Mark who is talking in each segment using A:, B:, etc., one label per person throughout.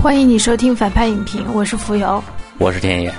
A: 欢迎你收听反派影评，我是浮游。
B: 我是天野，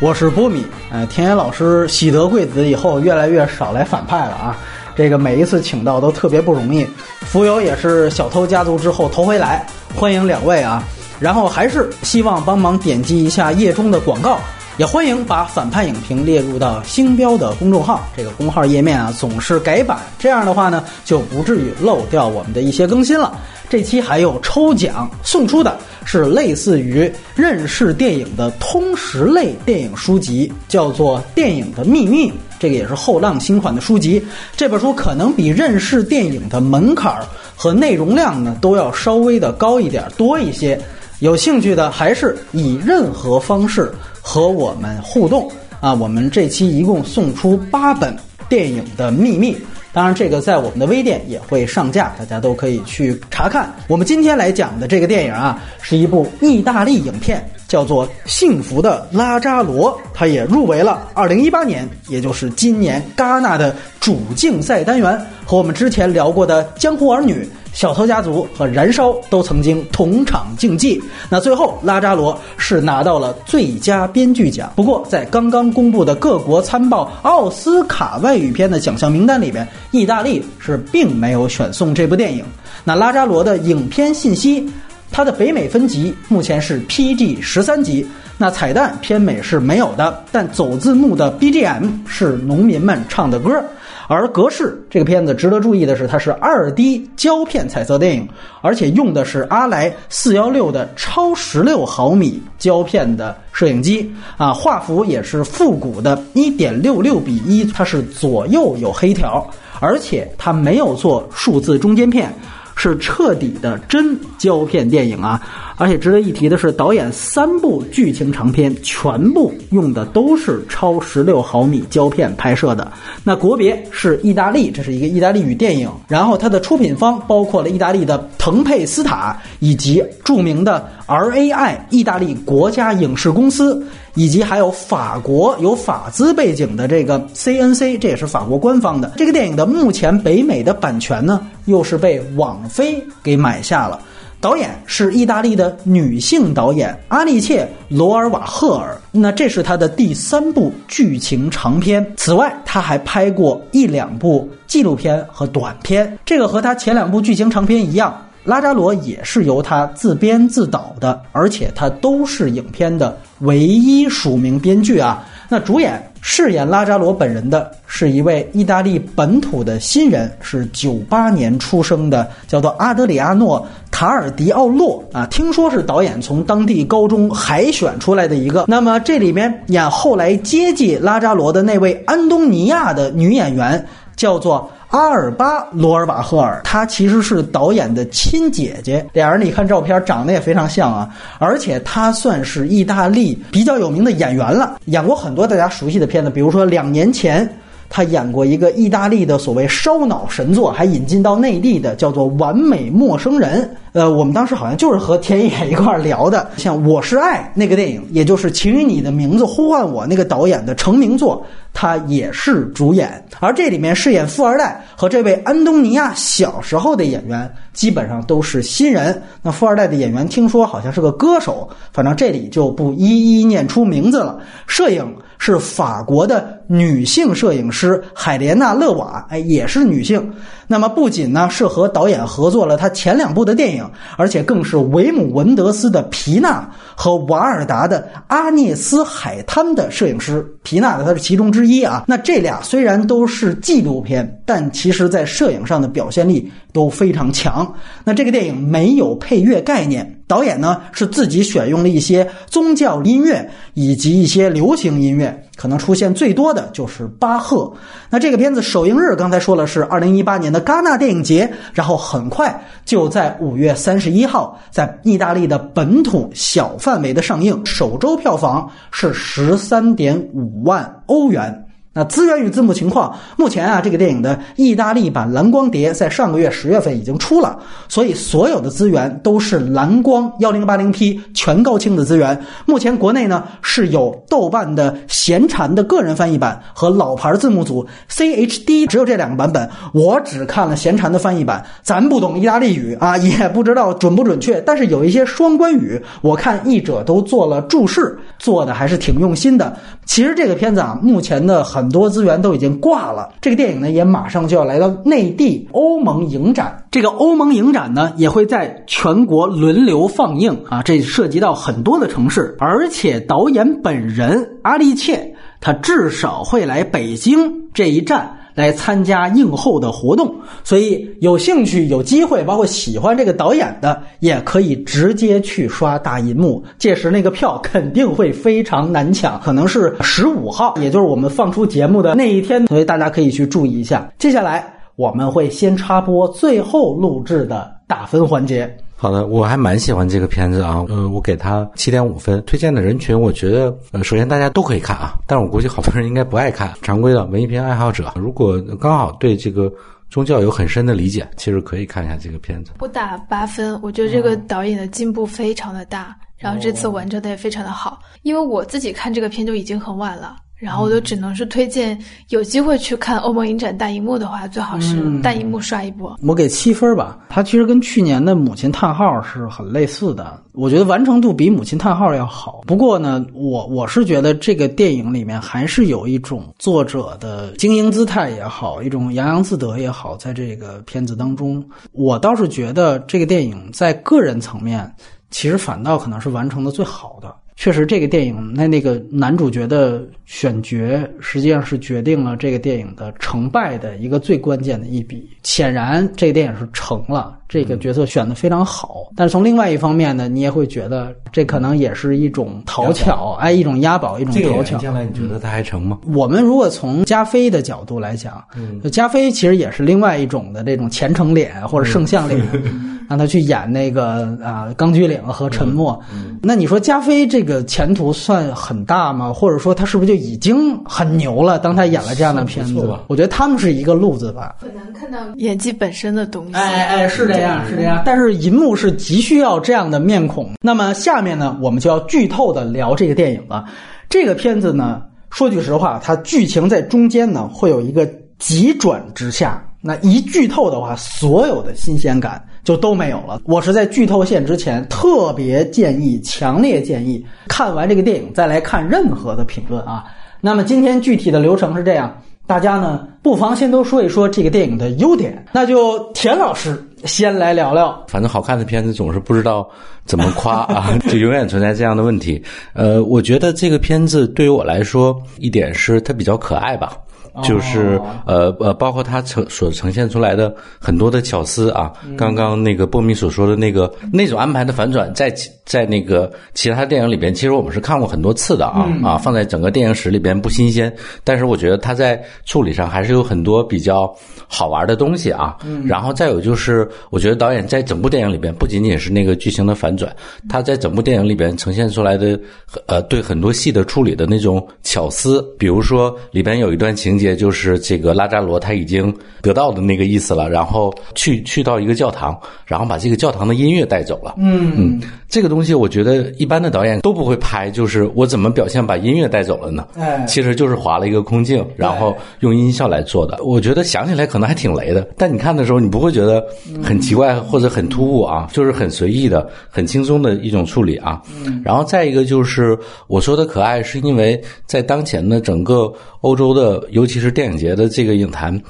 C: 我是波米，呃，田野老师喜得贵子以后，越来越少来反派了啊。这个每一次请到都特别不容易。浮游也是小偷家族之后头回来，欢迎两位啊。然后还是希望帮忙点击一下页中的广告，也欢迎把反派影评列入到星标的公众号。这个公号页面啊总是改版，这样的话呢就不至于漏掉我们的一些更新了。这期还有抽奖，送出的是类似于认识电影的通识类电影书籍，叫做《电影的秘密》，这个也是后浪新款的书籍。这本书可能比认识电影的门槛和内容量呢都要稍微的高一点，多一些。有兴趣的还是以任何方式和我们互动啊！我们这期一共送出八本电影的秘密。当然，这个在我们的微店也会上架，大家都可以去查看。我们今天来讲的这个电影啊，是一部意大利影片，叫做《幸福的拉扎罗》，他也入围了2018年，也就是今年戛纳的主竞赛单元，和我们之前聊过的《江湖儿女》。小偷家族和燃烧都曾经同场竞技，那最后拉扎罗是拿到了最佳编剧奖。不过，在刚刚公布的各国参报奥斯卡外语片的奖项名单里边，意大利是并没有选送这部电影。那拉扎罗的影片信息，它的北美分级目前是 PG 十三级。那彩蛋片尾是没有的，但走字幕的 BGM 是农民们唱的歌。而格式这个片子值得注意的是，它是二 D 胶片彩色电影，而且用的是阿莱四幺六的超十六毫米胶片的摄影机啊，画幅也是复古的一点六六比一，它是左右有黑条，而且它没有做数字中间片。是彻底的真胶片电影啊！而且值得一提的是，导演三部剧情长片全部用的都是超十六毫米胶片拍摄的。那国别是意大利，这是一个意大利语电影。然后它的出品方包括了意大利的腾佩斯塔，以及著名的 RAI 意大利国家影视公司。以及还有法国有法资背景的这个 CNC，这也是法国官方的。这个电影的目前北美的版权呢，又是被网飞给买下了。导演是意大利的女性导演阿丽切·罗尔瓦赫尔，那这是她的第三部剧情长片。此外，她还拍过一两部纪录片和短片。这个和她前两部剧情长片一样。拉扎罗也是由他自编自导的，而且他都是影片的唯一署名编剧啊。那主演饰演拉扎罗本人的是一位意大利本土的新人，是九八年出生的，叫做阿德里阿诺·塔尔迪奥洛啊。听说是导演从当地高中海选出来的一个。那么这里面演后来接济拉扎罗的那位安东尼亚的女演员叫做。阿尔巴·罗尔瓦赫尔，她其实是导演的亲姐姐，俩人你看照片长得也非常像啊，而且她算是意大利比较有名的演员了，演过很多大家熟悉的片子，比如说两年前。他演过一个意大利的所谓烧脑神作，还引进到内地的，叫做《完美陌生人》。呃，我们当时好像就是和田野一块儿聊的，像《我是爱》那个电影，也就是《请以你的名字呼唤我》那个导演的成名作，他也是主演。而这里面饰演富二代和这位安东尼亚小时候的演员，基本上都是新人。那富二代的演员听说好像是个歌手，反正这里就不一一念出名字了。摄影。是法国的女性摄影师海莲娜·勒瓦，哎，也是女性。那么不仅呢是和导演合作了他前两部的电影，而且更是维姆文德斯的皮纳和瓦尔达的阿涅斯海滩的摄影师。皮纳的他是其中之一啊。那这俩虽然都是纪录片，但其实在摄影上的表现力都非常强。那这个电影没有配乐概念，导演呢是自己选用了一些宗教音乐以及一些流行音乐。可能出现最多的就是巴赫。那这个片子首映日刚才说了是二零一八年的戛纳电影节，然后很快就在五月三十一号在意大利的本土小范围的上映，首周票房是十三点五万欧元。那资源与字幕情况，目前啊，这个电影的意大利版蓝光碟在上个月十月份已经出了，所以所有的资源都是蓝光幺零八零 P 全高清的资源。目前国内呢是有豆瓣的闲禅的个人翻译版和老牌字幕组 CHD，只有这两个版本。我只看了闲禅的翻译版，咱不懂意大利语啊，也不知道准不准确，但是有一些双关语，我看译者都做了注释，做的还是挺用心的。其实这个片子啊，目前的很很多资源都已经挂了。这个电影呢，也马上就要来到内地欧盟影展。这个欧盟影展呢，也会在全国轮流放映啊，这涉及到很多的城市，而且导演本人阿利切，他至少会来北京这一站。来参加映后的活动，所以有兴趣、有机会，包括喜欢这个导演的，也可以直接去刷大银幕。届时那个票肯定会非常难抢，可能是十五号，也就是我们放出节目的那一天，所以大家可以去注意一下。接下来我们会先插播最后录制的打分环节。
B: 好的，我还蛮喜欢这个片子啊，呃，我给他七点五分。推荐的人群，我觉得，呃，首先大家都可以看啊，但是我估计好多人应该不爱看。常规的文艺片爱好者，如果刚好对这个宗教有很深的理解，其实可以看一下这个片子。
A: 我打八分，我觉得这个导演的进步非常的大，然后这次完成的也非常的好。因为我自己看这个片就已经很晚了。然后我就只能是推荐，有机会去看欧盟影展大荧幕的话，最好是大荧幕刷一波。
C: 我给七分吧，它其实跟去年的《母亲叹号》是很类似的，我觉得完成度比《母亲叹号》要好。不过呢，我我是觉得这个电影里面还是有一种作者的精英姿态也好，一种洋洋自得也好，在这个片子当中，我倒是觉得这个电影在个人层面，其实反倒可能是完成的最好的。确实，这个电影那那个男主角的选角，实际上是决定了这个电影的成败的一个最关键的一笔。显然，这个电影是成了，这个角色选的非常好。但是从另外一方面呢，你也会觉得这可能也是一种讨巧，哎，一种押宝，一种讨巧。
B: 将来你觉得他还成吗？
C: 我们如果从加菲的角度来讲，
B: 嗯，
C: 加菲其实也是另外一种的这种虔诚脸或者圣像脸。让他去演那个啊，《钢锯岭》和《沉默》。那你说加菲这个前途算很大吗？或者说他是不是就已经很牛了？当他演了这样的片子，我觉得他们是一个路子吧。
A: 很难看到演技本身的东西。
C: 哎哎，是这样，是这样。但是银幕是急需要这样的面孔。那么下面呢，我们就要剧透的聊这个电影了。这个片子呢，说句实话，它剧情在中间呢会有一个急转直下。那一剧透的话，所有的新鲜感。就都没有了。我是在剧透线之前特别建议、强烈建议看完这个电影再来看任何的评论啊。那么今天具体的流程是这样，大家呢不妨先都说一说这个电影的优点。那就田老师先来聊聊。
B: 反正好看的片子总是不知道怎么夸啊，就永远存在这样的问题。呃，我觉得这个片子对于我来说，一点是它比较可爱吧。就是呃呃，包括他呈所呈现出来的很多的巧思啊，刚刚那个波米所说的那个那种安排的反转，在在那个其他电影里边，其实我们是看过很多次的啊啊，放在整个电影史里边不新鲜，但是我觉得他在处理上还是有很多比较好玩的东西啊。然后再有就是，我觉得导演在整部电影里边不仅仅是那个剧情的反转，他在整部电影里边呈现出来的呃对很多戏的处理的那种巧思，比如说里边有一段情节。也就是这个拉扎罗他已经得到的那个意思了，然后去去到一个教堂，然后把这个教堂的音乐带走了。
C: 嗯
B: 嗯，这个东西我觉得一般的导演都不会拍，就是我怎么表现把音乐带走了呢？
C: 哎，
B: 其实就是划了一个空镜，然后用音效来做的。我觉得想起来可能还挺雷的，但你看的时候你不会觉得很奇怪或者很突兀啊，就是很随意的、很轻松的一种处理啊。
C: 嗯，
B: 然后再一个就是我说的可爱，是因为在当前的整个欧洲的，尤其。是电影节的这个影坛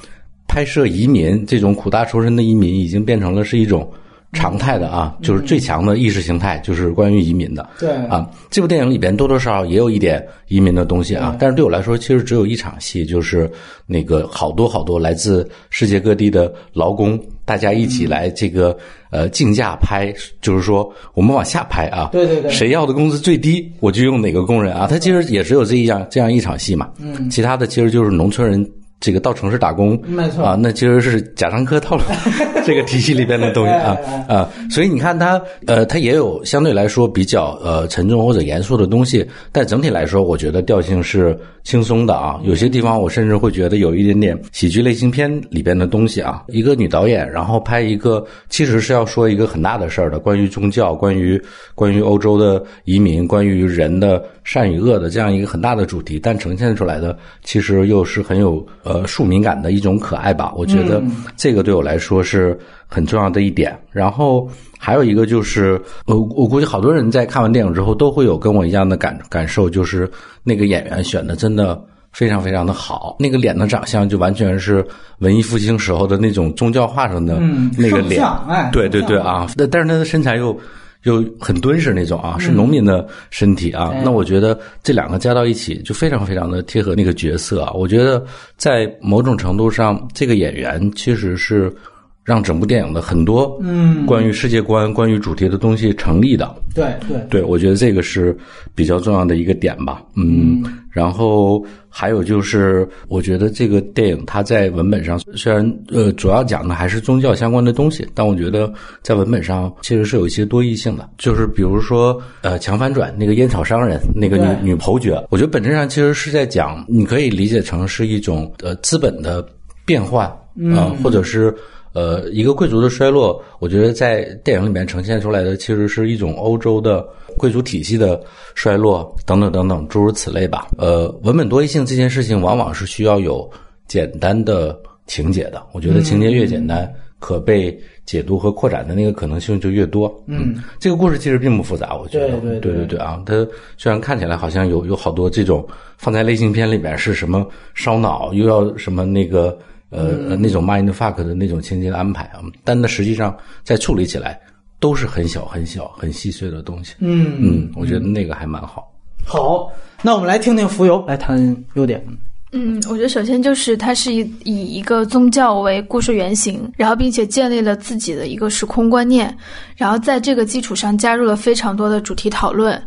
B: 拍摄移民这种苦大仇深的移民，已经变成了是一种常态的啊，就是最强的意识形态，就是关于移民的。
C: 对。
B: 啊，这部电影里边多多少少也有一点移民的东西啊，但是对我来说，其实只有一场戏，就是那个好多好多来自世界各地的劳工，大家一起来这个呃竞价拍，就是说我们往下拍啊，
C: 对对对，
B: 谁要的工资最低，我就用哪个工人啊，他其实也只有这一样这样一场戏嘛，
C: 嗯，
B: 其他的其实就是农村人。这个到城市打工，
C: 没错
B: 啊，那其实是贾樟柯套路 这个体系里边的东西啊啊，所以你看他呃，他也有相对来说比较呃沉重或者严肃的东西，但整体来说，我觉得调性是轻松的啊。有些地方我甚至会觉得有一点点喜剧类型片里边的东西啊。一个女导演，然后拍一个其实是要说一个很大的事儿的，关于宗教，关于关于欧洲的移民，关于人的善与恶的这样一个很大的主题，但呈现出来的其实又是很有呃庶民感的一种可爱吧。我觉得这个对我来说是很重要的一点。然后还有一个就是，呃，我估计好多人在看完电影之后都会有跟我一样的感感受，就是那个演员选的真的。非常非常的好，那个脸的长相就完全是文艺复兴时候的那种宗教画上的
C: 嗯
B: 那个脸，
C: 像哎
B: 对对对啊，但但是他的身材又又很敦实那种啊，是农民的身体啊。
C: 哎
B: 那我觉得这两个加到一起就非常非常的贴合那个角色啊。我觉得在某种程度上，这个演员其实是让整部电影的很多
C: 嗯
B: 关于世界观、关于主题的东西成立的。
C: 对对
B: 对，我觉得这个是比较重要的一个点吧。嗯，然后还有就是，我觉得这个电影它在文本上虽然呃主要讲的还是宗教相关的东西，但我觉得在文本上其实是有一些多义性的。就是比如说呃强反转那个烟草商人那个女女侯爵，我觉得本质上其实是在讲，你可以理解成是一种呃资本的变换啊、呃或者是。呃，一个贵族的衰落，我觉得在电影里面呈现出来的其实是一种欧洲的贵族体系的衰落，等等等等，诸如此类吧。呃，文本多义性这件事情，往往是需要有简单的情节的。我觉得情节越简单，可被解读和扩展的那个可能性就越多。嗯，这个故事其实并不复杂，我觉得。
C: 对对对
B: 对对啊，它虽然看起来好像有有好多这种放在类型片里面是什么烧脑，又要什么那个。呃，那种 mind fuck 的那种情节的安排啊，但那实际上在处理起来都是很小、很小、很细碎的东西。
C: 嗯
B: 嗯，我觉得那个还蛮好。
C: 好，那我们来听听浮游来谈优点。
A: 嗯，我觉得首先就是它是以以一个宗教为故事原型，然后并且建立了自己的一个时空观念，然后在这个基础上加入了非常多的主题讨论，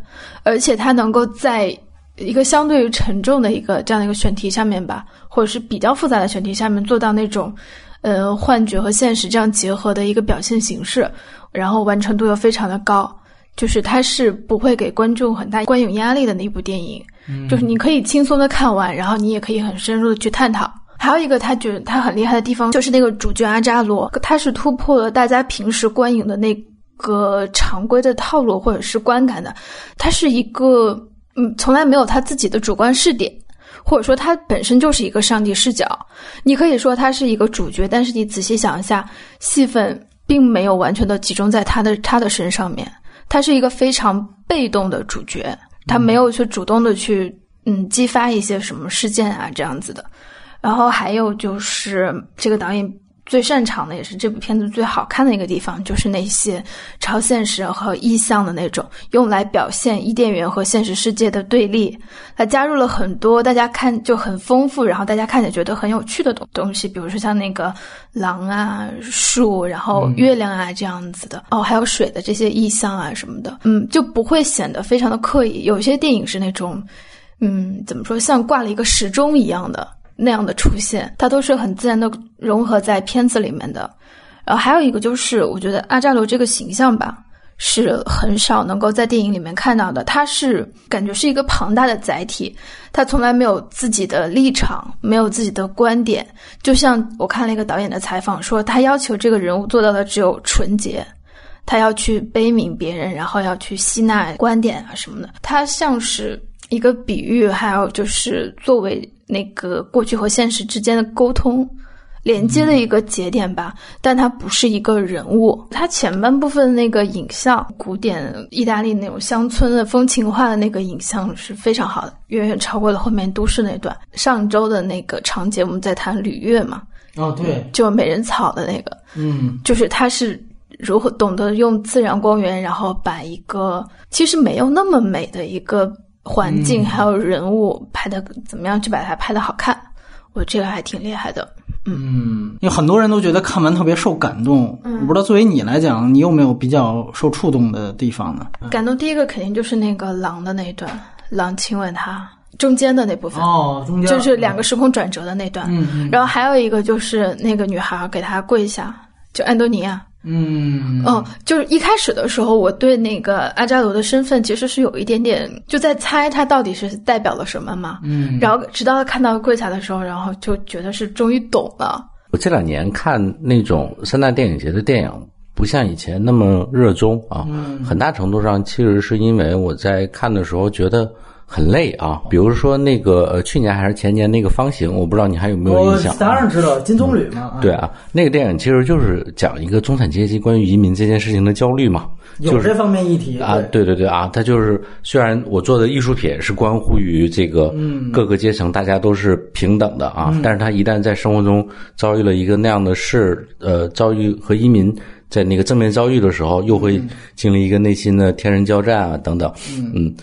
A: 而且它能够在一个相对于沉重的一个这样的一个选题下面吧，或者是比较复杂的选题下面做到那种，呃，幻觉和现实这样结合的一个表现形式，然后完成度又非常的高，就是它是不会给观众很大观影压力的那一部电影。就是你可以轻松的看完，然后你也可以很深入的去探讨。还有一个他觉得他很厉害的地方，就是那个主角阿扎罗，他是突破了大家平时观影的那个常规的套路或者是观感的，他是一个嗯从来没有他自己的主观视点。或者说，他本身就是一个上帝视角。你可以说他是一个主角，但是你仔细想一下，戏份并没有完全的集中在他的他的身上面。他是一个非常被动的主角，他没有去主动的去嗯激发一些什么事件啊这样子的。然后还有就是这个导演最擅长的，也是这部片子最好看的一个地方，就是那些超现实和意象的那种，用来表现伊甸园和现实世界的对立。它加入了很多大家看就很丰富，然后大家看起来觉得很有趣的东东西，比如说像那个狼啊、树，然后月亮啊这样子的，哦，还有水的这些意象啊什么的，嗯，就不会显得非常的刻意。有些电影是那种，嗯，怎么说，像挂了一个时钟一样的。那样的出现，它都是很自然的融合在片子里面的。然后还有一个就是，我觉得阿扎罗这个形象吧，是很少能够在电影里面看到的。他是感觉是一个庞大的载体，他从来没有自己的立场，没有自己的观点。就像我看了一个导演的采访说，他要求这个人物做到的只有纯洁。他要去悲悯别人，然后要去吸纳观点啊什么的。他像是一个比喻，还有就是作为那个过去和现实之间的沟通连接的一个节点吧。但它不是一个人物。它前半部分那个影像，古典意大利那种乡村的风情画的那个影像是非常好的，远远超过了后面都市那段。上周的那个长节我们在谈吕月嘛，
C: 哦，对，
A: 就美人草的那个，
C: 嗯
A: 就是它是。如何懂得用自然光源，然后把一个其实没有那么美的一个环境，还有人物拍的怎么样，去把它拍的好看，我这个还挺厉害的。
C: 嗯，因为很多人都觉得看完特别受感动。
A: 嗯
C: 我不知道作为你来讲，你有没有比较受触动的地方呢？
A: 感动第一个肯定就是那个狼的那一段，狼亲吻他，中间的那部分，
C: 哦，中间
A: 就是两个时空转折的那段。
C: 嗯嗯
A: 然后还有一个就是那个女孩给他跪下，就安东尼亚。
C: 嗯
A: 嗯，就是一开始的时候，我对那个阿扎罗的身份其实是有一点点就在猜他到底是代表了什么嘛。
C: 嗯
A: 然后直到看到柜台的时候，然后就觉得是终于懂了。
B: 我这两年看那种三大电影节的电影，不像以前那么热衷啊。
C: 嗯
B: 很大程度上其实是因为我在看的时候觉得很累啊。比如说那个呃，去年还是前年那个《方形》，我不知道你还有没有印象、
C: 当
B: 啊？
C: 然知道金棕榈嘛，啊
B: 对，啊，那个电影其实就是讲一个中产阶级关于移民这件事情的焦虑嘛。就是
C: 有这方面议题
B: 啊，对对对啊，它就是虽然我做的艺术品是关乎于这个各个阶层，大家都是平等的啊，但是他一旦在生活中遭遇了一个那样的事，呃，遭遇和移民在那个正面遭遇的时候，又会经历一个内心的天人交战啊等等，嗯，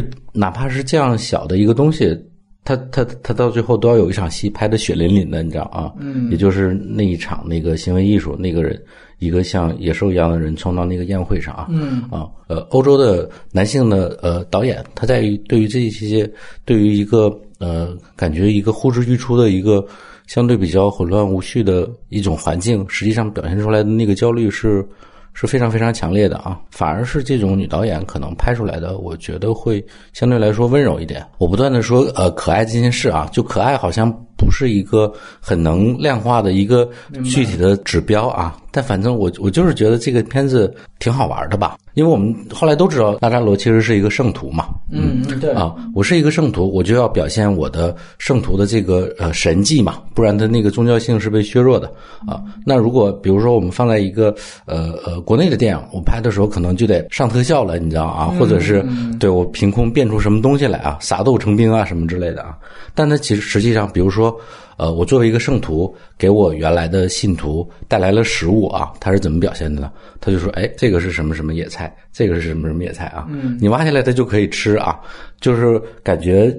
B: 就哪怕是这样小的一个东西。他他他到最后都要有一场戏拍的血淋淋的，你知道啊？嗯，也就是那一场那个行为艺术，那个人一个像野兽一样的人冲到那个宴会上啊，
C: 嗯
B: 啊，呃，欧洲的男性的呃导演，他在于对于这些对于一个呃感觉一个呼之欲出的一个相对比较混乱无序的一种环境，实际上表现出来的那个焦虑是是非常非常强烈的啊。反而是这种女导演可能拍出来的，我觉得会相对来说温柔一点。我不断的说呃可爱这件事啊，就可爱好像不是一个很能量化的一个具体的指标啊。但反正我我就是觉得这个片子挺好玩的吧，因为我们后来都知道拉扎罗其实是一个圣徒嘛，
C: 嗯对
B: 啊，我是一个圣徒，我就要表现我的圣徒的这个呃神迹嘛，不然他那个宗教性是被削弱的啊。那如果比如说我们放在一个呃呃国内的电影，我拍的时候可能就得上特效了，你知道啊，或者是对我凭空变出什么东西来啊，撒豆成兵啊什么之类的啊。但它其实实际上，比如说。呃，我作为一个圣徒，给我原来的信徒带来了食物啊，他是怎么表现的呢？他就说，哎，这个是什么什么野菜，这个是什么什么野菜啊？嗯，你挖下来它就可以吃啊，就是感觉。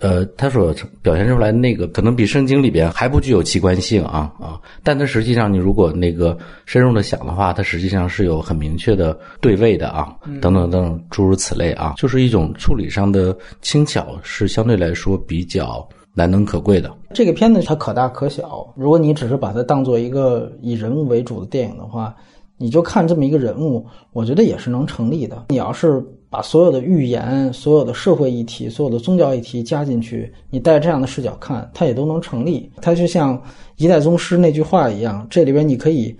B: 呃，他所表现出来那个可能比圣经里边还不具有奇观性啊啊！但它实际上，你如果那个深入的想的话，它实际上是有很明确的对位的啊，等等等等诸如此类啊，就是一种处理上的轻巧，是相对来说比较难能可贵的。
C: 这个片子它可大可小，如果你只是把它当做一个以人物为主的电影的话，你就看这么一个人物，我觉得也是能成立的。你要是把所有的预言、所有的社会议题、所有的宗教议题加进去，你带这样的视角看，它也都能成立。它就像一代宗师那句话一样，这里边你可以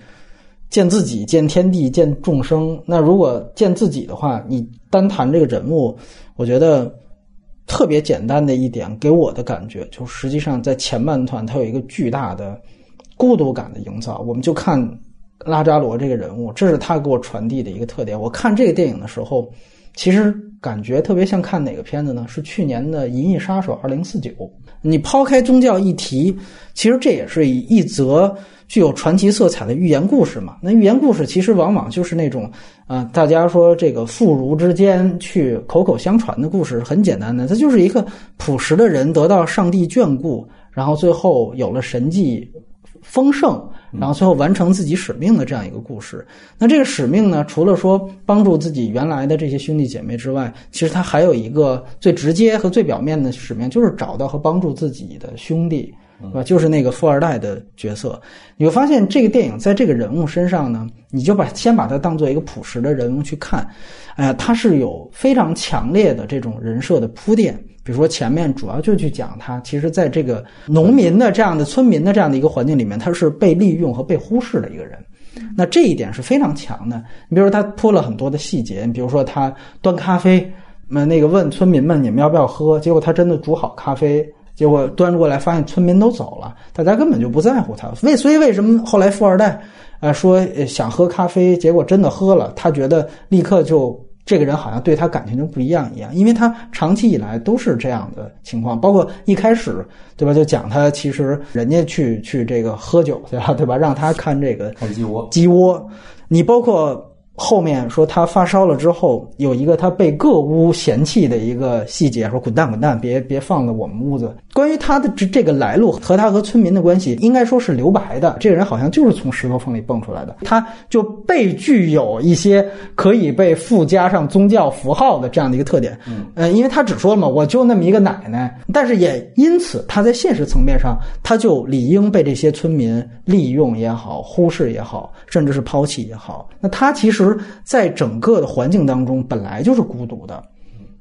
C: 见自己、见天地、见众生。那如果见自己的话，你单谈这个人物，我觉得。特别简单的一点，给我的感觉就实际上在前半段，它有一个巨大的孤独感的营造。我们就看拉扎罗这个人物，这是他给我传递的一个特点。我看这个电影的时候，其实感觉特别像看哪个片子呢？是去年的《银翼杀手二零四九》。你抛开宗教议题，其实这也是一则具有传奇色彩的寓言故事嘛。那寓言故事其实往往就是那种啊、大家说这个妇孺之间去口口相传的故事，很简单的，它就是一个朴实的人得到上帝眷顾，然后最后有了神迹。丰盛，然后最后完成自己使命的这样一个故事。那这个使命呢，除了说帮助自己原来的这些兄弟姐妹之外，其实他还有一个最直接和最表面的使命，就是找到和帮助自己的兄弟，吧？就是那个富二代的角色。你会发现，这个电影在这个人物身上呢，你就把先把它当做一个朴实的人物去看，哎，他是有非常强烈的这种人设的铺垫。比如说前面主要就去讲他，其实在这个农民的这样的村民的这样的一个环境里面，他是被利用和被忽视的一个人。那这一点是非常强的。你比如说他铺了很多的细节，你比如说他端咖啡，那那个问村民们你们要不要喝，结果他真的煮好咖啡。结果端过来，发现村民都走了，大家根本就不在乎他。为所以为什么后来富二代，呃说呃想喝咖啡，结果真的喝了，他觉得立刻就这个人好像对他感情就不一样一样，因为他长期以来都是这样的情况，包括一开始对吧，就讲他其实人家去去这个喝酒去了，对吧？让他看这个
B: 看鸡窝，
C: 鸡窝，你包括后面说他发烧了之后，有一个他被各屋嫌弃的一个细节，说滚蛋滚蛋，别别放在我们屋子。关于他的这这个来路和他和村民的关系，应该说是留白的。这个人好像就是从石头缝里蹦出来的，他就被具有一些可以被附加上宗教符号的这样的一个特点。嗯，因为他只说了嘛，我就那么一个奶奶，但是也因此他在现实层面上，他就理应被这些村民利用也好，忽视也好，甚至是抛弃也好。那他其实在整个的环境当中本来就是孤独的。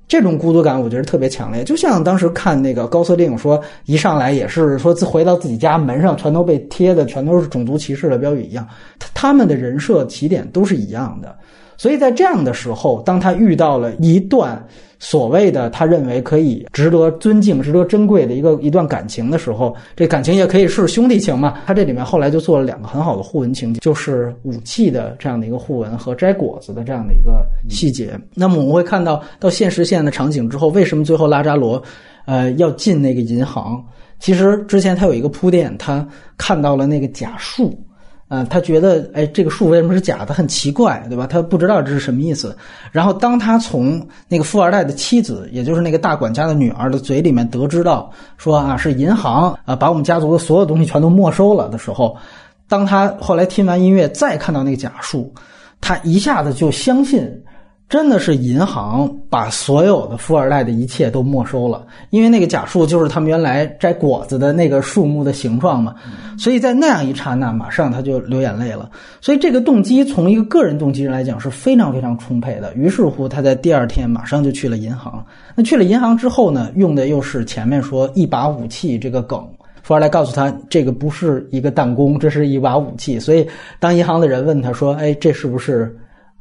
C: 这种孤独感，我觉得特别强烈，就像当时看那个高司令说，一上来也是说自回到自己家门上全都被贴的全都是种族歧视的标语一样，他他们的人设起点都是一样的，所以在这样的时候，当他遇到了一段所谓的他认为可以值得尊敬、值得珍贵的一个一段感情的时候，这感情也可以是兄弟情嘛。他这里面后来就做了两个很好的互文情节，就是武器的这样的一个互文和摘果子的这样的一个细节。那么我们会看到到现实线的场景之后，为什么最后拉扎罗，呃，要进那个银行？其实之前他有一个铺垫，他看到了那个假树。呃，他觉得，哎，这个树为什么是假的？很奇怪，对吧？他不知道这是什么意思。然后，当他从那个富二代的妻子，也就是那个大管家的女儿的嘴里面得知到，说啊，是银行啊，把我们家族的所有东西全都没收了的时候，当他后来听完音乐，再看到那个假树，他一下子就相信。真的是银行把所有的富二代的一切都没收了，因为那个假树就是他们原来摘果子的那个树木的形状嘛，所以在那样一刹那，马上他就流眼泪了。所以这个动机从一个个人动机上来讲是非常非常充沛的。于是乎，他在第二天马上就去了银行。那去了银行之后呢，用的又是前面说一把武器这个梗，富二代告诉他这个不是一个弹弓，这是一把武器。所以当银行的人问他说：“哎，这是不是？”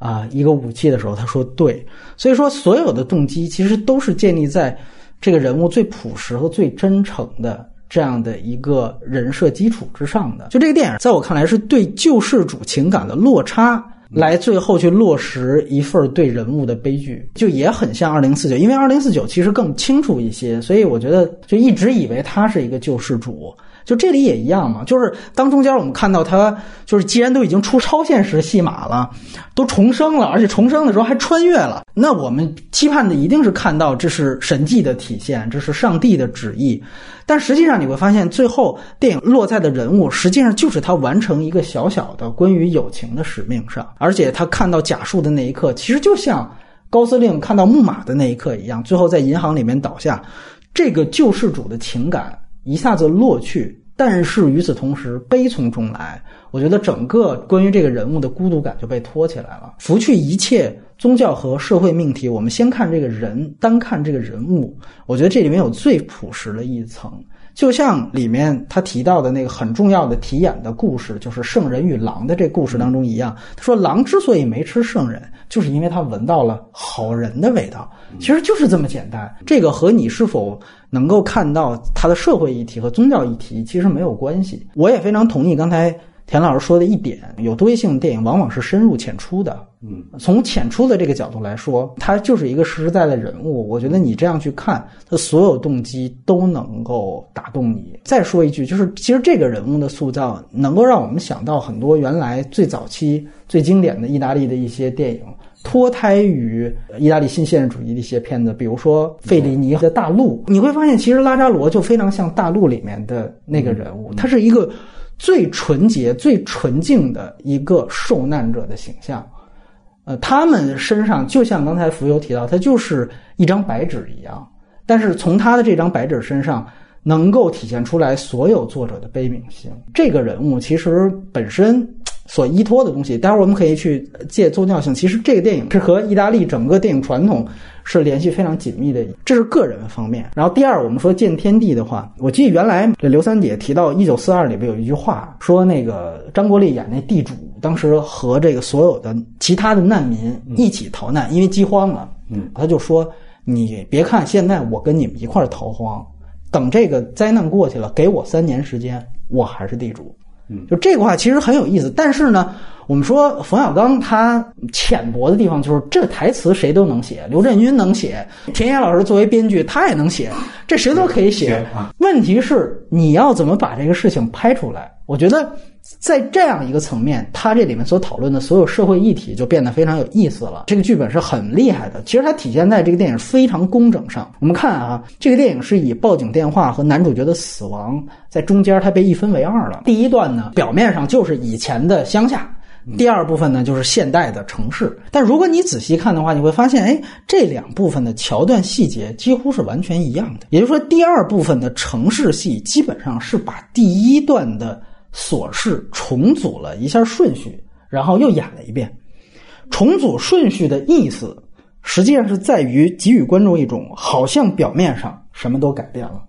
C: 啊，一个武器的时候，他说对，所以说所有的动机其实都是建立在这个人物最朴实和最真诚的这样的一个人设基础之上的。就这个电影，在我看来是对救世主情感的落差，来最后去落实一份对人物的悲剧，就也很像二零四九，因为二零四九其实更清楚一些，所以我觉得就一直以为他是一个救世主。就这里也一样嘛，就是当中间我们看到他，就是既然都已经出超现实戏码了，都重生了，而且重生的时候还穿越了，那我们期盼的一定是看到这是神迹的体现，这是上帝的旨意。但实际上你会发现，最后电影落在的人物，实际上就是他完成一个小小的关于友情的使命上，而且他看到假树的那一刻，其实就像高司令看到木马的那一刻一样，最后在银行里面倒下，这个救世主的情感。一下子落去，但是与此同时，悲从中来。我觉得整个关于这个人物的孤独感就被托起来了。拂去一切宗教和社会命题，我们先看这个人，单看这个人物。我觉得这里面有最朴实的一层，就像里面他提到的那个很重要的题眼的故事，就是圣人与狼的这故事当中一样。他说，狼之所以没吃圣人，就是因为他闻到了好人的味道。其实就是这么简单。这个和你是否能够看到他的社会议题和宗教议题其实没有关系。我也非常同意刚才田老师说的一点，有多义性的电影往往是深入浅出的。
B: 嗯，
C: 从浅出的这个角度来说，他就是一个实实在在的人物。我觉得你这样去看，他所有动机都能够打动你。再说一句，就是其实这个人物的塑造，能够让我们想到很多原来最早期最经典的意大利的一些电影。脱胎于意大利新现实主义的一些片子，比如说费里尼的《大陆》，你会发现其实拉扎罗就非常像《大陆》里面的那个人物，他是一个最纯洁、最纯净的一个受难者的形象。呃，他们身上就像刚才浮游提到，他就是一张白纸一样，但是从他的这张白纸身上能够体现出来所有作者的悲悯心。这个人物其实本身。所依托的东西，待会儿我们可以去借宗教性。其实这个电影是和意大利整个电影传统是联系非常紧密的，这是个人方面。然后第二，我们说见天地的话，我记得原来这刘三姐提到《一九四二》里边有一句话，说那个张国立演那地主，当时和这个所有的其他的难民一起逃难，因为饥荒了。
B: 嗯，
C: 他就说：“你别看现在我跟你们一块逃荒，等这个灾难过去了，给我三年时间，我还是地主。”
B: 嗯，
C: 就这个话其实很有意思，但是呢，我们说冯小刚他浅薄的地方就是这台词谁都能写，刘震云能写，田野老师作为编剧他也能写，这谁都可以写。问题是你要怎么把这个事情拍出来？我觉得在这样一个层面，它这里面所讨论的所有社会议题就变得非常有意思了。这个剧本是很厉害的，其实它体现在这个电影非常工整上。我们看啊，这个电影是以报警电话和男主角的死亡在中间，它被一分为二了。第一段呢，表面上就是以前的乡下。第二部分呢，就是现代的城市。但如果你仔细看的话，你会发现，哎，这两部分的桥段细节几乎是完全一样的。也就是说，第二部分的城市戏基本上是把第一段的琐事重组了一下顺序，然后又演了一遍。重组顺序的意思，实际上是在于给予观众一种好像表面上什么都改变了，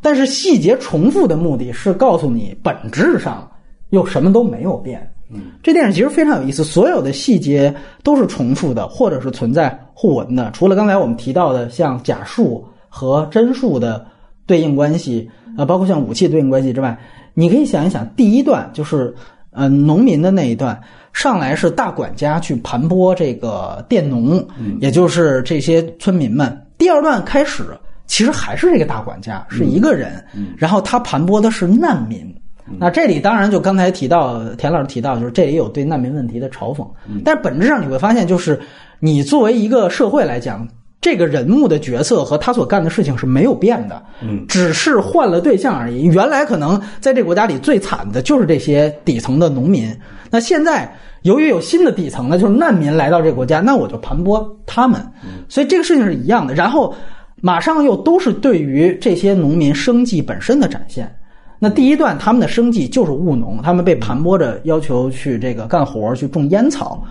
C: 但是细节重复的目的是告诉你本质上又什么都没有变。嗯，这电影其实非常有意思，所有的细节都是重复的，或者是存在互文的。除了刚才我们提到的像假数和真数的对应关系，呃，包括像武器对应关系之外，你可以想一想，第一段就是呃农民的那一段，上来是大管家去盘剥这个佃农，也就是这些村民们。第二段开始，其实还是这个大管家是一个人，然后他盘剥的是难民。那这里当然就刚才提到田老师提到，就是这里有对难民问题的嘲讽，但是本质上你会发现，就是你作为一个社会来讲，这个人物的角色和他所干的事情是没有变的，
B: 嗯，
C: 只是换了对象而已。原来可能在这个国家里最惨的就是这些底层的农民，那现在由于有新的底层呢，就是难民来到这个国家，那我就盘剥他们，所以这个事情是一样的。然后马上又都是对于这些农民生计本身的展现。那第一段他们的生计就是务农，他们被盘剥着要求去这个干活去种烟草。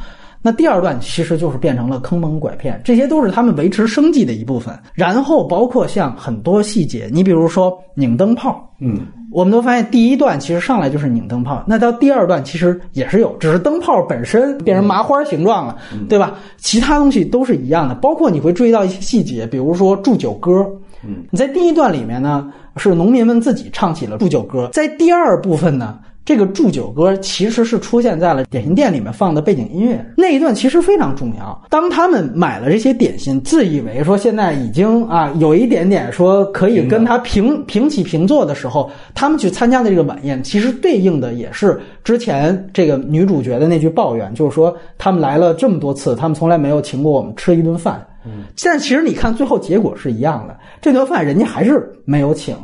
C: 那第二段其实就是变成了坑蒙拐骗，这些都是他们维持生计的一部分。然后包括像很多细节，你比如说拧灯泡，
B: 嗯，
C: 我们都发现第一段其实上来就是拧灯泡，那到第二段其实也是有，只是灯泡本身变成麻花形状了，对吧？其他东西都是一样的，包括你会注意到一些细节，比如说祝酒歌。
B: 嗯，
C: 你在第一段里面呢，是农民们自己唱起了祝酒歌，在第二部分呢。这个祝酒歌其实是出现在了点心店里面放的背景音乐那一段，其实非常重要。当他们买了这些点心，自以为说现在已经啊有一点点说可以跟他平平起平坐的时候，他们去参加的这个晚宴，其实对应的也是之前这个女主角的那句抱怨，就是说他们来了这么多次，他们从来没有请过我们吃一顿饭。嗯，但其实你看最后结果是一样的，这顿饭人家还是没有请，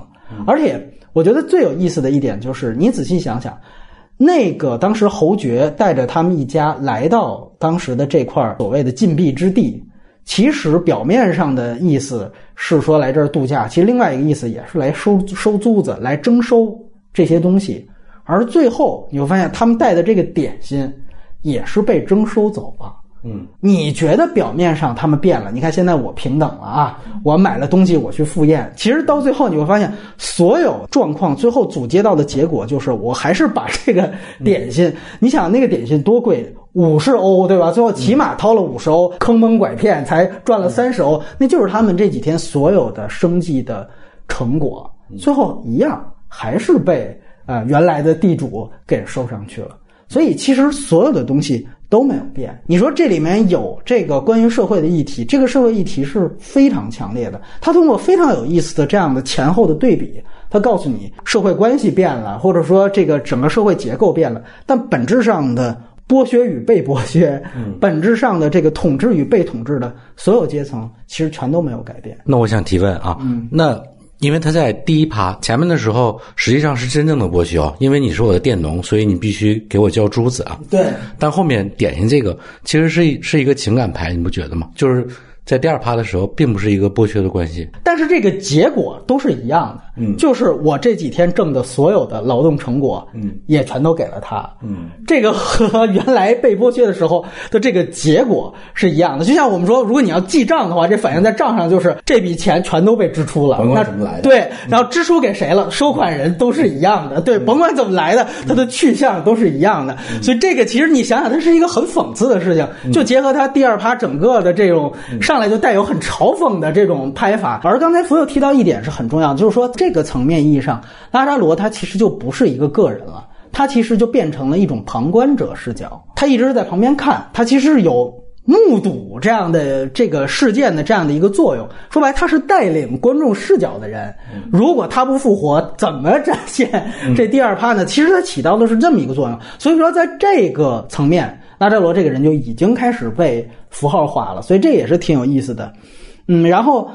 C: 而且。我觉得最有意思的一点就是，你仔细想想，那个当时侯爵带着他们一家来到当时的这块所谓的禁闭之地，其实表面上的意思是说来这儿度假，其实另外一个意思也是来收收租子、来征收这些东西。而最后你会发现，他们带的这个点心也是被征收走了。
B: 嗯，
C: 你觉得表面上他们变了？你看现在我平等了啊，我买了东西我去赴宴。其实到最后你会发现，所有状况最后总结到的结果就是，我还是把这个点心，你想那个点心多贵，五十欧对吧？最后起码掏了五十欧，坑蒙拐骗才赚了三十欧，那就是他们这几天所有的生计的成果。最后一样还是被呃原来的地主给收上去了。所以其实所有的东西。都没有变。你说这里面有这个关于社会的议题，这个社会议题是非常强烈的。他通过非常有意思的这样的前后的对比，他告诉你社会关系变了，或者说这个整个社会结构变了，但本质上的剥削与被剥削，本质上的这个统治与被统治的所有阶层，其实全都没有改变。
B: 那我想提问啊，嗯那。因为他在第一趴前面的时候，实际上是真正的剥削，因为你是我的佃农，所以你必须给我交珠子啊。
C: 对。
B: 但后面点心这个其实是是一个情感牌，你不觉得吗？就是在第二趴的时候，并不是一个剥削的关系。
C: 但是这个结果都是一样的，
B: 嗯，
C: 就是我这几天挣的所有的劳动成果，
B: 嗯，
C: 也全都给了他，
B: 嗯，
C: 这个和原来被剥削的时候的这个结果是一样的。就像我们说，如果你要记账的话，这反映在账上就是这笔钱全都被支出了，
B: 甭管怎么来的，
C: 对，然后支出给谁了，收款人都是一样的，对，甭管怎么来的，它的去向都是一样的。所以这个其实你想想，它是一个很讽刺的事情。就结合他第二趴整个的这种上来就带有很嘲讽的这种拍法，而刚才福佑提到一点是很重要的，就是说这个层面意义上，拉扎罗他其实就不是一个个人了，他其实就变成了一种旁观者视角，他一直是在旁边看，他其实是有目睹这样的这个事件的这样的一个作用。说白，他是带领观众视角的人。如果他不复活，怎么展现这第二趴呢？其实他起到的是这么一个作用。所以说，在这个层面，拉扎罗这个人就已经开始被符号化了。所以这也是挺有意思的。嗯，然后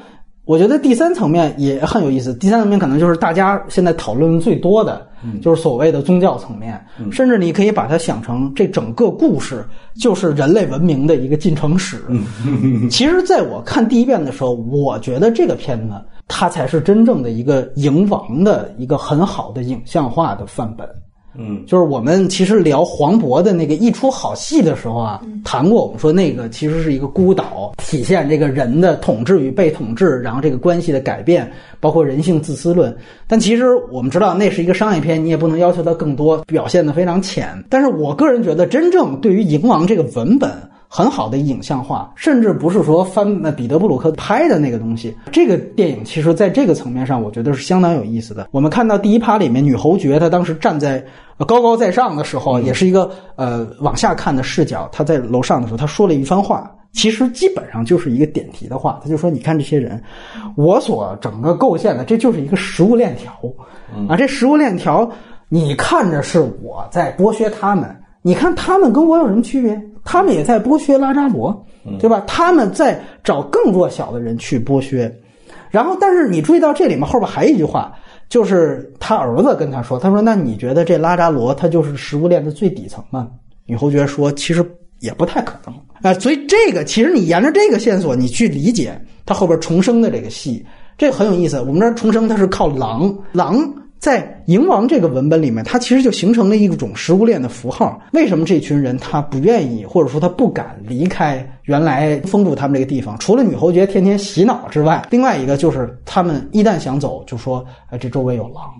C: 我觉得第三层面也很有意思。第三层面可能就是大家现在讨论最多的，就是所谓的宗教层面，甚至你可以把它想成这整个故事就是人类文明的一个进程史。其实，在我看第一遍的时候，我觉得这个片子它才是真正的一个赢王的一个很好的影像化的范本。
B: 嗯，
C: 就是我们其实聊黄渤的那个一出好戏的时候啊，谈过我们说那个其实是一个孤岛，体现这个人的统治与被统治，然后这个关系的改变，包括人性自私论。但其实我们知道那是一个商业片，你也不能要求它更多，表现的非常浅。但是我个人觉得，真正对于《蝇王》这个文本。很好的影像化，甚至不是说翻那彼得布鲁克拍的那个东西。这个电影其实在这个层面上，我觉得是相当有意思的。我们看到第一趴里面，女侯爵她当时站在呃高高在上的时候，也是一个呃往下看的视角。她在楼上的时候，她说了一番话，其实基本上就是一个点题的话。她就说：“你看这些人，我所整个构建的，这就是一个食物链条啊。这食物链条，你看着是我在剥削他们，你看他们跟我有什么区别？他们也在剥削拉扎罗，对吧？他们在找更弱小的人去剥削。然后，但是你注意到这里面后边还有一句话，就是他儿子跟他说：“他说，那你觉得这拉扎罗他就是食物链的最底层吗？”女侯爵说：“其实也不太可能啊。”所以这个其实你沿着这个线索，你去理解他后边重生的这个戏，这个很有意思。我们这儿重生他是靠狼，狼。在《蝇王》这个文本里面，它其实就形成了一种食物链的符号。为什么这群人他不愿意，或者说他不敢离开原来封住他们这个地方？除了女侯爵天天洗脑之外，另外一个就是他们一旦想走，就说：“哎，这周围有狼。”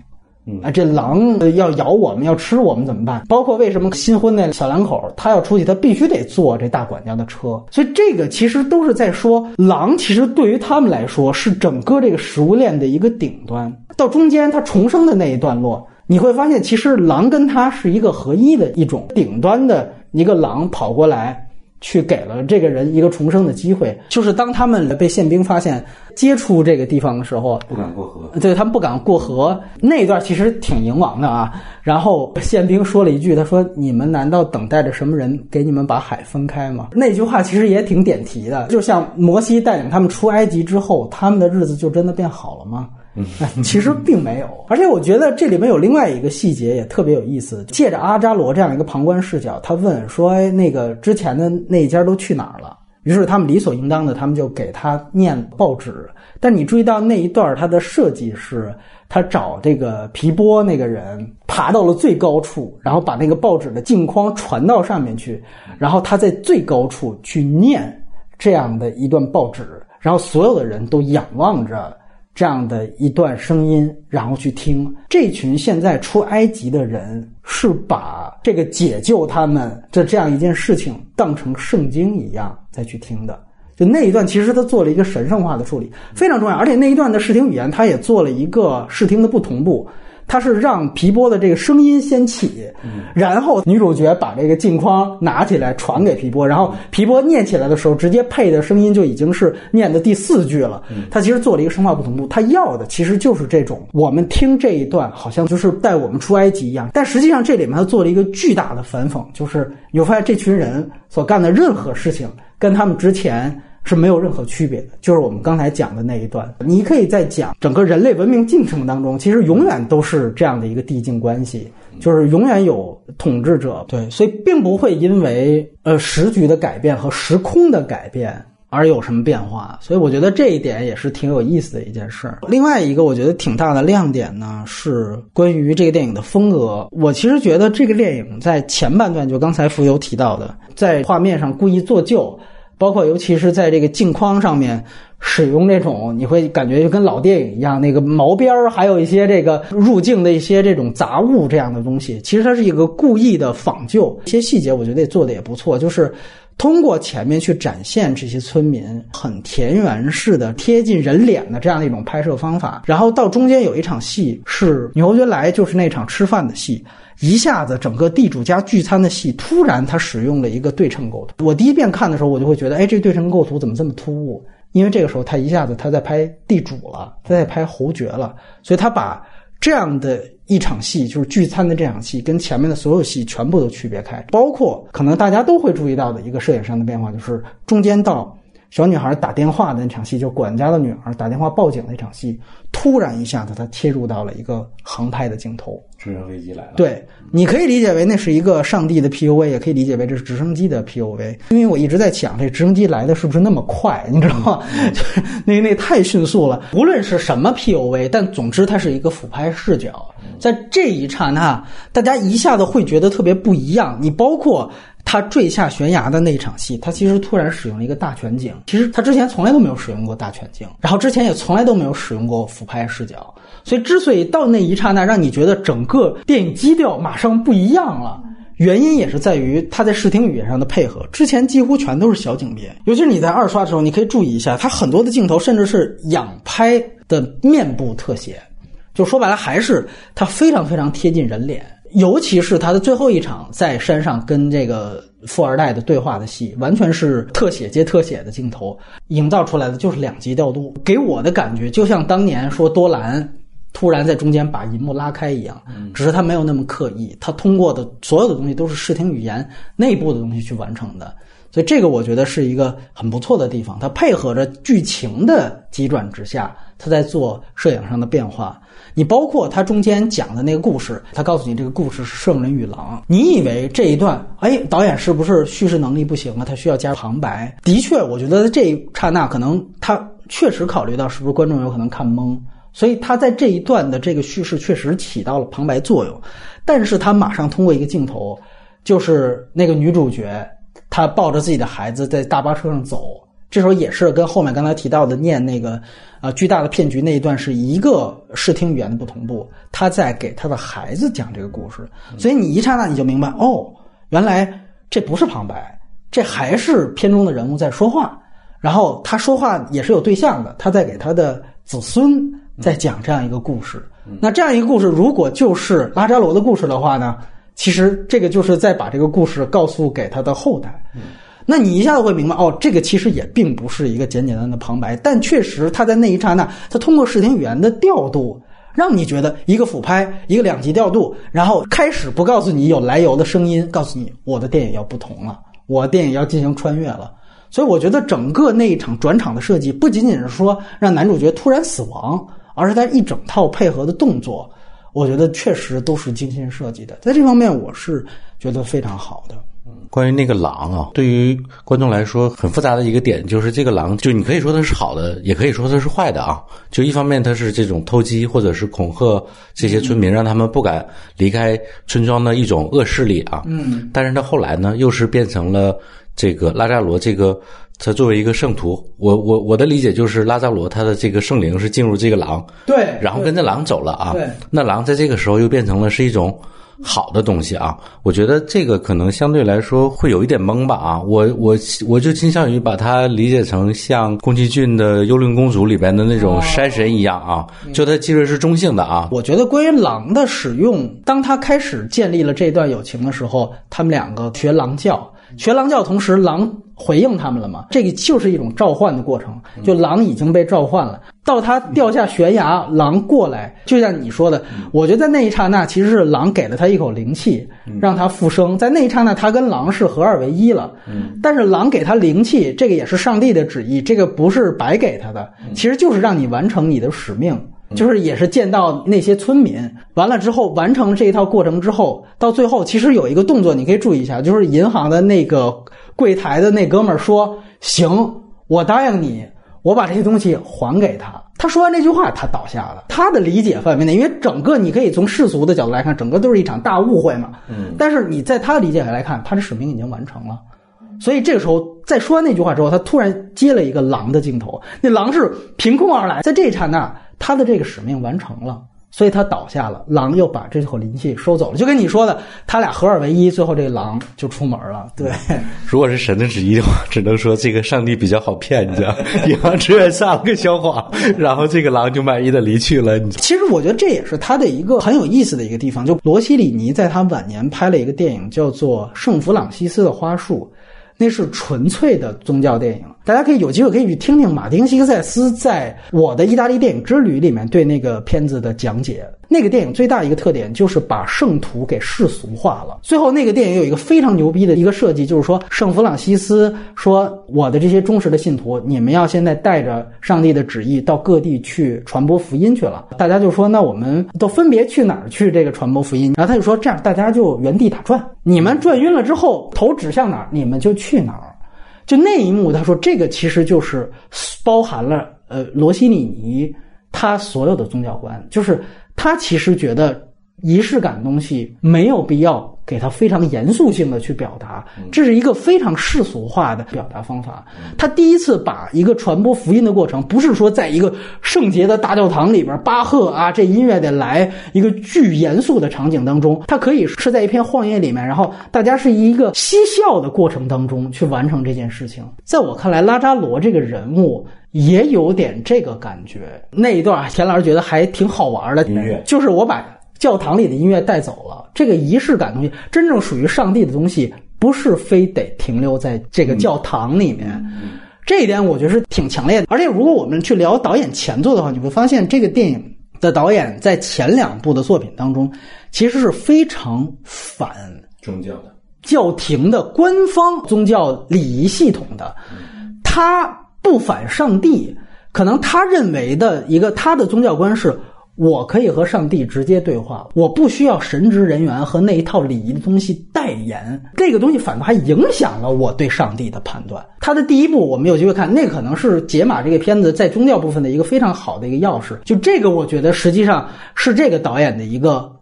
C: 啊，这狼要咬我们，要吃我们怎么办？包括为什么新婚那小两口他要出去，他必须得坐这大管家的车。所以这个其实都是在说，狼其实对于他们来说是整个这个食物链的一个顶端。到中间他重生的那一段落，你会发现其实狼跟他是一个合一的一种顶端的一个狼跑过来。去给了这个人一个重生的机会，就是当他们被宪兵发现接触这个地方的时候，
B: 不敢过河。
C: 对他们不敢过河那一段其实挺迎王的啊。然后宪兵说了一句：“他说你们难道等待着什么人给你们把海分开吗？”那句话其实也挺点题的，就像摩西带领他们出埃及之后，他们的日子就真的变好了吗？嗯，其实并没有，而且我觉得这里面有另外一个细节也特别有意思。借着阿扎罗这样一个旁观视角，他问说：“哎，那个之前的那一家都去哪儿了？”于是他们理所应当的，他们就给他念报纸。但你注意到那一段，它的设计是，他找这个皮波那个人爬到了最高处，然后把那个报纸的镜框传到上面去，然后他在最高处去念这样的一段报纸，然后所有的人都仰望着。这样的一段声音，然后去听。这群现在出埃及的人是把这个解救他们的这样一件事情当成圣经一样再去听的。就那一段，其实他做了一个神圣化的处理，非常重要。而且那一段的视听语言，他也做了一个视听的不同步。他是让皮波的这个声音先起，然后女主角把这个镜框拿起来传给皮波，然后皮波念起来的时候，直接配的声音就已经是念的第四句了。他其实做了一个声化不同步，他要的其实就是这种，我们听这一段好像就是带我们出埃及一样，但实际上这里面他做了一个巨大的反讽，就是你会发现这群人所干的任何事情跟他们之前。是没有任何区别的，就是我们刚才讲的那一段。你可以在讲整个人类文明进程当中，其实永远都是这样的一个递进关系，就是永远有统治者，对，所以并不会因为呃时局的改变和时空的改变而有什么变化。所以我觉得这一点也是挺有意思的一件事儿。另外一个我觉得挺大的亮点呢，是关于这个电影的风格。我其实觉得这个电影在前半段，就刚才浮游提到的，在画面上故意做旧。包括尤其是在这个镜框上面使用这种，你会感觉就跟老电影一样，那个毛边儿，还有一些这个入镜的一些这种杂物这样的东西。其实它是一个故意的仿旧，一些细节我觉得也做的也不错。就是通过前面去展现这些村民很田园式的、贴近人脸的这样的一种拍摄方法，然后到中间有一场戏是女侯爵来，就是那场吃饭的戏。一下子，整个地主家聚餐的戏，突然他使用了一个对称构图。我第一遍看的时候，我就会觉得，哎，这对称构图怎么这么突兀？因为这个时候他一下子他在拍地主了，他在拍侯爵了，所以他把这样的一场戏，就是聚餐的这场戏，跟前面的所有戏全部都区别开。包括可能大家都会注意到的一个摄影上的变化，就是中间到小女孩打电话的那场戏，就管家的女儿打电话报警那场戏，突然一下子她切入到了一个航拍的镜头。
B: 直升飞机来了，
C: 对，你可以理解为那是一个上帝的 PUV，也可以理解为这是直升机的 PUV。因为我一直在想，这直升机来的是不是那么快？你知道吗？就是那那太迅速了。无论是什么 PUV，但总之它是一个俯拍视角，在这一刹那，大家一下子会觉得特别不一样。你包括他坠下悬崖的那一场戏，他其实突然使用了一个大全景，其实他之前从来都没有使用过大全景，然后之前也从来都没有使用过俯拍视角。所以，之所以到那一刹那让你觉得整个电影基调马上不一样了，原因也是在于他在视听语言上的配合。之前几乎全都是小景别，尤其是你在二刷的时候，你可以注意一下，他很多的镜头甚至是仰拍的面部特写，就说白了还是他非常非常贴近人脸。尤其是他的最后一场在山上跟这个富二代的对话的戏，完全是特写接特写的镜头，营造出来的就是两极调度，给我的感觉就像当年说多兰。突然在中间把银幕拉开一样，只是他没有那么刻意，他通过的所有的东西都是视听语言内部的东西去完成的，所以这个我觉得是一个很不错的地方。它配合着剧情的急转直下，它在做摄影上的变化。你包括它中间讲的那个故事，它告诉你这个故事是圣人与狼，你以为这一段，哎，导演是不是叙事能力不行啊？他需要加旁白。的确，我觉得这一刹那，可能他确实考虑到是不是观众有可能看懵。所以他在这一段的这个叙事确实起到了旁白作用，但是他马上通过一个镜头，就是那个女主角，她抱着自己的孩子在大巴车上走，这时候也是跟后面刚才提到的念那个呃巨大的骗局那一段是一个视听语言的不同步，他在给他的孩子讲这个故事，所以你一刹那你就明白，哦，原来这不是旁白，这还是片中的人物在说话，然后他说话也是有对象的，他在给他的子孙。在讲这样一个故事，那这样一个故事，如果就是拉扎罗的故事的话呢？其实这个就是在把这个故事告诉给他的后代。那你一下子会明白，哦，这个其实也并不是一个简简单单的旁白，但确实他在那一刹那，他通过视听语言的调度，让你觉得一个俯拍，一个两极调度，然后开始不告诉你有来由的声音，告诉你我的电影要不同了，我的电影要进行穿越了。所以我觉得整个那一场转场的设计，不仅仅是说让男主角突然死亡。而是他一整套配合的动作，我觉得确实都是精心设计的，在这方面我是觉得非常好的。
B: 关于那个狼啊，对于观众来说很复杂的一个点就是这个狼，就你可以说它是好的，也可以说它是坏的啊。就一方面它是这种偷鸡或者是恐吓这些村民，让他们不敢离开村庄的一种恶势力啊。
C: 嗯，
B: 但是它后来呢，又是变成了这个拉扎罗这个。他作为一个圣徒，我我我的理解就是拉扎罗他的这个圣灵是进入这个狼，
C: 对，
B: 然后跟着狼走了啊。
C: 对，
B: 那狼在这个时候又变成了是一种好的东西啊。我觉得这个可能相对来说会有一点懵吧啊。我我我就倾向于把它理解成像宫崎骏的《幽灵公主》里边的那种山神一样啊，就它其实是中性的啊。
C: 我觉得关于狼的使用，当他开始建立了这段友情的时候，他们两个学狼叫，学狼叫，同时狼。回应他们了嘛？这个就是一种召唤的过程，就狼已经被召唤了，到他掉下悬崖，狼过来，就像你说的，我觉得在那一刹那，其实是狼给了他一口灵气，让他复生，在那一刹那，他跟狼是合二为一了。但是狼给他灵气，这个也是上帝的旨意，这个不是白给他的，其实就是让你完成你的使命。就是也是见到那些村民，完了之后完成这一套过程之后，到最后其实有一个动作你可以注意一下，就是银行的那个柜台的那哥们儿说：“行，我答应你，我把这些东西还给他。”他说完这句话，他倒下了。他的理解范围内，因为整个你可以从世俗的角度来看，整个都是一场大误会嘛。
B: 嗯。
C: 但是你在他的理解来看，他的使命已经完成了。所以这个时候，在说完那句话之后，他突然接了一个狼的镜头，那狼是凭空而来，在这一刹那。他的这个使命完成了，所以他倒下了，狼又把这口灵气收走了。就跟你说的，他俩合二为一，最后这个狼就出门了。对，
B: 如果是神的旨意的话，只能说这个上帝比较好骗，你知道，银行职员撒了个小谎，然后这个狼就满意的离去了。你
C: 其实我觉得这也是他的一个很有意思的一个地方。就罗西里尼在他晚年拍了一个电影，叫做《圣弗朗西斯的花束》。那是纯粹的宗教电影，大家可以有机会可以去听听马丁·西克塞斯在《我的意大利电影之旅》里面对那个片子的讲解。那个电影最大一个特点就是把圣徒给世俗化了。最后那个电影有一个非常牛逼的一个设计，就是说圣弗朗西斯说：“我的这些忠实的信徒，你们要现在带着上帝的旨意到各地去传播福音去了。”大家就说：“那我们都分别去哪儿去这个传播福音？”然后他就说：“这样大家就原地打转，你们转晕了之后，头指向哪儿，你们就去哪儿。”就那一幕，他说这个其实就是包含了呃罗西里尼他所有的宗教观，就是他其实觉得仪式感的东西没有必要给他非常严肃性的去表达，这是一个非常世俗化的表达方法。他第一次把一个传播福音的过程，不是说在一个圣洁的大教堂里边，巴赫啊这音乐得来一个巨严肃的场景当中，他可以是在一片荒野里面，然后大家是一个嬉笑的过程当中去完成这件事情。在我看来，拉扎罗这个人物。也有点这个感觉，那一段田老师觉得还挺好玩的
B: 音乐
C: 就是我把教堂里的音乐带走了，这个仪式感东西，真正属于上帝的东西，不是非得停留在这个教堂里面。这一点我觉得是挺强烈的。而且如果我们去聊导演前作的话，你会发现这个电影的导演在前两部的作品当中，其实是非常反
B: 宗教的，
C: 教廷的官方宗教礼仪系统的，他不反上帝，可能他认为的一个他的宗教观是。我可以和上帝直接对话，我不需要神职人员和那一套礼仪的东西代言。这个东西反倒还影响了我对上帝的判断。他的第一部我们有机会看，那可能是解码这个片子在宗教部分的一个非常好的一个钥匙。就这个，我觉得实际上是这个导演的一个。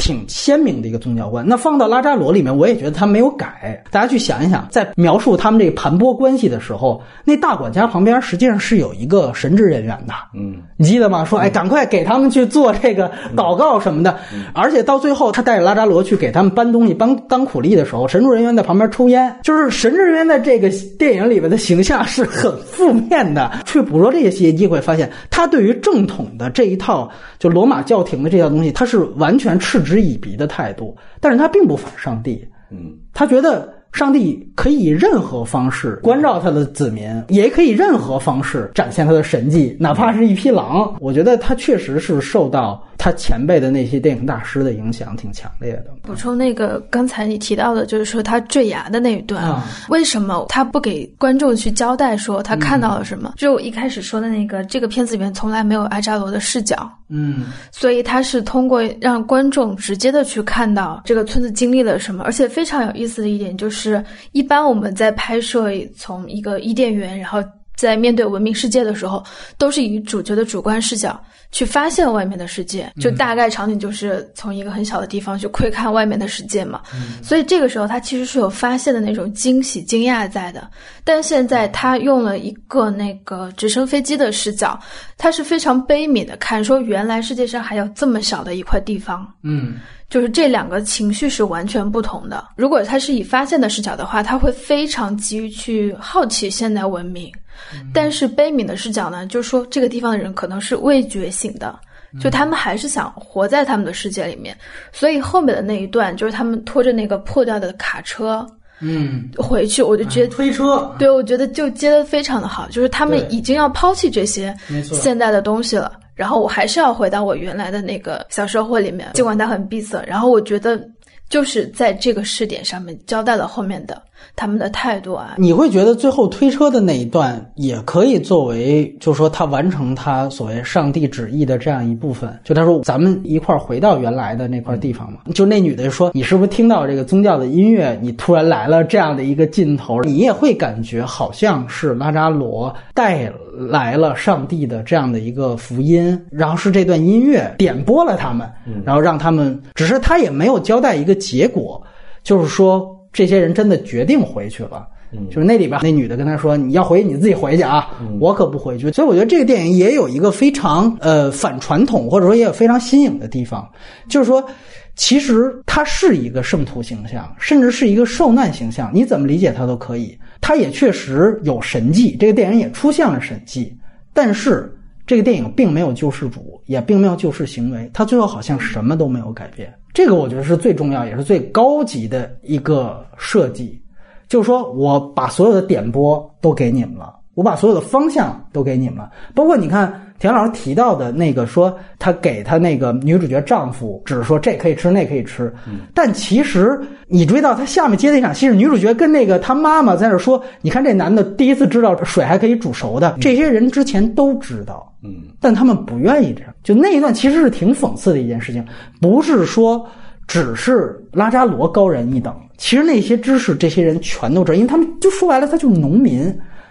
C: 挺鲜明的一个宗教观，那放到拉扎罗里面，我也觉得他没有改。大家去想一想，在描述他们这个盘剥关系的时候，那大管家旁边实际上是有一个神职人员的，
B: 嗯，
C: 你记得吗？说，哎，赶快给他们去做这个祷告什么的。而且到最后，他带着拉扎罗去给他们搬东西、搬当苦力的时候，神职人员在旁边抽烟。就是神职人员在这个电影里面的形象是很负面的。去捕捉这些你会发现，他对于正统的这一套，就罗马教廷的这套东西，他是完全嗤之以鼻的态度。但是他并不反上帝，
B: 嗯，
C: 他觉得上帝可以以任何方式关照他的子民，也可以任何方式展现他的神迹，哪怕是一匹狼。我觉得他确实是受到他前辈的那些电影大师的影响挺强烈的。
A: 补充那个刚才你提到的，就是说他坠崖的那一段，
C: 啊
A: 为什么他不给观众去交代说他看到了什么？就我一开始说的那个，这个片子里面从来没有阿扎罗的视角，
C: 嗯。
A: 所以他是通过让观众直接的去看到这个村子经历了什么，而且非常有意思的一点就是，一般我们在拍摄从一个伊甸园，然后在面对文明世界的时候，都是以主角的主观视角去发现外面的世界，就大概场景就是从一个很小的地方去窥看外面的世界嘛。所以这个时候他其实是有发现的那种惊喜、惊讶在的。但现在他用了一个那个直升飞机的视角，他是非常悲悯的看，说原来世界上还有这么小的一块地方。
C: 嗯
A: 就是这两个情绪是完全不同的。如果他是以发现的视角的话，他会非常急于去好奇现代文明；但是悲悯的视角呢，就是说这个地方的人可能是未觉醒的，就他们还是想活在他们的世界里面。所以后面的那一段，就是他们拖着那个破掉的卡车
C: 嗯，
A: 回去，我就觉得。
C: 推车，
A: 对，我觉得就接的非常的好，就是他们已经要抛弃这些现代的东西了，然后我还是要回到我原来的那个小社会里面，尽管它很闭塞，然后我觉得就是在这个试点上面交代了后面的他们的态度啊，
C: 你会觉得最后推车的那一段也可以作为，就是说他完成他所谓上帝旨意的这样一部分。就他说咱们一块儿回到原来的那块地方嘛。就那女的说你是不是听到这个宗教的音乐，你突然来了这样的一个劲头，你也会感觉好像是拉扎罗带来了上帝的这样的一个福音，然后是这段音乐点拨了他们，然后让他们，只是他也没有交代一个结果。就是说，这些人真的决定回去了。就是那里边那女的跟他说：“你要回你自己回去啊，我可不回去。”所以我觉得这个电影也有一个非常呃反传统，或者说也有非常新颖的地方，就是说。其实他是一个圣徒形象，甚至是一个受难形象，你怎么理解他都可以。他也确实有神迹，这个电影也出现了神迹，但是这个电影并没有救世主，也并没有救世行为，他最后好像什么都没有改变。这个我觉得是最重要，也是最高级的一个设计，就是说我把所有的点拨都给你们了，我把所有的方向都给你们了，包括你看。田老师提到的那个说，他给他那个女主角丈夫，只是说这可以吃那可以吃，但其实你追到他下面接的一场戏是女主角跟那个他妈妈在那说，你看这男的第一次知道水还可以煮熟的，这些人之前都知道，
B: 嗯，
C: 但他们不愿意这样。就那一段其实是挺讽刺的一件事情，不是说只是拉扎罗高人一等，其实那些知识这些人全都知道，因为他们就说白了，他就是农民。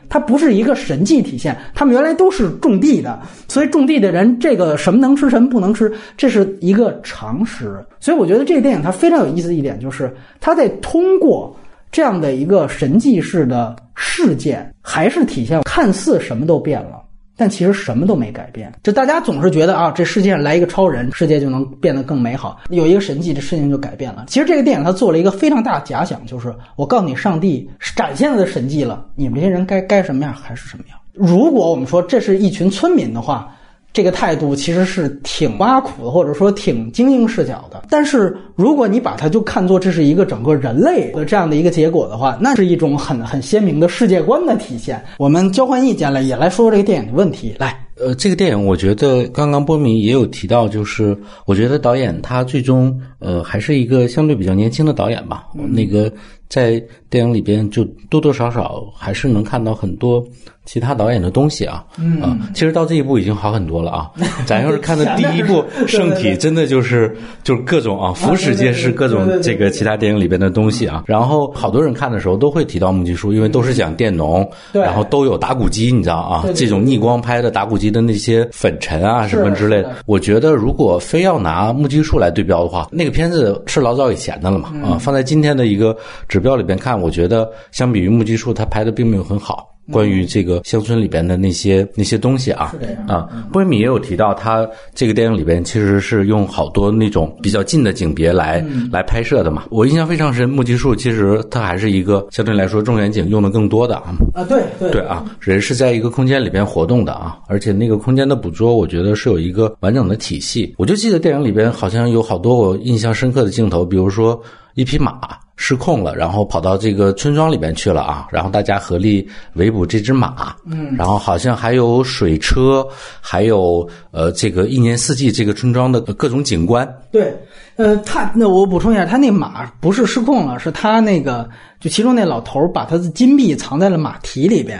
C: 它不是一个神迹体现，他们原来都是种地的，所以种地的人这个什么能吃什么不能吃，这是一个常识。所以我觉得这个电影它非常有意思的一点就是，它在通过这样的一个神迹式的事件，还是体现看似什么都变了。但其实什么都没改变，就大家总是觉得啊，这世界上来一个超人，世界就能变得更美好；有一个神迹，这事情就改变了。其实这个电影它做了一个非常大的假想，就是我告诉你，上帝展现了的神迹了，你们这些人该该什么样还是什么样。如果我们说这是一群村民的话。这个态度其实是挺挖苦的，或者说挺精英视角的。但是如果你把它就看作这是一个整个人类的这样的一个结果的话，那是一种很很鲜明的世界观的体现。我们交换意见了，也来说说这个电影的问题。来，
B: 呃，这个电影我觉得刚刚波米也有提到，就是我觉得导演他最终呃还是一个相对比较年轻的导演吧。那个在电影里边就多多少少还是能看到很多。其他导演的东西啊，啊，其实到这一步已经好很多了啊。咱要是看的第一部《圣体》，真的就是就是各种啊，俯拾皆是各种这个其他电影里边的东西啊。然后好多人看的时候都会提到木吉树，因为都是讲佃农，然后都有打谷机，你知道啊，这种逆光拍的打谷机的那些粉尘啊什么之类的。我觉得如果非要拿木吉树来对标的话，那个片子是老早以前的了嘛啊，放在今天的一个指标里边看，我觉得相比于木吉树，他拍的并没有很好。关于这个乡村里边的那些那些东西啊，啊，波米也有提到，他这个电影里边其实是用好多那种比较近的景别来来拍摄的嘛。我印象非常深，木吉树其实它还是一个相对来说重远景用的更多的啊。
C: 啊，对对
B: 对啊，人是在一个空间里边活动的啊，而且那个空间的捕捉，我觉得是有一个完整的体系。我就记得电影里边好像有好多我印象深刻的镜头，比如说一匹马。失控了，然后跑到这个村庄里边去了啊！然后大家合力围捕这只马，嗯，然后好像还有水车，还有呃，这个一年四季这个村庄的各种景观。
C: 对，呃，他那我补充一下，他那马不是失控了，是他那个。就其中那老头把他的金币藏在了马蹄里边，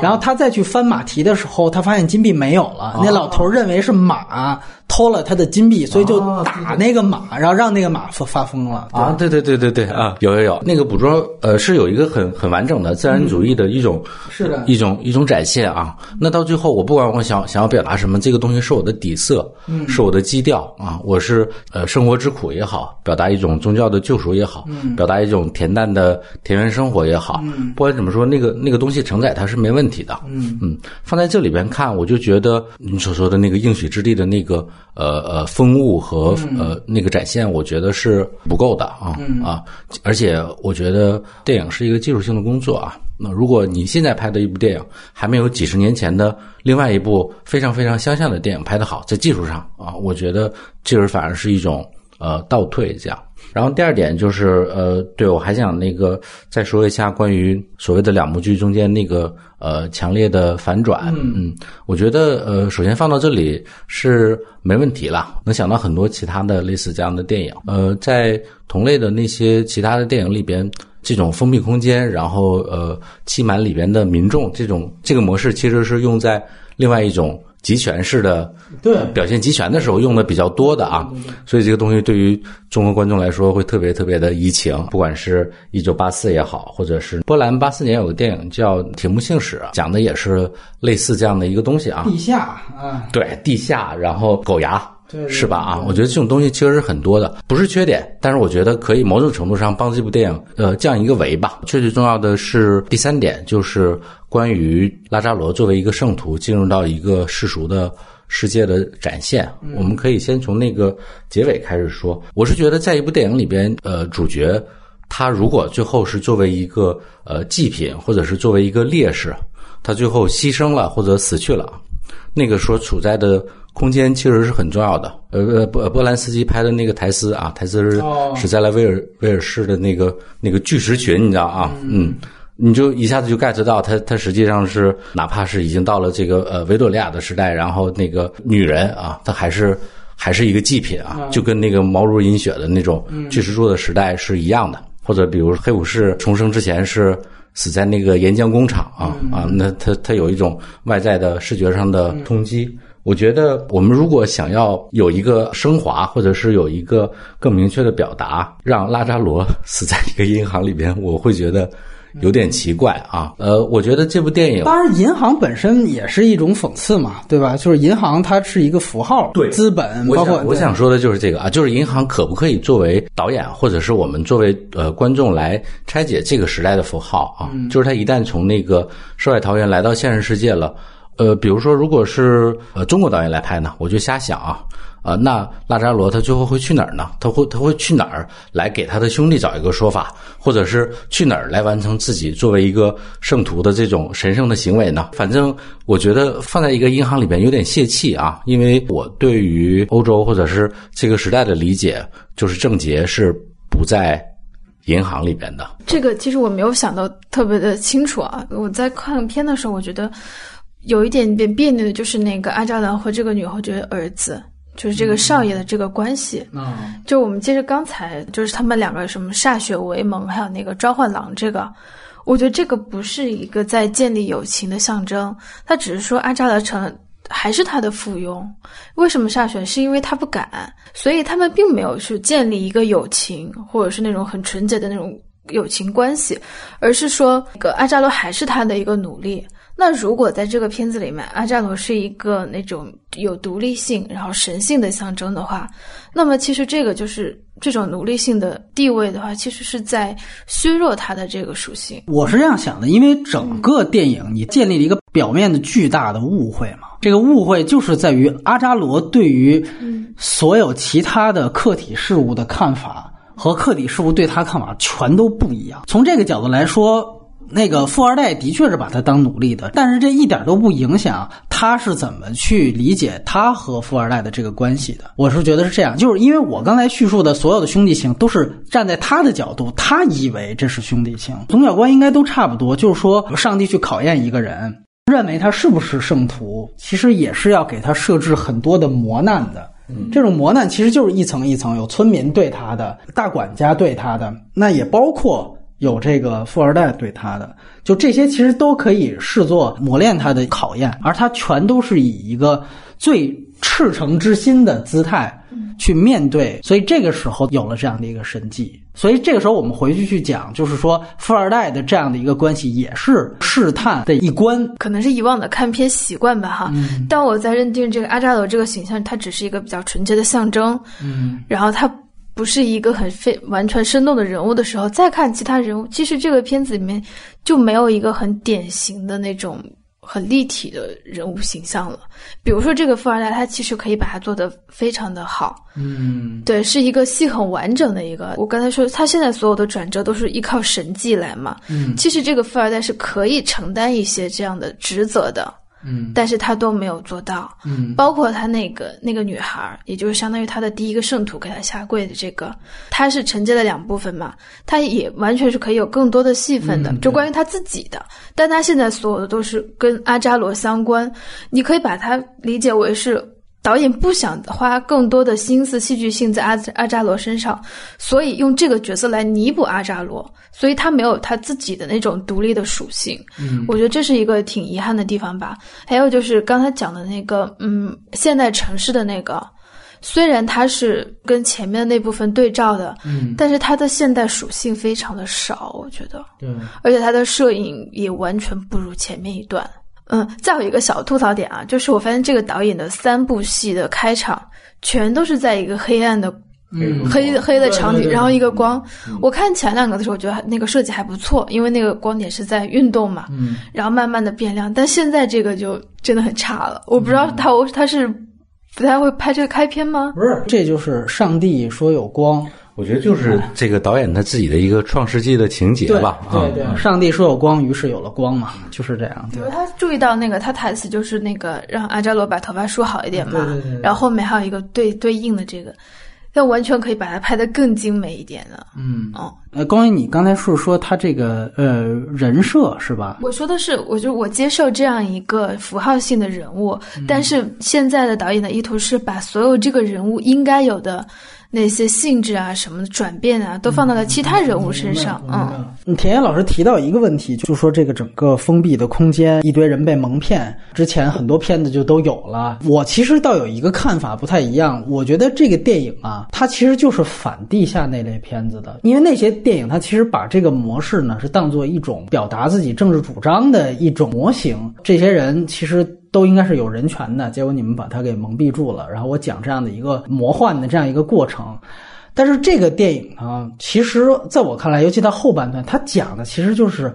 C: 然后他再去翻马蹄的时候，他发现金币没有了。那老头认为是马偷了他的金币，所以就打那个马，然后让那个马发发疯了。
B: 啊，对对对对对啊，有有有，那个捕捉呃是有一个很很完整的自然主义的一种
C: 是的
B: 一种一种展现啊。那到最后，我不管我想想要表达什么，这个东西是我的底色，是我的基调啊。我是呃生活之苦也好，表达一种宗教的救赎也好，表达一种恬淡的。田园生活也好，不管怎么说，那个那个东西承载它是没问题的。嗯嗯，放在这里边看，我就觉得你所说的那个应许之地的那个呃呃风物和呃那个展现，我觉得是不够的啊啊！而且我觉得电影是一个技术性的工作啊。那如果你现在拍的一部电影还没有几十年前的另外一部非常非常相像的电影拍得好，在技术上啊，我觉得这是反而是一种呃倒退这样。然后第二点就是，呃，对我还想那个再说一下关于所谓的两部剧中间那个呃强烈的反转。嗯，我觉得呃，首先放到这里是没问题了，能想到很多其他的类似这样的电影。呃，在同类的那些其他的电影里边，这种封闭空间，然后呃欺瞒里边的民众，这种这个模式其实是用在另外一种。集权式的
C: 对
B: 表现集权的时候用的比较多的啊，所以这个东西对于中国观众来说会特别特别的移情。不管是一九八四也好，或者是波兰八四年有个电影叫《铁木信史》，讲的也是类似这样的一个东西啊。
C: 地下啊，
B: 对地下，然后狗牙
C: 对
B: 是吧？啊，我觉得这种东西其实是很多的，不是缺点，但是我觉得可以某种程度上帮这部电影呃降一个维吧。最最重要的是第三点，就是关于拉扎罗作为一个圣徒进入到一个世俗的。世界的展现，我们可以先从那个结尾开始说。我是觉得，在一部电影里边，呃，主角他如果最后是作为一个呃祭品，或者是作为一个烈士，他最后牺牲了或者死去了，那个所处在的空间其实是很重要的。呃呃，波波兰斯基拍的那个台斯啊，台斯是
C: 哦
B: 是在了威尔威尔士的那个那个巨石群，你知道啊？嗯。你就一下子就 get 到他，他实际上是哪怕是已经到了这个呃维多利亚的时代，然后那个女人啊，她还是还是一个祭品啊，就跟那个毛如银雪的那种巨石柱的时代是一样的。或者比如黑武士重生之前是死在那个岩浆工厂啊啊，那他他有一种外在的视觉上的冲击。我觉得我们如果想要有一个升华，或者是有一个更明确的表达，让拉扎罗死在一个银行里边，我会觉得有点奇怪啊。呃，我觉得这部电影
C: 当然，银行本身也是一种讽刺嘛，对吧？就是银行它是一个符号，
B: 对
C: 资本，包括
B: 想我想说的就是这个啊，就是银行可不可以作为导演，或者是我们作为呃观众来拆解这个时代的符号啊？就是他一旦从那个世外桃源来到现实世界了，呃，比如说如果是呃中国导演来拍呢，我就瞎想啊。啊，那拉扎罗他最后会去哪儿呢？他会他会去哪儿来给他的兄弟找一个说法，或者是去哪儿来完成自己作为一个圣徒的这种神圣的行为呢？反正我觉得放在一个银行里边有点泄气啊，因为我对于欧洲或者是这个时代的理解，就是症结是不在银行里边的。
A: 这个其实我没有想到特别的清楚啊。我在看片的时候，我觉得有一点点别扭的，就是那个阿扎兰和这个女侯爵儿子，就是这个少爷的这个关系。
C: 啊，
A: 就我们接着刚才，就是他们两个什么歃血为盟，还有那个召唤狼这个，我觉得这个不是一个在建立友情的象征，他只是说阿扎勒成还是他的附庸。为什么歃血？是因为他不敢，所以他们并没有去建立一个友情，或者是那种很纯洁的那种友情关系，而是说，那个阿扎罗还是他的一个奴隶。那如果在这个片子里面，阿扎罗是一个那种有独立性，然后神性的象征的话，那么其实这个就是这种奴隶性的地位的话，其实是在削弱他的这个属性。
C: 我是这样想的，因为整个电影你建立了一个表面的巨大的误会嘛，这个误会就是在于阿扎罗对于所有其他的客体事物的看法和客体事物对他看法全都不一样。从这个角度来说。那个富二代的确是把他当奴隶的，但是这一点都不影响他是怎么去理解他和富二代的这个关系的。我是觉得是这样，就是因为我刚才叙述的所有的兄弟情都是站在他的角度，他以为这是兄弟情，总角观应该都差不多。就是说，上帝去考验一个人，认为他是不是圣徒，其实也是要给他设置很多的磨难的。这种磨难其实就是一层一层，有村民对他的，大管家对他的，那也包括。有这个富二代对他的，就这些其实都可以视作磨练他的考验，而他全都是以一个最赤诚之心的姿态去面对，所以这个时候有了这样的一个神迹。所以这个时候我们回去去讲，就是说富二代的这样的一个关系也是试探的一关。
A: 可能是以往的看片习惯吧，哈。但我在认定这个阿扎罗这个形象，它只是一个比较纯洁的象征，
C: 嗯，
A: 然后它。不是一个很非完全生动的人物的时候，再看其他人物，其实这个片子里面就没有一个很典型的那种很立体的人物形象了。比如说这个富二代，他其实可以把它做得非常的好，
C: 嗯，
A: 对，是一个戏很完整的一个。我刚才说他现在所有的转折都是依靠神迹来嘛，
C: 嗯，
A: 其实这个富二代是可以承担一些这样的职责的。
C: 嗯，
A: 但是他都没有做到，
C: 嗯，
A: 包括他那个那个女孩，也就是相当于他的第一个圣徒给他下跪的这个，他是承接了两部分嘛，他也完全是可以有更多的戏份的，
C: 嗯
A: 就关于他自己的，但他现在所有的都是跟阿扎罗相关，你可以把它理解为是。导演不想花更多的心思、戏剧性在阿阿扎罗身上，所以用这个角色来弥补阿扎罗，所以他没有他自己的那种独立的属性。
C: 嗯，
A: 我觉得这是一个挺遗憾的地方吧。还有就是刚才讲的那个，嗯，现代城市的那个，虽然它是跟前面的那部分对照的，
C: 嗯，
A: 但是它的现代属性非常的少，我觉得，
C: 对，
A: 而且它的摄影也完全不如前面一段。嗯，再有一个小吐槽点啊，就是我发现这个导演的三部戏的开场全都是在一个黑暗的
C: 嗯
A: 黑黑的场景，
C: 对对对
A: 然后一个光。我看前两个的时候，我觉得那个设计还不错，因为那个光点是在运动嘛，
C: 嗯，
A: 然后慢慢的变亮。但现在这个就真的很差了，我不知道他他是不太会拍这个开篇吗？
C: 不是，这就是上帝说有光，
B: 我觉得就是这个导演他自己的一个创世纪的情节吧，
C: 对对，
B: 啊
C: 上帝说有光，于是有了光嘛，就是这样。对
A: 他注意到那个他台词就是那个让阿扎罗把头发梳好一点嘛，
C: 对对对对
A: 然后后面还有一个对对应的这个，但完全可以把它拍得更精美一点的。
C: 嗯，
A: 哦，
C: 呃，关于你刚才是说他这个呃人设是吧？
A: 我说的是，我就我接受这样一个符号性的人物，
C: 嗯
A: 但是现在的导演的意图是把所有这个人物应该有的那些性质啊、什么的转变啊，都放到了其他人物身上。嗯，
C: 嗯，田野老师提到一个问题，就是说这个整个封闭的空间，一堆人被蒙骗，之前很多片子就都有了。我其实倒有一个看法不太一样，我觉得这个电影啊，它其实就是反地下那类片子的，因为那些电影它其实把这个模式呢是当做一种表达自己政治主张的一种模型。这些人其实都应该是有人权的，结果你们把它给蒙蔽住了。然后我讲这样的一个魔幻的这样一个过程。但是这个电影呢，其实在我看来，尤其到后半段，它讲的其实就是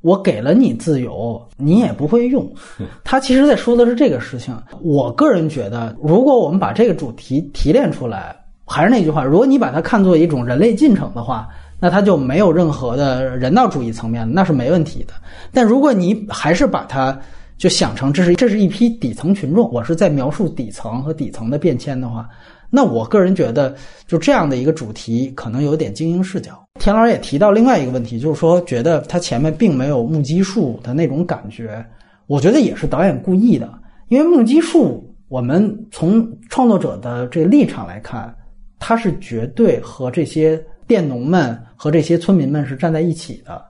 C: 我给了你自由，你也不会用。他其实在说的是这个事情。我个人觉得，如果我们把这个主题提炼出来，还是那句话，如果你把它看作一种人类进程的话，那它就没有任何的人道主义层面，那是没问题的。但如果你还是把它就想成这是这是一批底层群众，我是在描述底层和底层的变迁的话，那我个人觉得，就这样的一个主题，可能有点精英视角。田老师也提到另外一个问题，就是说，觉得他前面并没有目击术的那种感觉，我觉得也是导演故意的，因为目击术，我们从创作者的这个立场来看，他是绝对和这些佃农们和这些村民们是站在一起的，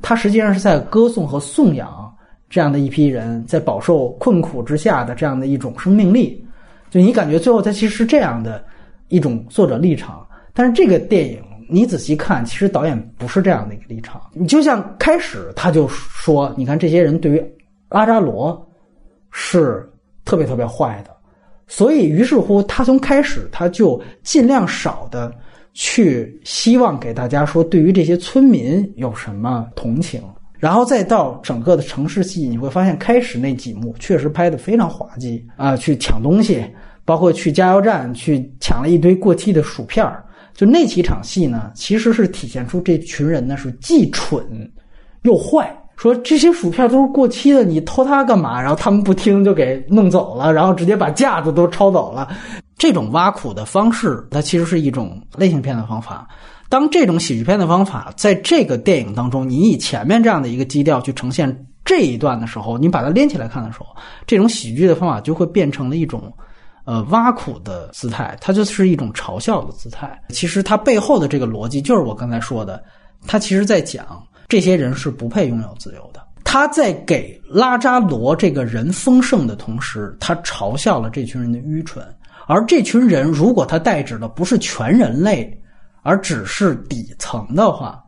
C: 他实际上是在歌颂和颂扬这样的一批人在饱受困苦之下的这样的一种生命力。就你感觉最后他其实是这样的一种作者立场，但是这个电影你仔细看，其实导演不是这样的一个立场。你就像开始他就说，你看这些人对于阿扎罗是特别特别坏的，所以于是乎他从开始他就尽量少的去希望给大家说对于这些村民有什么同情。然后再到整个的城市戏，你会发现开始那几幕确实拍得非常滑稽啊、去抢东西，包括去加油站去抢了一堆过期的薯片儿。就那几场戏呢，其实是体现出这群人呢是既蠢又坏。说这些薯片都是过期的，你偷它干嘛？然后他们不听，就给弄走了，然后直接把架子都抄走了。这种挖苦的方式，它其实是一种类型片的方法。当这种喜剧片的方法在这个电影当中，你以前面这样的一个基调去呈现这一段的时候，你把它连起来看的时候，这种喜剧的方法就会变成了一种。呃，挖苦的姿态，它就是一种嘲笑的姿态。其实它背后的这个逻辑，就是我刚才说的，他其实在讲这些人是不配拥有自由的。他在给拉扎罗这个人丰盛的同时，他嘲笑了这群人的愚蠢。而这群人，如果他代指的不是全人类，而只是底层的话，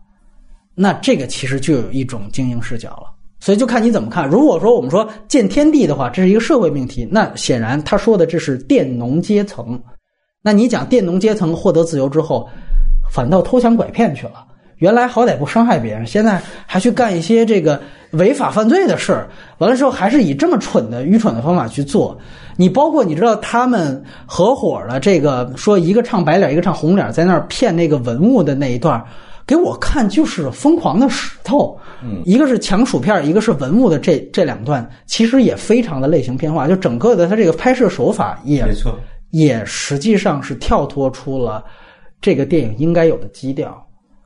C: 那这个其实就有一种精英视角了。所以就看你怎么看。如果说我们说见天地的话，这是一个社会命题，那显然他说的这是佃农阶层。那你讲佃农阶层获得自由之后，反倒偷抢拐骗去了。原来好歹不伤害别人，现在还去干一些这个违法犯罪的事儿。完了之后，还是以这么蠢的、愚蠢的方法去做。你包括你知道他们合伙的这个说一个唱白脸，一个唱红脸，在那儿骗那个文物的那一段，给我看就是疯狂的石头。嗯，一个是抢薯片，一个是文物的这这两段，其实也非常的类型片化。就整个的他这个拍摄手法也
B: 没错，
C: 也实际上是跳脱出了这个电影应该有的基调。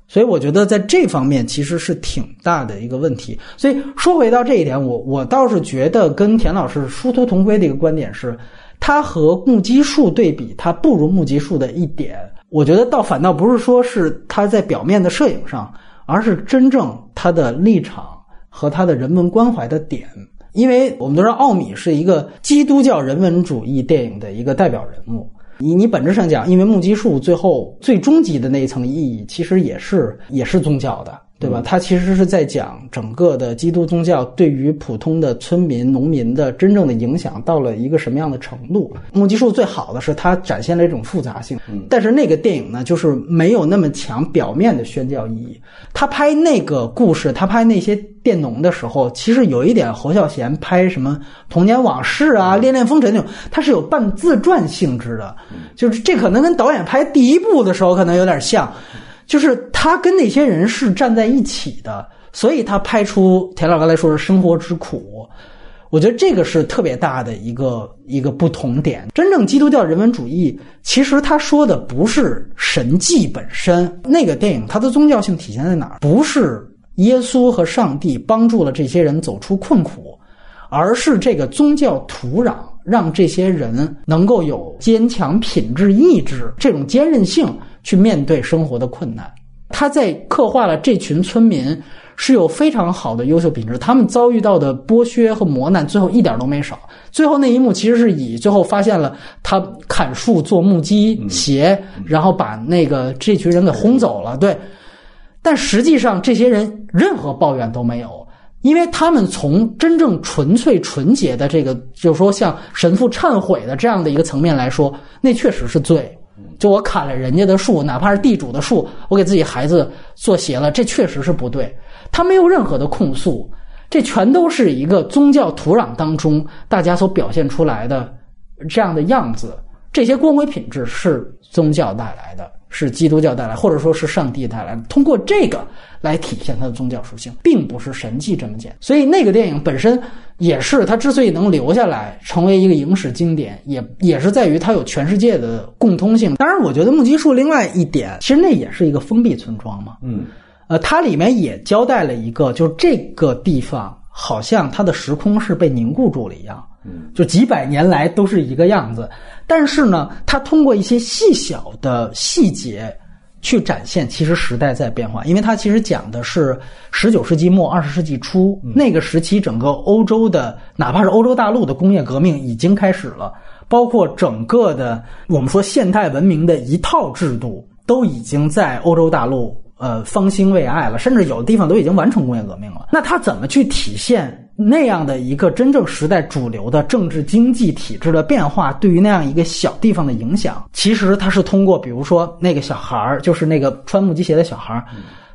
C: 所以我觉得在这方面其实是挺大的一个问题。所以说回到这一点，我我倒是觉得跟田老师殊途同归的一个观点是，他和目击术对比，他不如目击术的一点，我觉得倒反倒不是说是他在表面的摄影上，而是真正他的立场和他的人文关怀的点。因为我们都知道，奥米是一个基督教人文主义电影的一个代表人物。你你本质上讲，因为目击术最后最终极的那一层意义，其实也是也是宗教的，对吧？他其实是在讲整个的基督宗教对于普通的村民、农民的真正的影响到了一个什么样的程度。目击术最好的是它展现了一种复杂性，但是那个电影呢，就是没有那么强表面的宣教意义。他拍那个故事，他拍那些佃农的时候，其实有一点侯孝贤拍什么童年往事啊、恋恋风尘那种，它是有半自传性质的，就是这可能跟导演拍第一部的时候可能有点像。就是他跟那些人是站在一起的，所以他拍出田老刚才说的生活之苦，我觉得这个是特别大的一个一个不同点。真正基督教人文主义，其实他说的不是神迹本身，那个电影它的宗教性体现在哪儿？不是耶稣和上帝帮助了这些人走出困苦，而是这个宗教土壤让这些人能够有坚强品质意志，这种坚韧性。去面对生活的困难，他在刻画了这群村民是有非常好的优秀品质，他们遭遇到的剥削和磨难，最后一点都没少。最后那一幕其实是以最后发现了他砍树做木屐鞋，然后把那个这群人给轰走了。对，但实际上这些人任何抱怨都没有，因为他们从真正纯粹纯洁的这个，就是说像神父忏悔的这样的一个层面来说，那确实是罪。就我砍了人家的树，哪怕是地主的树，我给自己孩子做鞋了，这确实是不对。他没有任何的控诉，这全都是一个宗教土壤当中大家所表现出来的这样的样子。这些光辉品质是宗教带来的，是基督教带来，或者说是上帝带来的。通过这个来体现它的宗教属性，并不是神迹这么简单。所以那个电影本身也是它之所以能留下来成为一个影史经典，也也是在于它有全世界的共通性。当然，我觉得木屐树另外一点，其实那也是一个封闭村庄嘛。
B: 嗯，
C: 呃，它里面也交代了一个，就是这个地方好像它的时空是被凝固住了一样，
B: 嗯，
C: 就几百年来都是一个样子。但是呢，它通过一些细小的细节去展现，其实时代在变化，因为它其实讲的是十九世纪末二十世纪初那个时期，整个欧洲的，哪怕是欧洲大陆的工业革命已经开始了，包括整个的我们说现代文明的一套制度都已经在欧洲大陆呃方兴未艾了，甚至有的地方都已经完成工业革命了。那他怎么去体现？那样的一个真正时代主流的政治经济体制的变化，对于那样一个小地方的影响，其实他是通过，比如说那个小孩儿，就是那个穿木屐鞋的小孩儿，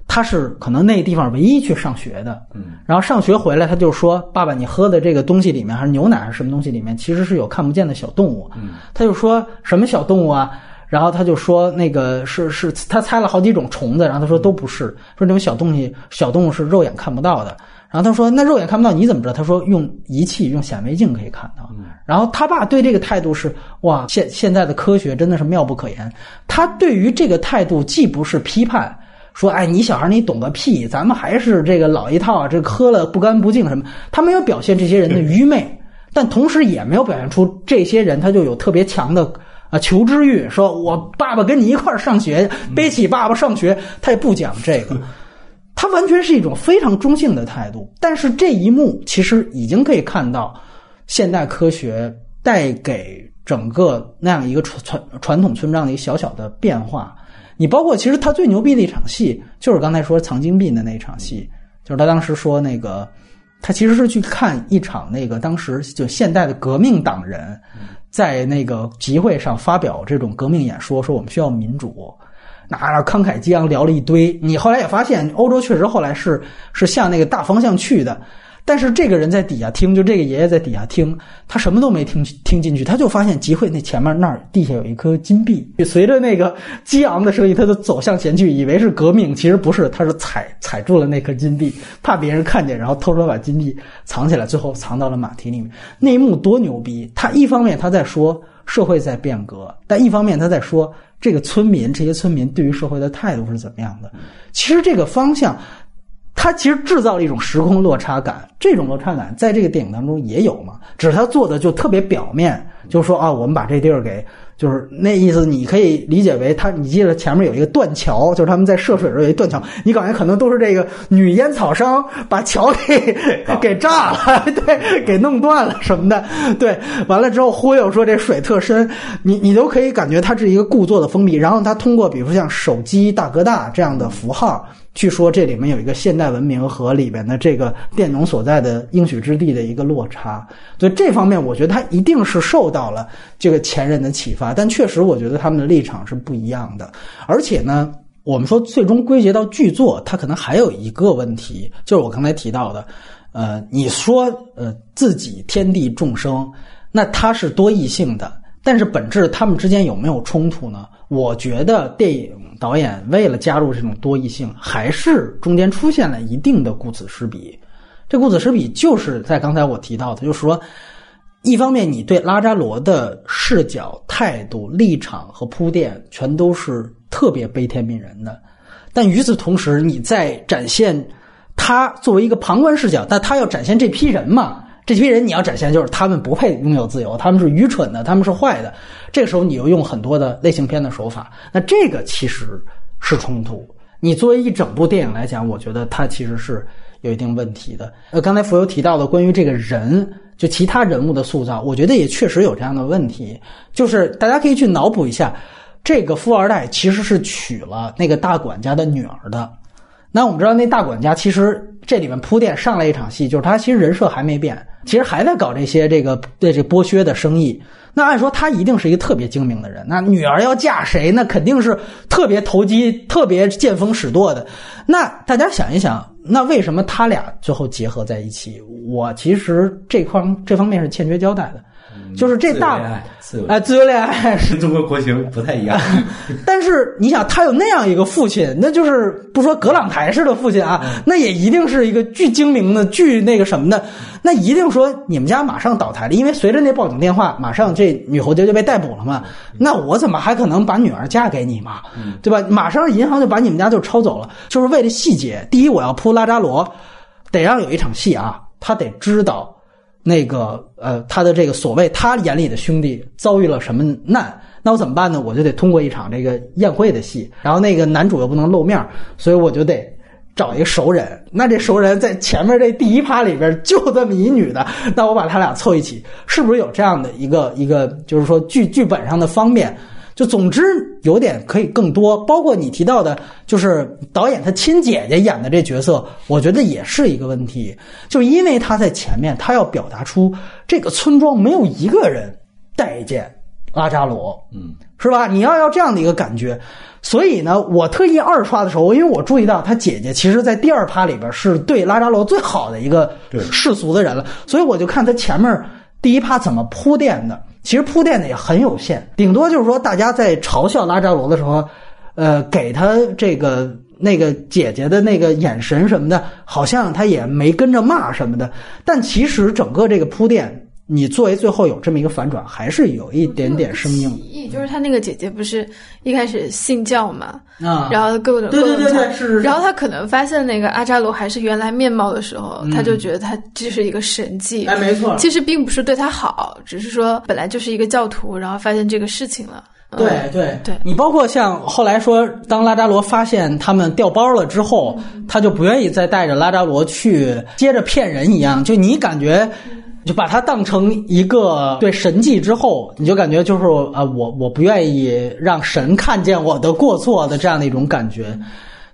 C: 他是可能那地方唯一去上学的，
B: 嗯，
C: 然后上学回来，他就说：“爸爸，你喝的这个东西里面，还是牛奶还是什么东西里面，其实是有看不见的小动物。”
B: 嗯，
C: 他就说什么小动物啊？然后他就说那个是是，他猜了好几种虫子，然后他说都不是，说那种小东西小动物是肉眼看不到的。然后他说：“那肉眼看不到，你怎么知道？”他说：“用仪器，用显微镜可以看到。”然后他爸对这个态度是：“哇，现现在的科学真的是妙不可言。”他对于这个态度既不是批判，说：“哎，你小孩你懂个屁，咱们还是这个老一套，这喝了不干不净什么。”他没有表现这些人的愚昧，但同时也没有表现出这些人他就有特别强的啊求知欲，说我爸爸跟你一块儿上学，背起爸爸上学，他也不讲这个。他完全是一种非常中性的态度，但是这一幕其实已经可以看到，现代科学带给整个那样一个传传传统村庄的一个小小的变化。你包括其实他最牛逼的一场戏，就是刚才说藏金币的那场戏，就是他当时说那个，他其实是去看一场那个当时就现代的革命党人，在那个集会上发表这种革命演说，说我们需要民主。那慷慨激昂聊了一堆，你后来也发现，欧洲确实后来是是向那个大方向去的，但是这个人在底下听，就这个爷爷在底下听，他什么都没听听进去，他就发现集会那前面那儿地下有一颗金币，随着那个激昂的声音，他就走向前去，以为是革命，其实不是，他是踩踩住了那颗金币，怕别人看见，然后偷偷把金币藏起来，最后藏到了马蹄里面。那一幕多牛逼！他一方面他在说社会在变革，但一方面他在说。这个村民，这些村民对于社会的态度是怎么样的？其实这个方向，它其实制造了一种时空落差感。这种落差感在这个电影当中也有嘛？只是他做的就特别表面，就是说啊，我们把这地儿给，就是那意思，你可以理解为他，你记得前面有一个断桥，就是他们在涉水的时候有一断桥，你感觉可能都是这个女烟草商把桥给给炸了，对，给弄断了什么的，对，完了之后忽悠说这水特深，你你都可以感觉它是一个故作的封闭，然后他通过比如说像手机大哥大这样的符号。据说这里面有一个现代文明和里边的这个佃农所在的应许之地的一个落差。所以这方面，我觉得他一定是受到了这个前人的启发，但确实我觉得他们的立场是不一样的。而且呢，我们说最终归结到剧作，它可能还有一个问题，就是我刚才提到的，呃，你说呃自己天地众生，那它是多异性的，但是本质他们之间有没有冲突呢？我觉得电影导演为了加入这种多异性，还是中间出现了一定的顾此失彼。这顾此失彼就是在刚才我提到的，就是说，一方面你对拉扎罗的视角、态度、立场和铺垫全都是特别悲天悯人的，但与此同时，你在展现他作为一个旁观视角，但他要展现这批人嘛，这批人你要展现就是他们不配拥有自由，他们是愚蠢的，他们是坏的。这个时候你又用很多的类型片的手法，那这个其实是冲突。你作为一整部电影来讲，我觉得它其实是有一定问题的。呃，刚才浮游提到的关于这个人，就其他人物的塑造，我觉得也确实有这样的问题。就是大家可以去脑补一下，这个富二代其实是娶了那个大管家的女儿的。那我们知道，那大管家其实这里面铺垫上来一场戏，就是他其实人设还没变，其实还在搞这些这个对这剥削的生意。那按说他一定是一个特别精明的人，那女儿要嫁谁，那肯定是特别投机、特别见风使舵的。那大家想一想，那为什么他俩最后结合在一起？我其实这方这方面是欠缺交代的，就是这大
B: 自由
C: 哎自由恋爱是
B: 跟中国国情不太一样。
C: 但是你想，他有那样一个父亲，那就是不说葛朗台式的父亲啊，那也一定是一个巨精明的、巨那个什么的。那一定说你们家马上倒台了，因为随着那报警电话，马上这女侯爵就被逮捕了嘛。那我怎么还可能把女儿嫁给你嘛？对吧？马上银行就把你们家就抄走了，就是为了细节。第一，我要铺拉扎罗，得让有一场戏啊，他得知道那个呃他的这个所谓他眼里的兄弟遭遇了什么难。那我怎么办呢？我就得通过一场这个宴会的戏，然后那个男主又不能露面，所以我就得找一个熟人。那这熟人在前面这第一趴里边就这么一女的，那我把他俩凑一起，是不是有这样的一个一个，就是说剧剧本上的方便？就总之有点可以更多，包括你提到的，就是导演他亲姐姐演的这角色，我觉得也是一个问题。就因为他在前面，他要表达出这个村庄没有一个人待见拉扎罗，
B: 嗯，
C: 是吧？你要要这样的一个感觉。所以呢，我特意二刷的时候，因为我注意到他姐姐其实，在第二趴里边是对拉扎罗最好的一个世俗的人了，所以我就看他前面第一趴怎么铺垫的。其实铺垫的也很有限，顶多就是说大家在嘲笑拉扎罗的时候，呃，给他这个那个姐姐的那个眼神什么的，好像他也没跟着骂什么的。但其实整个这个铺垫，你作为最后有这么一个反转，还是有一点点生硬
A: 意义就是他那个姐姐不是一开始信教嘛，
C: 啊
A: 然后各种
C: 对对对
A: 各种
C: 对是是是
A: 然后他可能发现那个阿扎罗还是原来面貌的时候，他就觉得他这是一个神迹。
C: 哎，没错，
A: 其实并不是对他好，只是说本来就是一个教徒，然后发现这个事情了。嗯
C: 对对
A: 对
C: 你包括像后来说，当拉扎罗发现他们掉包了之后，他就不愿意再带着拉扎罗去接着骗人一样，就你感觉。就把它当成一个对神迹之后，你就感觉就是啊，我我不愿意让神看见我的过错的这样的一种感觉，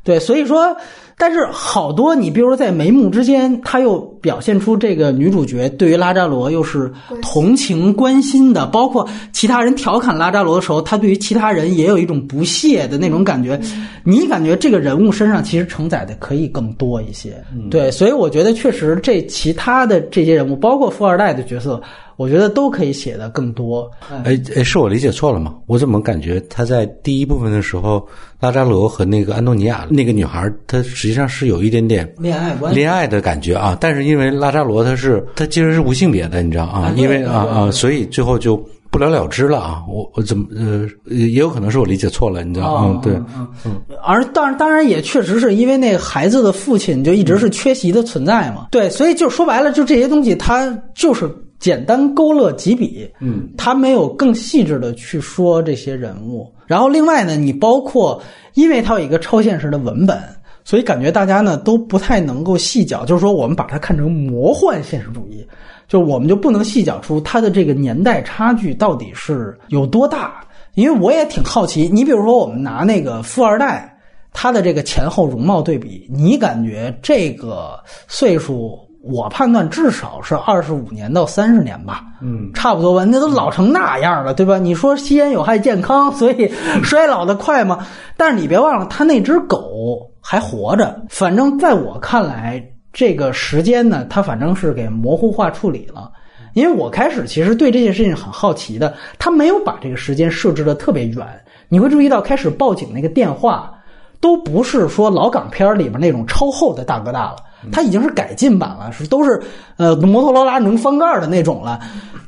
C: 对，所以说，但是好多你比如说在眉目之间，他又表现出这个女主角对于拉扎罗又是同情关心的，包括其他人调侃拉扎罗的时候，他对于其他人也有一种不屑的那种感觉，你感觉这个人物身上其实承载的可以更多一些，对，所以我觉得确实这其他的这些人物，包括富二代的角色，我觉得都可以写的更多，
B: 哎哎，是我理解错了吗？我怎么感觉他在第一部分的时候，拉扎罗和那个安东尼亚那个女孩，她实际上是有一点点
C: 恋爱关系。
B: 恋爱的感觉啊，但是因为拉扎罗他是他其实是无性别的，你知道啊因为啊
C: 对对
B: 啊，所以最后就不了了之了啊。我我怎么呃也有可能是我理解错了，你知道
C: 吗
B: 嗯，对，
C: 嗯嗯，而当然当然也确实是因为那个孩子的父亲就一直是缺席的存在嘛，对，所以就说白了，就这些东西，它就是简单勾勒几笔，
B: 嗯，
C: 他没有更细致的去说这些人物。然后另外呢，你包括因为它有一个超现实的文本，所以感觉大家呢都不太能够细讲，就是说我们把它看成魔幻现实主义，就我们就不能细讲出它的这个年代差距到底是有多大。因为我也挺好奇，你比如说我们拿那个富二代。他的这个前后容貌对比，你感觉这个岁数，我判断至少是二十五年到三十年吧，
B: 嗯，
C: 差不多吧。那都老成那样了，对吧？你说吸烟有害健康，所以衰老的快吗？但是你别忘了，他那只狗还活着。反正在我看来，这个时间呢，他反正是给模糊化处理了。因为我开始其实对这件事情很好奇的，他没有把这个时间设置的特别远。你会注意到，开始报警那个电话都不是说老港片里面那种超厚的大哥大了，它已经是改进版了，是都是呃摩托罗拉能翻盖的那种了。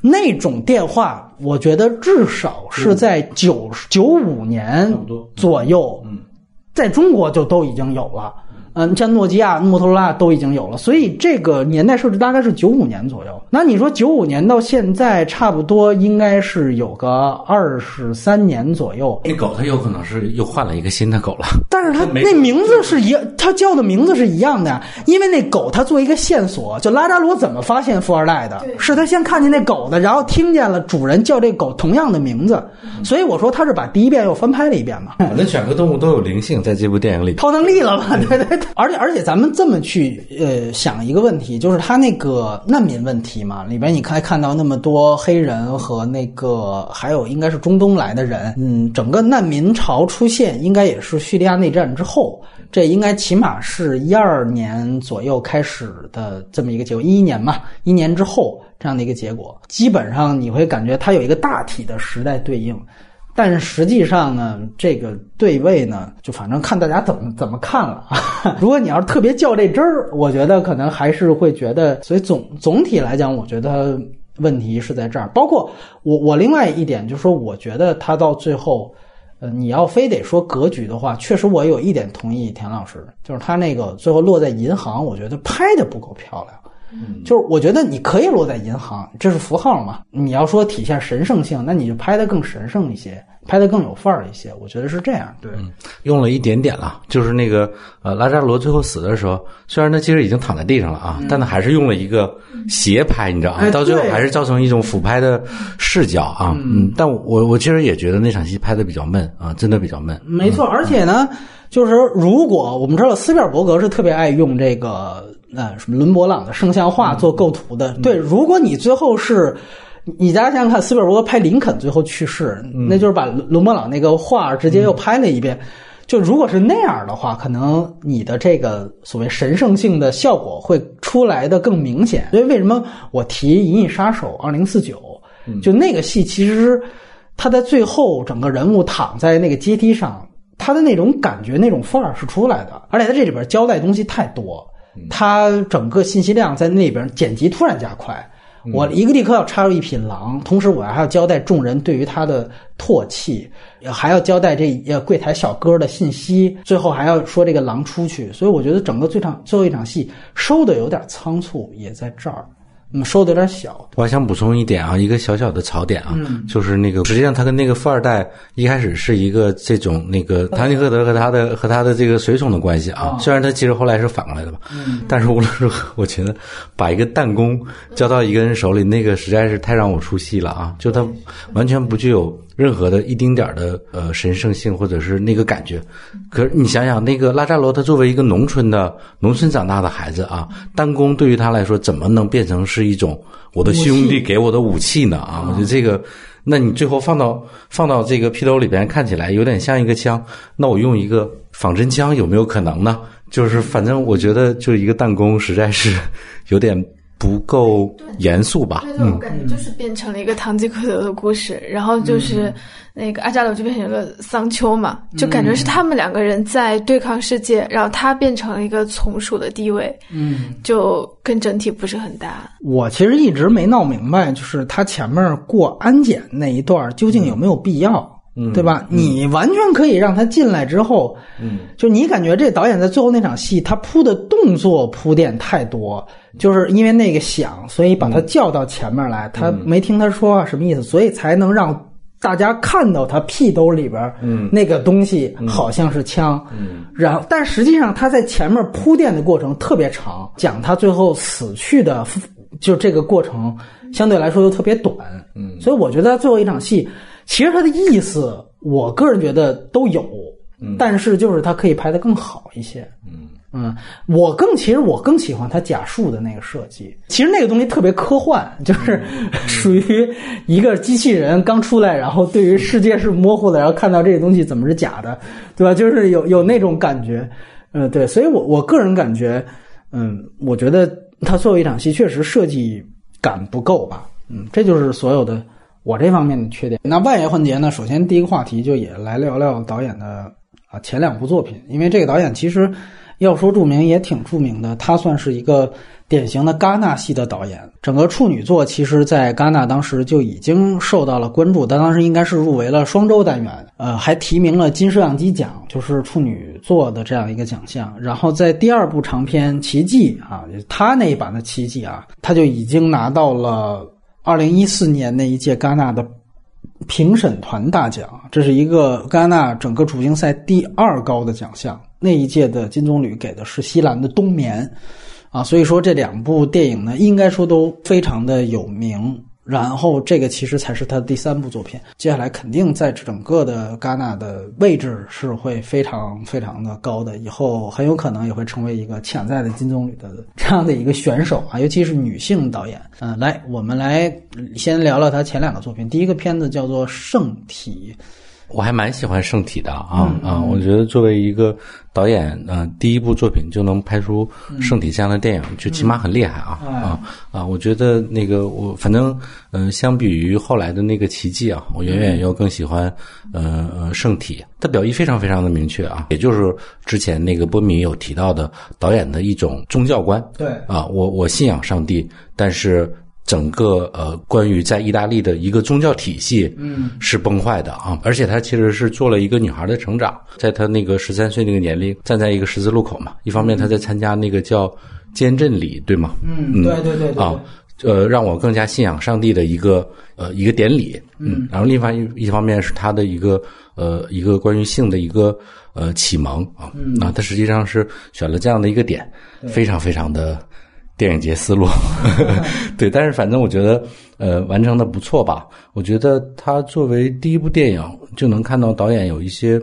C: 那种电话，我觉得至少是在九九五年左右，在中国就都已经有了。嗯，像诺基亚、摩托罗拉都已经有了，所以这个年代设置大概是九五年左右。那你说九五年到现在，差不多应该是有个二十三年左右。
B: 那狗它有可能是又换了一个新的狗了。
C: 但是它那名字是一样，它叫的名字是一样的，因为那狗它作为一个线索，就拉扎罗怎么发现富二代的？是他先看见那狗的，然后听见了主人叫这狗同样的名字，所以我说他是把第一遍又翻拍了一遍嘛。
B: 反正选个动物都有灵性，在这部电影里。
C: 超能力了吧？对对对，而且而且咱们这么去呃想一个问题，就是他那个难民问题嘛，里边你还看到那么多黑人和那个还有应该是中东来的人，嗯，整个难民潮出现应该也是叙利亚内战之后，这应该起码是一二年左右开始的这么一个结果，一一年嘛，一年之后这样的一个结果，基本上你会感觉它有一个大体的时代对应。但是实际上呢，这个对位呢，就反正看大家怎么怎么看了。如果你要是特别较这真儿，我觉得可能还是会觉得，所以总总体来讲，我觉得问题是在这儿。包括我我另外一点就是说，我觉得他到最后，呃，你要非得说格局的话，确实我有一点同意田老师，就是他那个最后落在银行，我觉得拍的不够漂亮。就是我觉得你可以落在银行，这是符号嘛。你要说体现神圣性，那你就拍得更神圣一些，拍得更有范儿一些。我觉得是这样。对，
B: 用了一点点了，就是那个呃，拉扎罗最后死的时候，虽然他其实已经躺在地上了啊，但他还是用了一个斜拍，你知道啊，
C: 哎
B: 到最后还是造成一种俯拍的视角啊。嗯，但我我其实也觉得那场戏拍的比较闷啊，真的比较闷。
C: 没错。而且呢，就是说如果我们知道斯皮尔伯格是特别爱用这个呃什么伦勃朗的圣像画做构图的，对，如果你最后是。你大家想想看，斯皮尔伯格拍林肯最后去世，那就是把伦勃朗那个画直接又拍了一遍。就如果是那样的话，可能你的这个所谓神圣性的效果会出来的更明显。所以为什么我提《银翼杀手二零四九》？就那个戏，其实他在最后整个人物躺在那个阶梯上，他的那种感觉、那种范儿是出来的。而且他这里边交代东西太多，他整个信息量在那边剪辑突然加快。我一个立刻要插入一匹狼，同时我还要交代众人对于他的唾弃，还要交代这呃柜台小哥的信息，最后还要说这个狼出去。所以我觉得整个最场最后一场戏收的有点仓促，也在这儿，嗯，收的有点小。
B: 我还想补充一点啊，一个小小的槽点啊，
C: 嗯
B: 就是那个实际上他跟那个富二代一开始是一个这种那个唐吉诃德和他的和他的这个随从的关系啊，虽然他其实后来是反过来的吧，但是无论如何，我觉得把一个弹弓交到一个人手里，那个实在是太让我出戏了啊！就他完全不具有任何的一丁点儿的呃神圣性或者是那个感觉。可是你想想，那个拉扎罗他作为一个农村的农村长大的孩子啊，弹弓对于他来说怎么能变成是一种我的兄弟给我的武器呢？啊，我觉得这个。那你最后放到放到这个披兜里边，看起来有点像一个枪。那我用一个仿真枪有没有可能呢？就是反正我觉得，就一个弹弓实在是有点不够严肃吧。
A: 对，我感觉就是变成了一个堂吉诃德的故事，然后就是那个阿扎罗就变成了桑丘嘛，就感觉是他们两个人在对抗世界，然后他变成了一个从属的地位，
C: 嗯，
A: 就跟整体不是很搭。
C: 我其实一直没闹明白，就是他前面过安检那一段究竟有没有必要，
B: 嗯
C: 对吧？你完全可以让他进来之后，
B: 嗯，
C: 就你感觉这导演在最后那场戏，他铺的动作铺垫太多，就是因为那个响，所以把他叫到前面来，他没听他说话什么意思，所以才能让大家看到他屁兜里边，
B: 嗯。
C: 那个东西好像是枪，
B: 嗯，
C: 然后但实际上他在前面铺垫的过程特别长，讲他最后死去的，就这个过程相对来说又特别短，
B: 嗯。
C: 所以我觉得最后一场戏，其实它的意思，我个人觉得都有。但是就是它可以拍得更好一些。嗯嗯，我更其实我更喜欢它假树的那个设计，其实那个东西特别科幻，就是 属于一个机器人刚出来，然后对于世界是模糊的，然后看到这个东西怎么是假的，对吧？就是有有那种感觉，嗯，对，所以我我个人感觉，嗯，我觉得它作为一场戏确实设计感不够吧，嗯，这就是所有的我这方面的缺点。那外延环节呢，首先第一个话题就也来聊聊导演的啊前两部作品，因为这个导演其实要说著名也挺著名的，他算是一个典型的戛纳系的导演。整个处女座其实在戛纳当时就已经受到了关注，他当时应该是入围了双周单元，呃，还提名了金摄像机奖，就是处女座的这样一个奖项。然后在第二部长片《奇迹》啊，他那一版的《奇迹》啊，他就已经拿到了二零一四年那一届戛纳的评审团大奖，这是一个戛纳整个主竞赛第二高的奖项。那一届的金棕榈给的是西兰的《冬眠》，啊，所以说这两部电影呢，应该说都非常的有名。然后这个其实才是他的第三部作品，接下来肯定在整个的戛纳的位置是会非常非常的高的，以后很有可能也会成为一个潜在的金棕榈的这样的一个选手啊，尤其是女性导演。嗯、来，我们来先聊聊他前两个作品，第一个片子叫做《圣体》。
B: 我还蛮喜欢《圣体》的啊、啊！我觉得作为一个导演，呃，第一部作品就能拍出《圣体》这样的电影，就起码很厉害啊、啊啊！我觉得那个我反正，呃，相比于后来的那个《奇迹》啊，我远远要更喜欢，呃呃，《圣体》。它表意非常非常的明确啊，也就是之前那个波米有提到的导演的一种宗教观。
C: 对
B: 啊，我我信仰上帝，但是整个呃关于在意大利的一个宗教体系，嗯，是崩坏的啊，而且他其实是做了一个女孩的成长，在他那个十三岁那个年龄，站在一个十字路口嘛，一方面他在参加那个叫监镇礼，对吗？
C: 嗯，对对对对
B: 啊，呃，让我更加信仰上帝的一个呃一个典礼，嗯，然后另外一一方面是他的一个呃一个关于性的一个呃启蒙啊，嗯，啊，他实际上是选了这样的一个点，非常非常的电影节思路，对，但是反正我觉得呃完成的不错吧，我觉得他作为第一部电影就能看到导演有一些。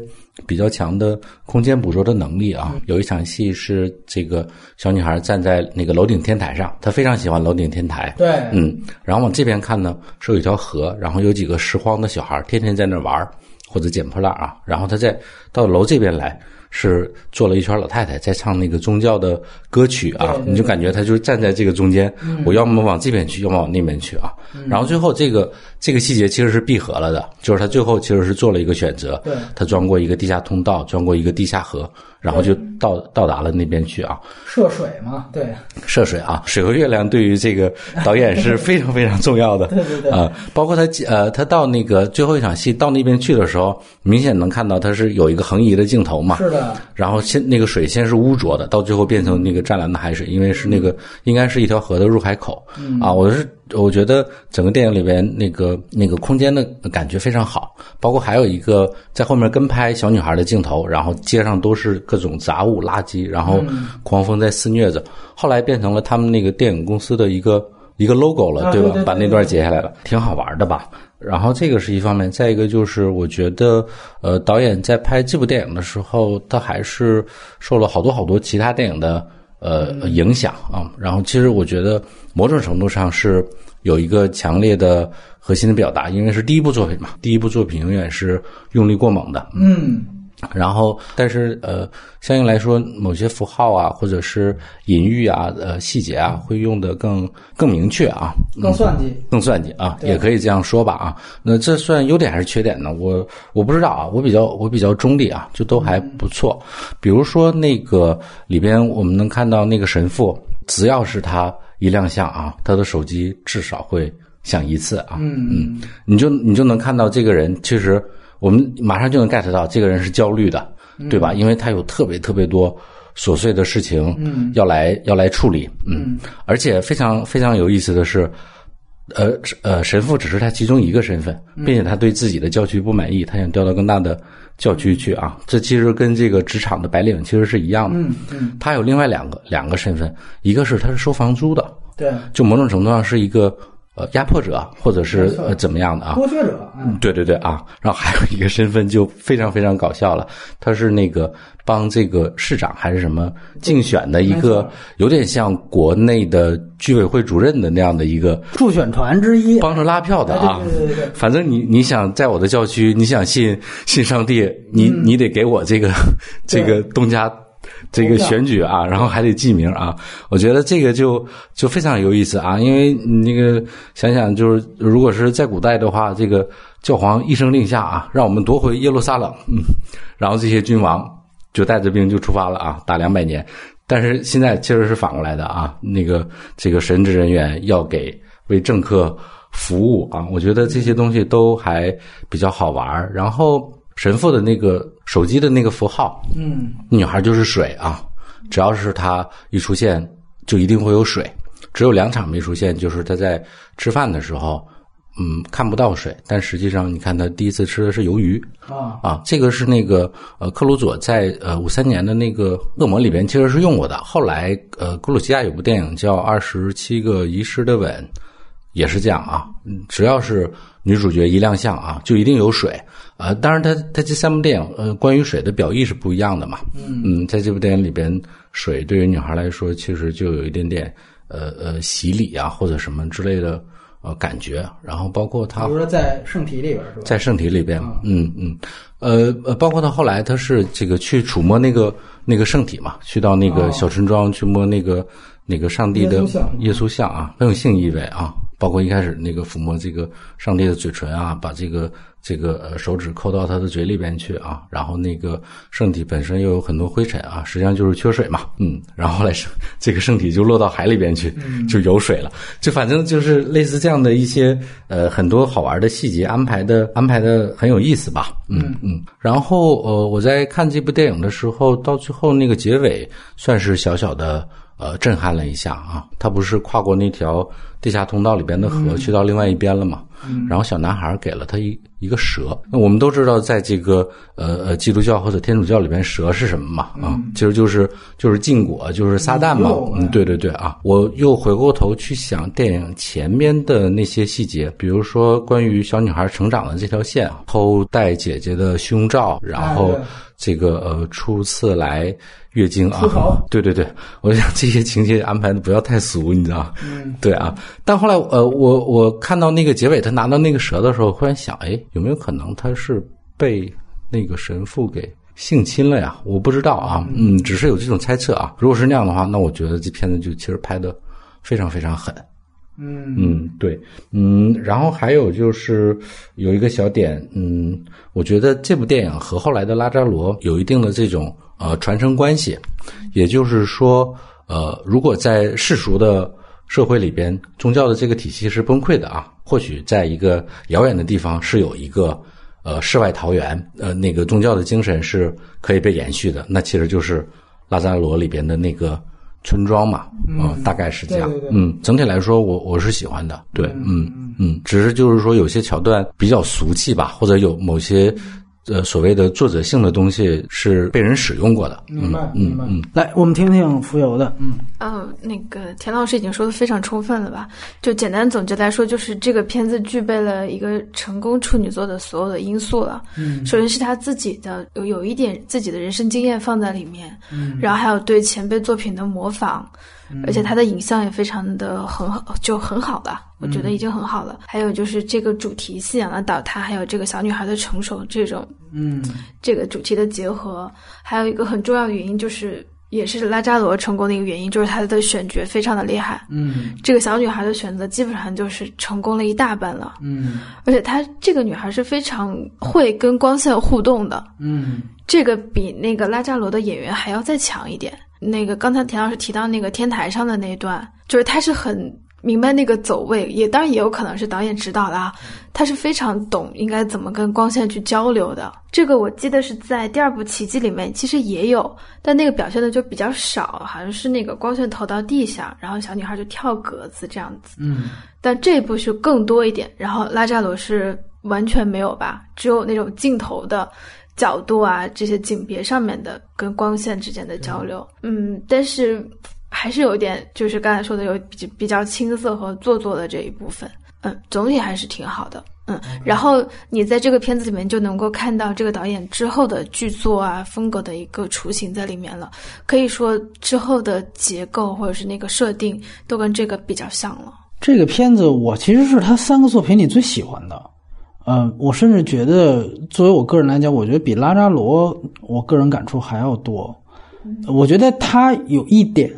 B: 比较强的空间捕捉的能力啊！有一场戏是这个小女孩站在那个楼顶天台上，她非常喜欢楼顶天台。
C: 对
B: 嗯，然后往这边看呢，是有一条河，然后有几个拾荒的小孩天天在那玩或者捡破烂啊。然后她再到楼这边来，是坐了一圈老太太在唱那个宗教的歌曲啊，你就感觉她就是站在这个中间，我要么往这边去，要么往那边去啊。然后最后这个这个细节其实是闭合了的，就是她最后其实是做了一个选择，
C: 对。
B: 她钻过一个地下通道，钻过一个地下河，然后就到到达了那边去啊。
C: 涉水嘛，对
B: 涉水啊，水和月亮对于这个导演是 非常非常重要的。
C: 对对对
B: 啊、包括他呃，他到那个最后一场戏到那边去的时候，明显能看到他是有一个横移的镜头嘛。
C: 是的，
B: 然后先那个水先是污浊的，到最后变成那个湛蓝的海水，因为是那个应该是一条河的入海口。啊，我是我觉得整个电影里边那个那个空间的感觉非常好，包括还有一个在后面跟拍小女孩的镜头，然后街上都是各种杂物垃圾，然后狂风在肆虐着，后来变成了他们那个电影公司的一个一个 logo 了，对吧？把那段截下来了，挺好玩的吧？然后这个是一方面，再一个就是我觉得，呃，导演在拍这部电影的时候，他还是受了好多好多其他电影的呃影响啊。然后其实我觉得某种程度上是有一个强烈的核心的表达，因为是第一部作品嘛，第一部作品永远是用力过猛的，
C: 嗯，
B: 然后，但是呃，相应来说，某些符号啊，或者是隐喻啊、呃细节啊，会用的更更明确啊，
C: 更算计。
B: 更算计啊，也可以这样说吧啊。那这算优点还是缺点呢？我我不知道啊，我比较我比较中立啊，就都还不错。比如说那个里边，我们能看到那个神父，只要是他一亮相啊，他的手机至少会响一次啊。
C: 嗯
B: 嗯，你就你就能看到这个人，其实我们马上就能 get 到这个人是焦虑的，对吧？因为他有特别特别多琐碎的事情，嗯，要来要来处理，嗯，而且非常非常有意思的是。呃呃，神父只是他其中一个身份，并且他对自己的教区不满意，他想调到更大的教区去啊。这其实跟这个职场的白领其实是一样的。
C: 嗯嗯，
B: 他有另外两个两个身份，一个是他是收房租的，
C: 对，
B: 就某种程度上是一个呃压迫者，或者是呃怎么样的啊？
C: 剥削者，嗯，
B: 对对对啊，然后还有一个身份就非常非常搞笑了，他是那个帮这个市长还是什么竞选的一个，有点像国内的居委会主任的那样的一个
C: 助选团之一，
B: 帮着拉票的啊。
C: 对对对
B: 反正你你想在我的教区，你想信信上帝，你、你得给我这个 这个东家。这个选举啊，然后还得记名啊，我觉得这个就就非常有意思啊，因为那个想想就是，如果是在古代的话，这个教皇一声令下啊，让我们夺回耶路撒冷，嗯，然后这些君王就带着兵就出发了啊，打两百年。但是现在其实是反过来的啊，那个这个神职人员要给为政客服务啊，我觉得这些东西都还比较好玩儿。然后神父的那个手机的那个符号，
C: 嗯，
B: 女孩就是水啊，只要是她一出现，就一定会有水。只有两场没出现，就是她在吃饭的时候，嗯，看不到水，但实际上你看她第一次吃的是鱿鱼。
C: 啊，
B: 啊，这个是那个呃克鲁佐在呃五三年的那个恶魔里边其实是用过的。后来呃格鲁吉亚有部电影叫《二十七个遗失的吻》，也是这样啊，嗯只要是女主角一亮相啊，就一定有水。呃，当然它，它这三部电影，呃，关于水的表意是不一样的嘛。嗯在这部电影里边，水对于女孩来说，其实就有一点点，呃呃，洗礼啊，或者什么之类的，呃，感觉。然后包括她
C: 比如说在圣体里边是吧？
B: 在圣体里边，嗯嗯，呃呃，包括他后来他是这个去触摸那个那个圣体嘛，去到那个
C: 哦
B: 小村庄去摸那个那个上帝的
C: 耶稣像
B: 耶稣像啊，很有性意味啊。包括一开始那个抚摸这个上帝的嘴唇啊，把这个这个呃手指抠到他的嘴里边去啊，然后那个圣体本身又有很多灰尘啊，实际上就是缺水嘛，嗯，然后后来圣 这个圣体就落到海里边去，就有水了，就反正就是类似这样的一些呃很多好玩的细节安排的安排的很有意思吧，嗯。嗯，然后呃我在看这部电影的时候，到最后那个结尾算是小小的。呃，震撼了一下啊！他不是跨过那条地下通道里边的河，去到另外一边了嘛？然后小男孩给了他一一个蛇。那我们都知道，在这个呃呃基督教或者天主教里边，蛇是什么嘛？啊，其实就是就是禁果，就是撒旦嘛。
C: 嗯
B: 嗯，对对对啊！我又回过头去想电影前面的那些细节，比如说关于小女孩成长的这条线，偷戴姐姐的胸罩，然后这个呃初次来月经啊，对对对，我想这些情节安排的不要太俗，你知道？嗯，对啊。但后来呃，我我看到那个结尾，他拿到那个蛇的时候，忽然想，哎，有没有可能他是被那个神父给性侵了呀？我不知道啊，嗯，只是有这种猜测啊。如果是那样的话，那我觉得这片子就其实拍的非常非常狠。
C: 嗯。
B: 嗯，对，嗯，然后还有就是有一个小点，嗯，我觉得这部电影和后来的拉扎罗有一定的这种呃传承关系，也就是说，呃，如果在世俗的社会里边，宗教的这个体系是崩溃的啊，或许在一个遥远的地方是有一个呃世外桃源，呃，那个宗教的精神是可以被延续的，那其实就是拉扎罗里边的那个村庄嘛，嗯、大概是这样，
C: 对对对。
B: 嗯，整体来说我我是喜欢的，对，嗯。嗯，只是就是说有些桥段比较俗气吧，或者有某些呃所谓的作者性的东西是被人使用过的，
C: 明白
B: 嗯
C: 明白
B: 嗯。
C: 来，我们听听浮游的，嗯
A: 呃，那个田老师已经说的非常充分了吧？就简单总结来说，就是这个片子具备了一个成功处女座的所有的因素了。
C: 嗯
A: 首先是他自己的有有一点自己的人生经验放在里面，嗯然后还有对前辈作品的模仿，而且它的影像也非常的很好，就很好吧，我觉得已经很好了。还有就是这个主题信仰的倒塌，还有这个小女孩的成熟这种
C: 嗯。
A: 这个主题的结合，还有一个很重要的原因就是，也是拉扎罗成功的一个原因，就是他的选角非常的厉害。
C: 嗯。
A: 这个小女孩的选择基本上就是成功了一大半了，
C: 嗯。
A: 而且她这个女孩是非常会跟光线互动的，
C: 嗯。
A: 这个比那个拉扎罗的演员还要再强一点。那个刚才田老师提到那个天台上的那一段，就是他是很明白那个走位，也当然也有可能是导演指导的啊，他是非常懂应该怎么跟光线去交流的。这个我记得是在第二部《奇迹》里面其实也有，但那个表现的就比较少，好像是那个光线投到地下，然后小女孩就跳格子这样子。
C: 嗯
A: 但这一部是更多一点，然后拉扎罗是完全没有吧，只有那种镜头的角度啊，这些景别上面的跟光线之间的交流，嗯，但是还是有一点，就是刚才说的有比比较青涩和做作的这一部分。嗯，总体还是挺好的。嗯，然后你在这个片子里面就能够看到这个导演之后的剧作啊风格的一个雏形在里面了。可以说之后的结构或者是那个设定都跟这个比较像了。
C: 这个片子我其实是他三个作品里最喜欢的。呃，我甚至觉得，作为我个人来讲，我觉得比拉扎罗，我个人感触还要多。我觉得他有一点，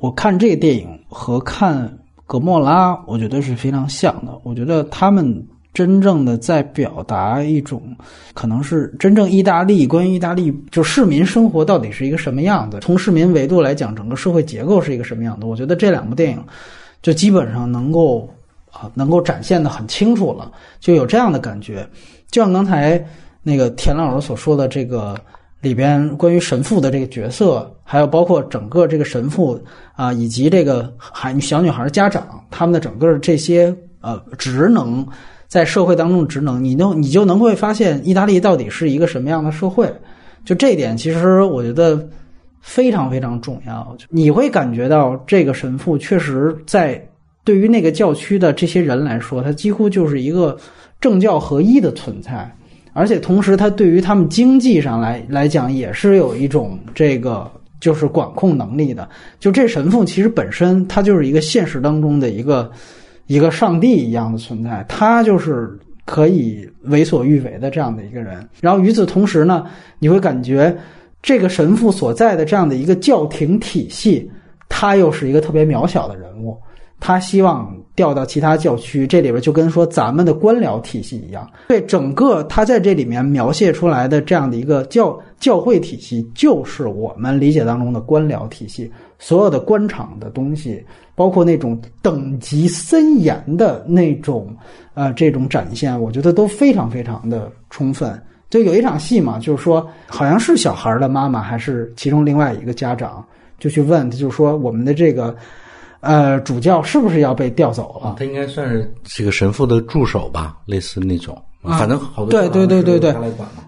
C: 我看这个电影和看格莫拉，我觉得是非常像的。我觉得他们真正的在表达一种，可能是真正意大利关于意大利就市民生活到底是一个什么样子，从市民维度来讲，整个社会结构是一个什么样的。我觉得这两部电影就基本上能够。啊，能够展现的很清楚了，就有这样的感觉。就像刚才那个田老师所说的，这个里边关于神父的这个角色，还有包括整个这个神父啊，以及这个孩小女孩家长他们的整个这些呃职能，在社会当中职能，你能你就能会发现意大利到底是一个什么样的社会。就这一点，其实我觉得非常非常重要。你会感觉到这个神父确实在。对于那个教区的这些人来说，他几乎就是一个政教合一的存在，而且同时，他对于他们经济上来来讲，也是有一种这个就是管控能力的。就这神父其实本身他就是一个现实当中的一个一个上帝一样的存在，他就是可以为所欲为的这样的一个人。然后与此同时呢，你会感觉这个神父所在的这样的一个教廷体系，他又是一个特别渺小的人物。他希望调到其他教区，这里边就跟说咱们的官僚体系一样。对整个他在这里面描写出来的这样的一个教教会体系，就是我们理解当中的官僚体系。所有的官场的东西，包括那种等级森严的那种呃这种展现，我觉得都非常非常的充分。就有一场戏嘛，就是说好像是小孩的妈妈还是其中另外一个家长，就去问他，就说我们的这个。呃，主教是不是要被调走了？
B: 他应该算是这个神父的助手吧，类似那种。反正好多
C: 对对对对对。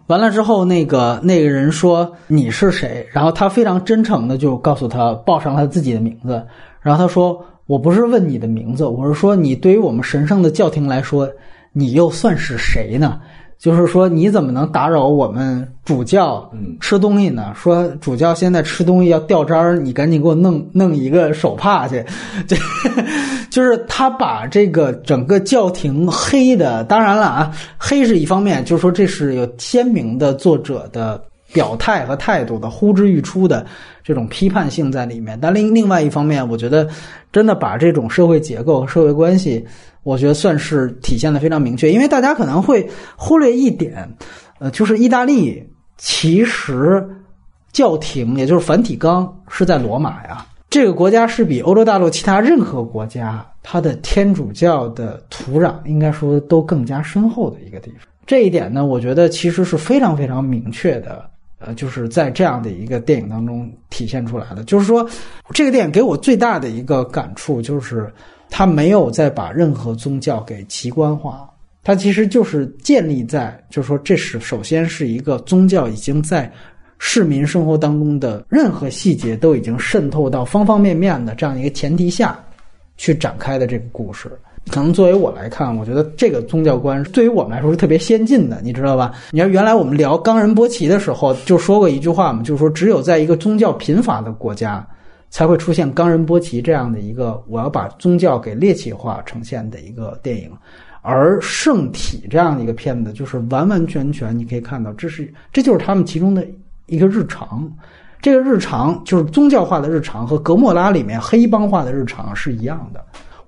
C: 完了之后，那个那个人说你是谁？然后他非常真诚的就告诉他报上他自己的名字。然后他说：“我不是问你的名字，我是说你对于我们神圣的教廷来说，你又算是谁呢？”就是说，你怎么能打扰我们主教吃东西呢？说主教现在吃东西要掉渣儿，你赶紧给我弄弄一个手帕去。这就是他把这个整个教廷黑的，当然了啊，黑是一方面，就是说这是有鲜明的作者的表态和态度的，呼之欲出的这种批判性在里面。但另另外一方面，我觉得真的把这种社会结构和、社会关系。我觉得算是体现的非常明确，因为大家可能会忽略一点，呃，就是意大利其实教廷，也就是梵蒂冈是在罗马呀。这个国家是比欧洲大陆其他任何国家，它的天主教的土壤应该说都更加深厚的一个地方。这一点呢，我觉得其实是非常非常明确的，呃，就是在这样的一个电影当中体现出来的。就是说，这个电影给我最大的一个感触就是。他没有再把任何宗教给奇观化，他其实就是建立在，就是说，这是首先是一个宗教已经在市民生活当中的任何细节都已经渗透到方方面面的这样一个前提下，去展开的这个故事。可能作为我来看，我觉得这个宗教观对于我们来说是特别先进的，你知道吧？你看，原来我们聊冈仁波齐的时候就说过一句话嘛，就是说，只有在一个宗教贫乏的国家。才会出现冈仁波齐这样的一个我要把宗教给猎奇化呈现的一个电影，而《圣体》这样的一个片子就是完完全全你可以看到，这是这就是他们其中的一个日常，这个日常就是宗教化的日常，和格莫拉里面黑帮化的日常是一样的。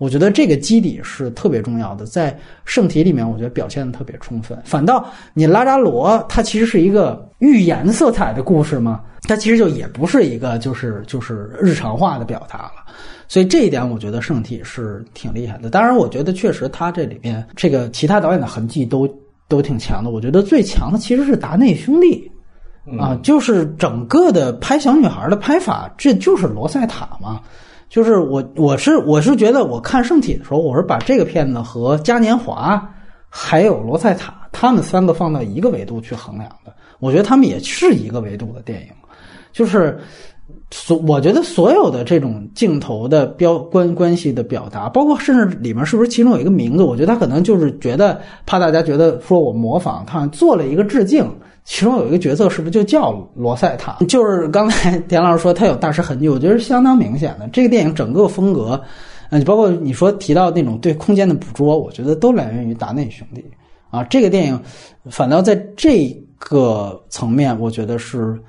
C: 我觉得这个基底是特别重要的，在《圣体》里面，我觉得表现的特别充分。反倒你拉扎罗，它其实是一个寓言色彩的故事嘛，它其实就也不是一个就是就是日常化的表达了。所以这一点，我觉得《圣体》是挺厉害的。当然，我觉得确实他这里面这个其他导演的痕迹都都挺强的。我觉得最强的其实是达内兄弟啊，就是整个的拍小女孩的拍法，这就是罗塞塔嘛。就是我，我是我是觉得，我看《圣体》的时候，我是把这个片子和嘉年华还有罗塞塔他们三个放到一个维度去衡量的。我觉得他们也是一个维度的电影。就是所我觉得所有的这种镜头的标关关系的表达，包括甚至里面是不是其中有一个名字，我觉得他可能就是觉得怕大家觉得说我模仿，他做了一个致敬。其中有一个角色是不是就叫罗塞塔？就是刚才 田老师说他有大师痕迹，我觉得是相当明显的。这个电影整个风格，嗯，包括你说提到那种对空间的捕捉，我觉得都来源于达内兄弟啊。这个电影反倒在这个层面，我觉得是。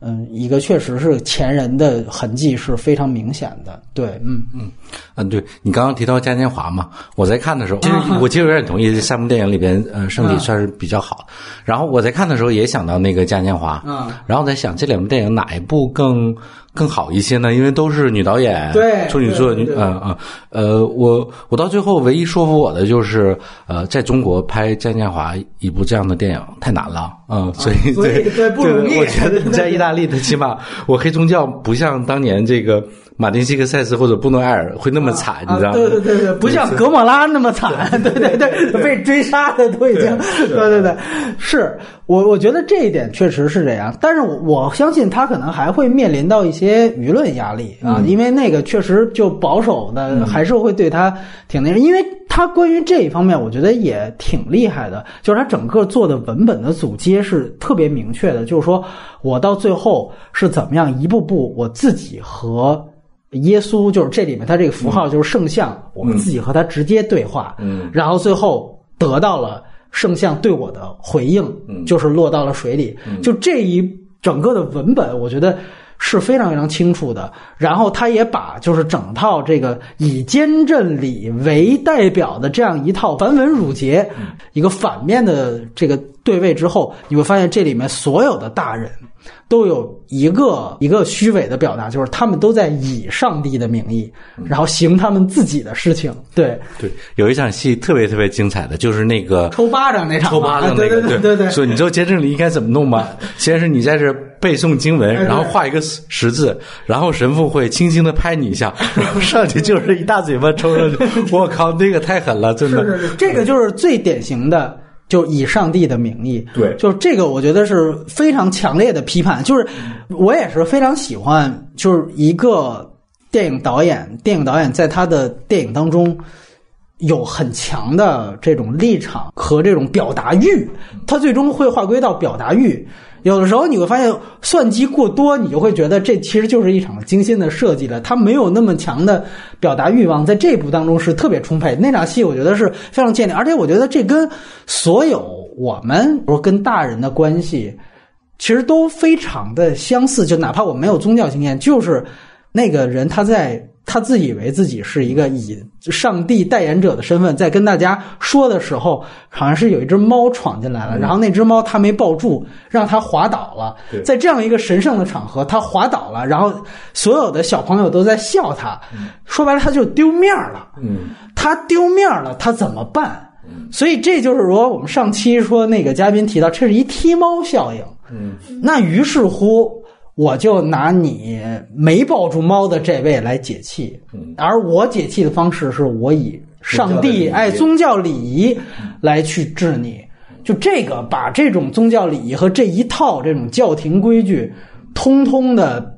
C: 嗯，一个确实是前人的痕迹是非常明显的，对，嗯。
B: 嗯嗯，对你刚刚提到嘉年华嘛，我在看的时候，其实我其实有点同意这三部电影里边，呃，身体算是比较好。然后我在看的时候也想到那个嘉年华，
C: 嗯，
B: 然后在想这两部电影哪一部更更好一些呢？因为都是女导演，
C: 对
B: 处女座，嗯嗯，呃，我我到最后唯一说服我的就是，呃，在中国拍嘉年华一部这样的电影太难了，嗯，所以对
C: 对不容易。
B: 我觉得在意大利，的起码我黑宗教不像当年这个马丁·西克塞斯或者布诺埃尔会那么惨，你知道吗？
C: 啊对对对对，不像格莫拉那么惨，对。对对，被追杀的都已经，对对对，是我我觉得这一点确实是这样，但是我我相信他可能还会面临到一些舆论压力啊，因为那个确实就保守的还是会对他挺那，因为他关于这一方面，我觉得也挺厉害的，就是他整个做的文本的组接是特别明确的，就是说我到最后是怎么样一步步我自己和。耶稣就是这里面他这个符号就是圣像，我们自己和他直接对话，
B: 嗯
C: 然后最后得到了圣像对我的回应，
B: 嗯
C: 就是落到了水里。就这一整个的文本，我觉得是非常非常清楚的。然后他也把就是整套这个以坚振礼为代表的这样一套繁文缛节，一个反面的这个对位之后，你会发现这里面所有的大人。都有一个一个虚伪的表达，就是他们都在以上帝的名义，然后行他们自己的事情。对，
B: 对，有一场戏特别特别精彩的，就是那个
C: 抽巴掌那场
B: 抽巴掌那
C: 对
B: 个，
C: 对对对对
B: 说你知道坚振礼应该怎么弄吗？先是你在这背诵经文，然后画一个十字，然后神父会轻轻的拍你一下，然后上去就是一大嘴巴抽上去。我靠，那个太狠了，真的。
C: 是是是，这个就是最典型的，就以上帝的名义。
B: 对
C: 就这个，我觉得是非常强烈的批判。就是我也是非常喜欢，就是一个电影导演，电影导演在他的电影当中。有很强的这种立场和这种表达欲，他最终会划归到表达欲。有的时候你会发现算计过多，你就会觉得这其实就是一场精心的设计了。他没有那么强的表达欲望，在这部当中是特别充沛。那场戏我觉得是非常建立，而且我觉得这跟所有我们比如说跟大人的关系，其实都非常的相似。就哪怕我没有宗教经验，就是那个人他在他自以为自己是一个以上帝代言者的身份，在跟大家说的时候，好像是有一只猫闯进来了，然后那只猫他没抱住，让他滑倒了。在这样一个神圣的场合，他滑倒了，然后所有的小朋友都在笑他，说白了他就丢面儿了。
B: 嗯，
C: 他丢面儿了，他怎么办？所以这就是说，我们上期说那个嘉宾提到，这是一踢猫效应。
B: 嗯，
C: 那于是乎，我就拿你没抱住猫的这位来解气，
B: 嗯
C: 而我解气的方式是我以上帝哎宗教礼仪来去治你。就这个，把这种宗教礼仪和这一套这种教廷规矩，通通的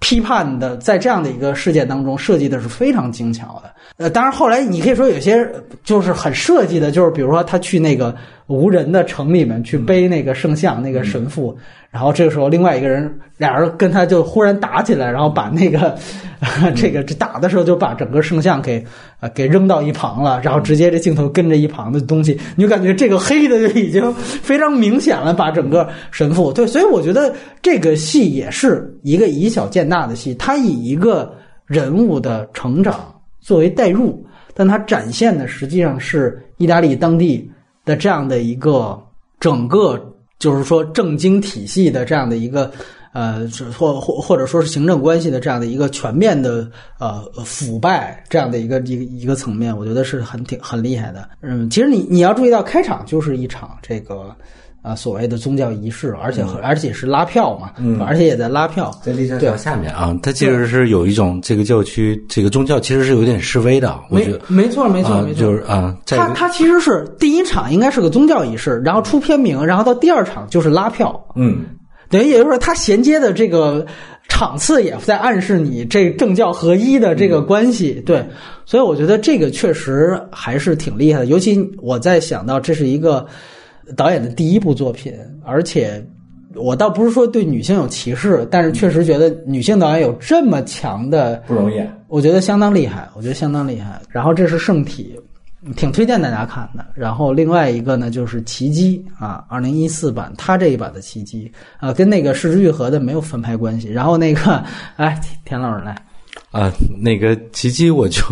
C: 批判的，在这样的一个事件当中设计的是非常精巧的。呃，当然后来你可以说有些就是很设计的，就是比如说他去那个无人的城里面去背那个圣像，那个神父，然后这个时候另外一个人俩人跟他就忽然打起来，然后把那个 这个这打的时候就把整个圣像给呃给扔到一旁了，然后直接这镜头跟着一旁的东西，你就感觉这个黑的就已经非常明显了，把整个神父对，所以我觉得这个戏也是一个以小见大的戏，它以一个人物的成长作为代入，但它展现的实际上是意大利当地的这样的一个整个，就是说政经体系的这样的一个。呃，或或或者说是行政关系的这样的一个全面的呃腐败这样的一个一个一个层面，我觉得是很挺很厉害的。嗯，其实你你要注意到开场就是一场这个啊、所谓的宗教仪式，而且和、而且是拉票嘛，
B: 嗯。
C: 而且也在拉票，
B: 在立交
C: 对。
B: 桥下面啊，它其实是有一种这个教区这个宗教其实是有点示威的，我觉
C: 没
B: 得。
C: 没错没错
B: 啊
C: 没错，
B: 就是啊，在
C: 它它其实是第一场应该是个宗教仪式，然后出片名，然后到第二场就是拉票，
B: 嗯。
C: 等于也就是说，它衔接的这个场次也在暗示你这政教合一的这个关系，对，所以我觉得这个确实还是挺厉害的。尤其我在想到这是一个导演的第一部作品，而且我倒不是说对女性有歧视，但是确实觉得女性导演有这么强的
B: 不容易。
C: 我觉得相当厉害，我觉得相当厉害。然后这是圣体，挺推荐大家看的。然后另外一个呢就是奇迹啊，二零一四版，他这一版的奇迹啊，跟那个失之愈合的没有分拍关系。然后那个，哎，田老师来，
B: 啊，那个奇迹我就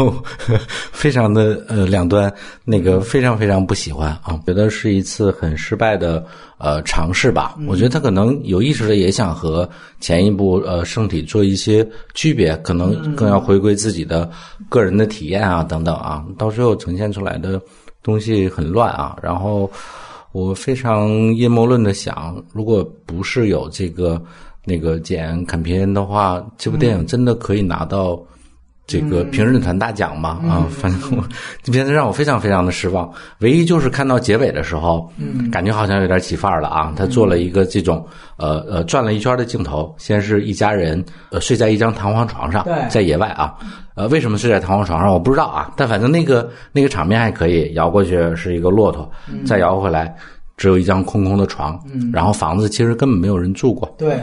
B: 非常的呃两端，那个非常非常不喜欢啊，觉得是一次很失败的呃尝试吧。我觉得他可能有意识的也想和前一部呃圣体做一些区别，可能更要回归自己的个人的体验啊等等啊，到最后呈现出来的东西很乱啊。然后我非常阴谋论的想，如果不是有这个。那个简坎皮恩的话，这部电影真的可以拿到这个评论团大奖吗？啊，反正我这片子让我非常非常的失望。唯一就是看到结尾的时候，嗯，感觉好像有点起范儿了啊。他做了一个这种呃呃转了一圈的镜头，先是一家人呃睡在一张弹簧床上，在野外啊，呃，为什么睡在弹簧床上我不知道啊，但反正那个那个场面还可以，摇过去是一个骆驼，再摇回来只有一张空空的床，嗯，然后房子其实根本没有人住过，
C: 对。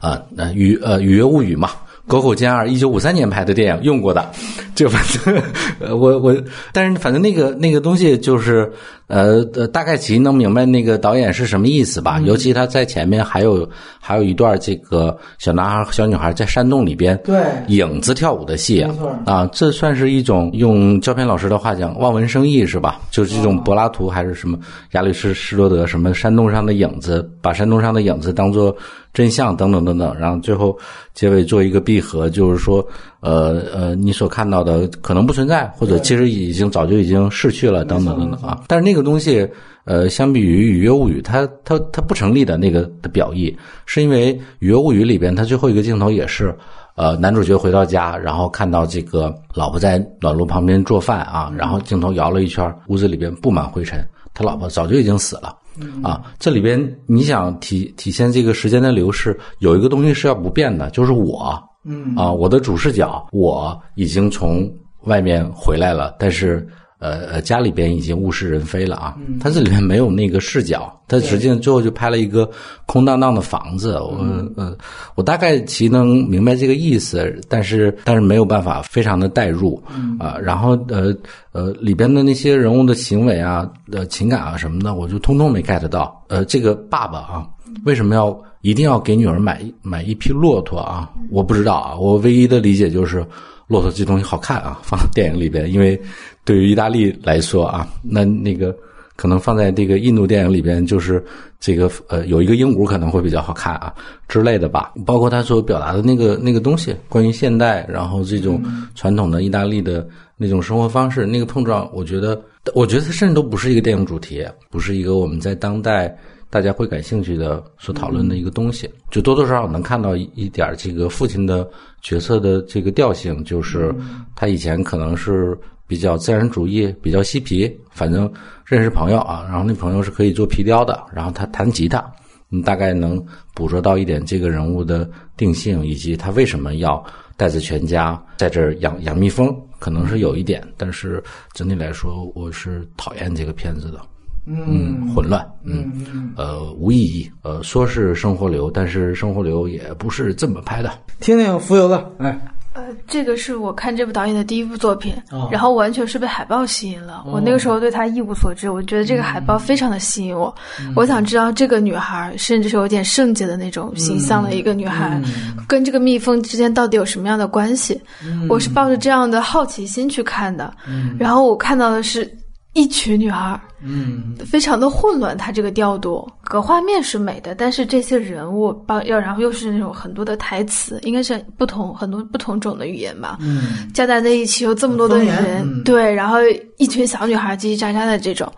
B: 啊，那雨呃《雨月物语》嘛，沟口健二一九五三年拍的电影用过的，就反正呃我我，但是反正那个那个东西就是呃呃大概其能明白那个导演是什么意思吧。尤其他在前面还有还有一段这个小男孩和小女孩在山洞里边
C: 对
B: 影子跳舞的戏啊啊，这算是一种用胶片老师的话讲望文生义是吧？就是这种柏拉图还是什么亚里士士多德什么山洞上的影子，把山洞上的影子当做真相等等等等，然后最后结尾做一个闭合，就是说，呃呃，你所看到的可能不存在，或者其实已经早就已经逝去了，等等等等啊。但是那个东西，呃，相比于《雨月物语》，它它它不成立的那个的表意，是因为《雨月物语》里边，它最后一个镜头也是。呃，男主角回到家，然后看到这个老婆在暖炉旁边做饭啊，然后镜头摇了一圈，屋子里边布满灰尘，他老婆早就已经死了。啊，这里边你想体体现这个时间的流逝，有一个东西是要不变的，就是我，
C: 嗯
B: 啊，我的主视角，我已经从外面回来了，但是呃呃，家里边已经物是人非了啊。它这里面没有那个视角，它实际上最后就拍了一个空荡荡的房子。我呃，我大概其能明白这个意思，但是但是没有办法非常的代入啊。然后呃呃，里边的那些人物的行为啊、呃情感啊什么的，我就通通没 get 到。呃，这个爸爸啊，为什么要一定要给女儿买一买一匹骆驼啊？我不知道啊，我唯一的理解就是骆驼这东西好看啊，放电影里边，因为对于意大利来说啊，那那个可能放在这个印度电影里边，就是这个呃有一个鹦鹉可能会比较好看啊之类的吧。包括他所表达的那个那个东西，关于现代，然后这种传统的意大利的那种生活方式，那个碰撞，我觉得，我觉得它甚至都不是一个电影主题，不是一个我们在当代。大家会感兴趣的所讨论的一个东西，就多多少少能看到一一点儿这个父亲的角色的这个调性，就是他以前可能是比较自然主义，比较嬉皮，反正认识朋友啊，然后那朋友是可以做皮雕的，然后他弹吉他，你大概能捕捉到一点这个人物的定性，以及他为什么要带着全家在这儿养养蜜蜂，可能是有一点，但是整体来说，我是讨厌这个片子的。嗯，混乱，嗯，呃，无意义，呃，说是生活流，但是生活流也不是这么拍的。
C: 听听浮游的，哎，
A: 呃，这个是我看这部导演的第一部作品，
C: 哦
A: 然后完全是被海报吸引了。我那个时候对他一无所知，我觉得这个海报非常的吸引我。我想知道这个女孩，甚至是有点圣洁的那种形象的一个女孩，跟这个蜜蜂之间到底有什么样的关系？我是抱着这样的好奇心去看的。然后我看到的是一群女孩，
C: 嗯。
A: 非常的混乱，它这个调度，个画面是美的，但是这些人物包要然后又是那种很多的台词，应该是不同很多不同种的语言吧，
C: 嗯。
A: 加在在一起有这么多的人，
C: 嗯。
A: 对，然后一群小女孩叽叽喳喳的这种，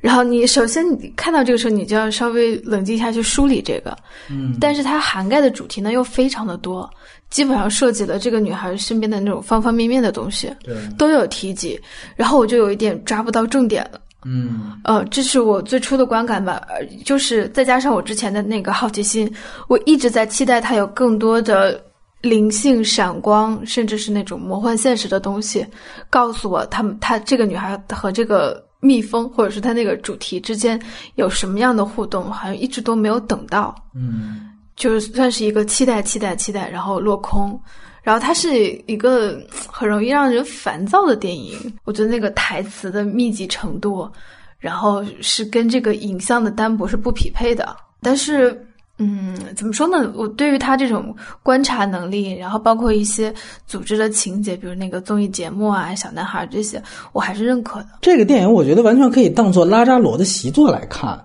A: 然后你首先你看到这个时候，你就要稍微冷静一下去梳理这个，
C: 嗯。
A: 但是它涵盖的主题呢又非常的多，基本上涉及了这个女孩身边的那种方方面面的东西，
C: 对，
A: 都有提及，然后我就有一点抓不到重点了。
C: 嗯
A: 呃，这是我最初的观感吧，呃，就是再加上我之前的那个好奇心，我一直在期待它有更多的灵性、闪光，甚至是那种魔幻现实的东西，告诉我他们她这个女孩和这个蜜蜂，或者是她那个主题之间有什么样的互动，好像一直都没有等到。
C: 嗯
A: 就是算是一个期待、期待、期待，然后落空。然后它是一个 很容易让人烦躁的电影，我觉得那个台词的密集程度，然后是跟这个影像的单薄是不匹配的。但是，嗯，怎么说呢？我对于他这种观察能力，然后包括一些组织的情节，比如那个综艺节目啊、小男孩这些，我还是认可的。
C: 这个电影我觉得完全可以当做拉扎罗的习作来看，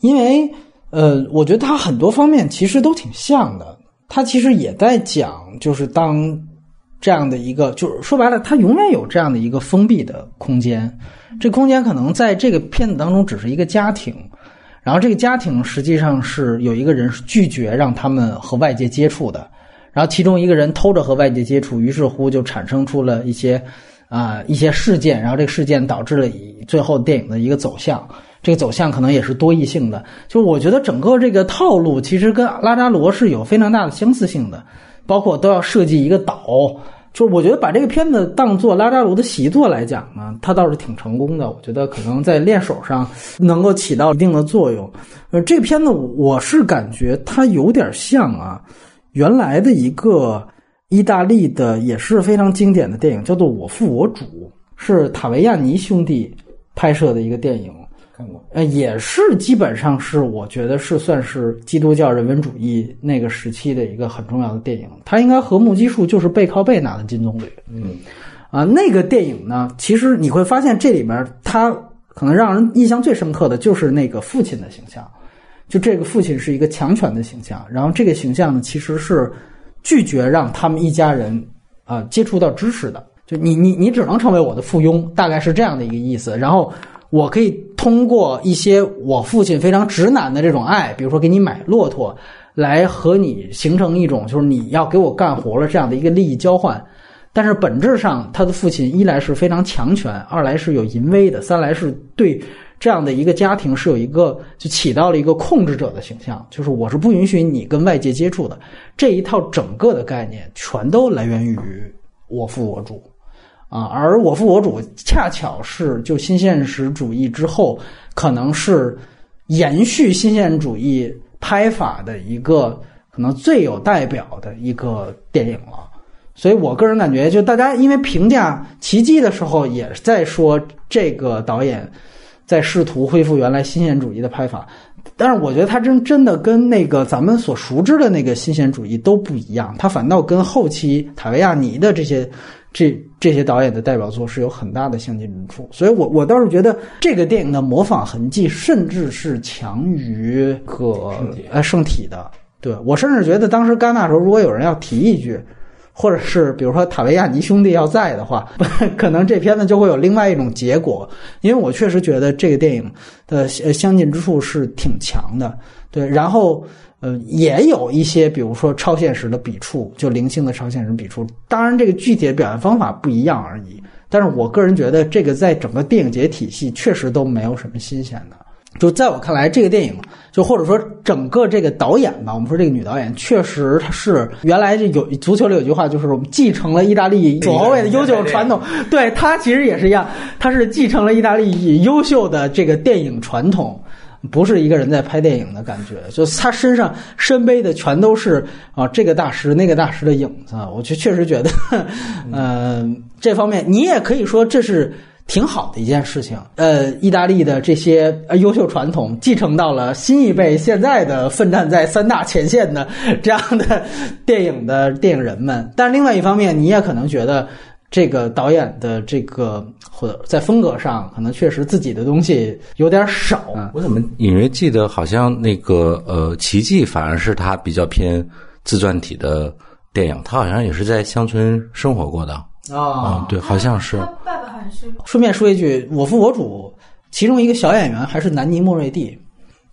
C: 因为呃，我觉得它很多方面其实都挺像的。它其实也在讲，就是当这样的一个，就是说白了，它永远有这样的一个封闭的空间。这空间可能在这个片子当中只是一个家庭，然后这个家庭实际上是有一个人是拒绝让他们和外界接触的，然后其中一个人偷着和外界接触，于是乎就产生出了一些啊、一些事件，然后这个事件导致了以最后电影的一个走向。这个走向可能也是多义性的，就我觉得整个这个套路其实跟拉扎罗是有非常大的相似性的，包括都要设计一个岛，就是我觉得把这个片子当做拉扎罗的习作来讲呢，它倒是挺成功的。我觉得可能在练手上能够起到一定的作用。呃，这片子我是感觉它有点像啊，原来的一个意大利的也是非常经典的电影，叫做《我父我主》，是塔维亚尼兄弟拍摄的一个电影。
B: 看过。
C: 呃，也是基本上是我觉得是算是基督教人文主义那个时期的一个很重要的电影。它应该和木基树就是背靠背拿的金棕榈。
B: 嗯，
C: 啊，那个电影呢，其实你会发现这里面它可能让人印象最深刻的就是那个父亲的形象，就这个父亲是一个强权的形象，然后这个形象呢其实是拒绝让他们一家人啊、接触到知识的，就你你你只能成为我的附庸，大概是这样的一个意思。然后我可以通过一些我父亲非常直男的这种爱，比如说给你买骆驼，来和你形成一种就是你要给我干活了这样的一个利益交换。但是本质上，他的父亲一来是非常强权，二来是有淫威的，三来是对这样的一个家庭是有一个就起到了一个控制者的形象，就是我是不允许你跟外界接触的。这一套整个的概念全都来源于我父我主啊，而我父我主恰巧是就新现实主义之后，可能是延续新现实主义拍法的一个可能最有代表的一个电影了。所以我个人感觉，就大家因为评价《奇迹》的时候，也在说这个导演在试图恢复原来新现主义的拍法，但是我觉得他真真的跟那个咱们所熟知的那个新现主义都不一样，他反倒跟后期塔维亚尼的这些这这些导演的代表作是有很大的相近之处，所以我我倒是觉得这个电影的模仿痕迹甚至是强于个呃圣体的。对我甚至觉得当时戛纳时候，如果有人要提一句。或者是比如说塔维亚尼兄弟要在的话，可能这片子就会有另外一种结果。因为我确实觉得这个电影的呃相近之处是挺强的，对。然后呃也有一些比如说超现实的笔触，就零星的超现实笔触。当然这个具体的表现方法不一样而已。但是我个人觉得这个在整个电影节体系确实都没有什么新鲜的。就在我看来，这个电影就或者说整个这个导演吧，我们说这个女导演确实她是原来这有足球里有句话，就是我们继承了意大利左后卫的悠久传统。对她其实也是一样，她是继承了意大利优秀的这个电影传统。不是一个人在拍电影的感觉，就她身上身背的全都是啊这个大师那个大师的影子。我就确实觉得，呃，这方面你也可以说这是挺好的一件事情。呃，意大利的这些优秀传统继承到了新一辈现在的奋战在三大前线的这样的电影的电影人们。但另外一方面，你也可能觉得。这个导演的这个或者在风格上，可能确实自己的东西有点少。
B: 我怎么隐约记得好像那个呃《奇迹》反而是他比较偏自传体的电影，他好像也是在乡村生活过的啊、对，好像是。
A: 他爸爸好像是。
C: 顺便说一句，我父我主其中一个小演员还是南尼莫瑞蒂，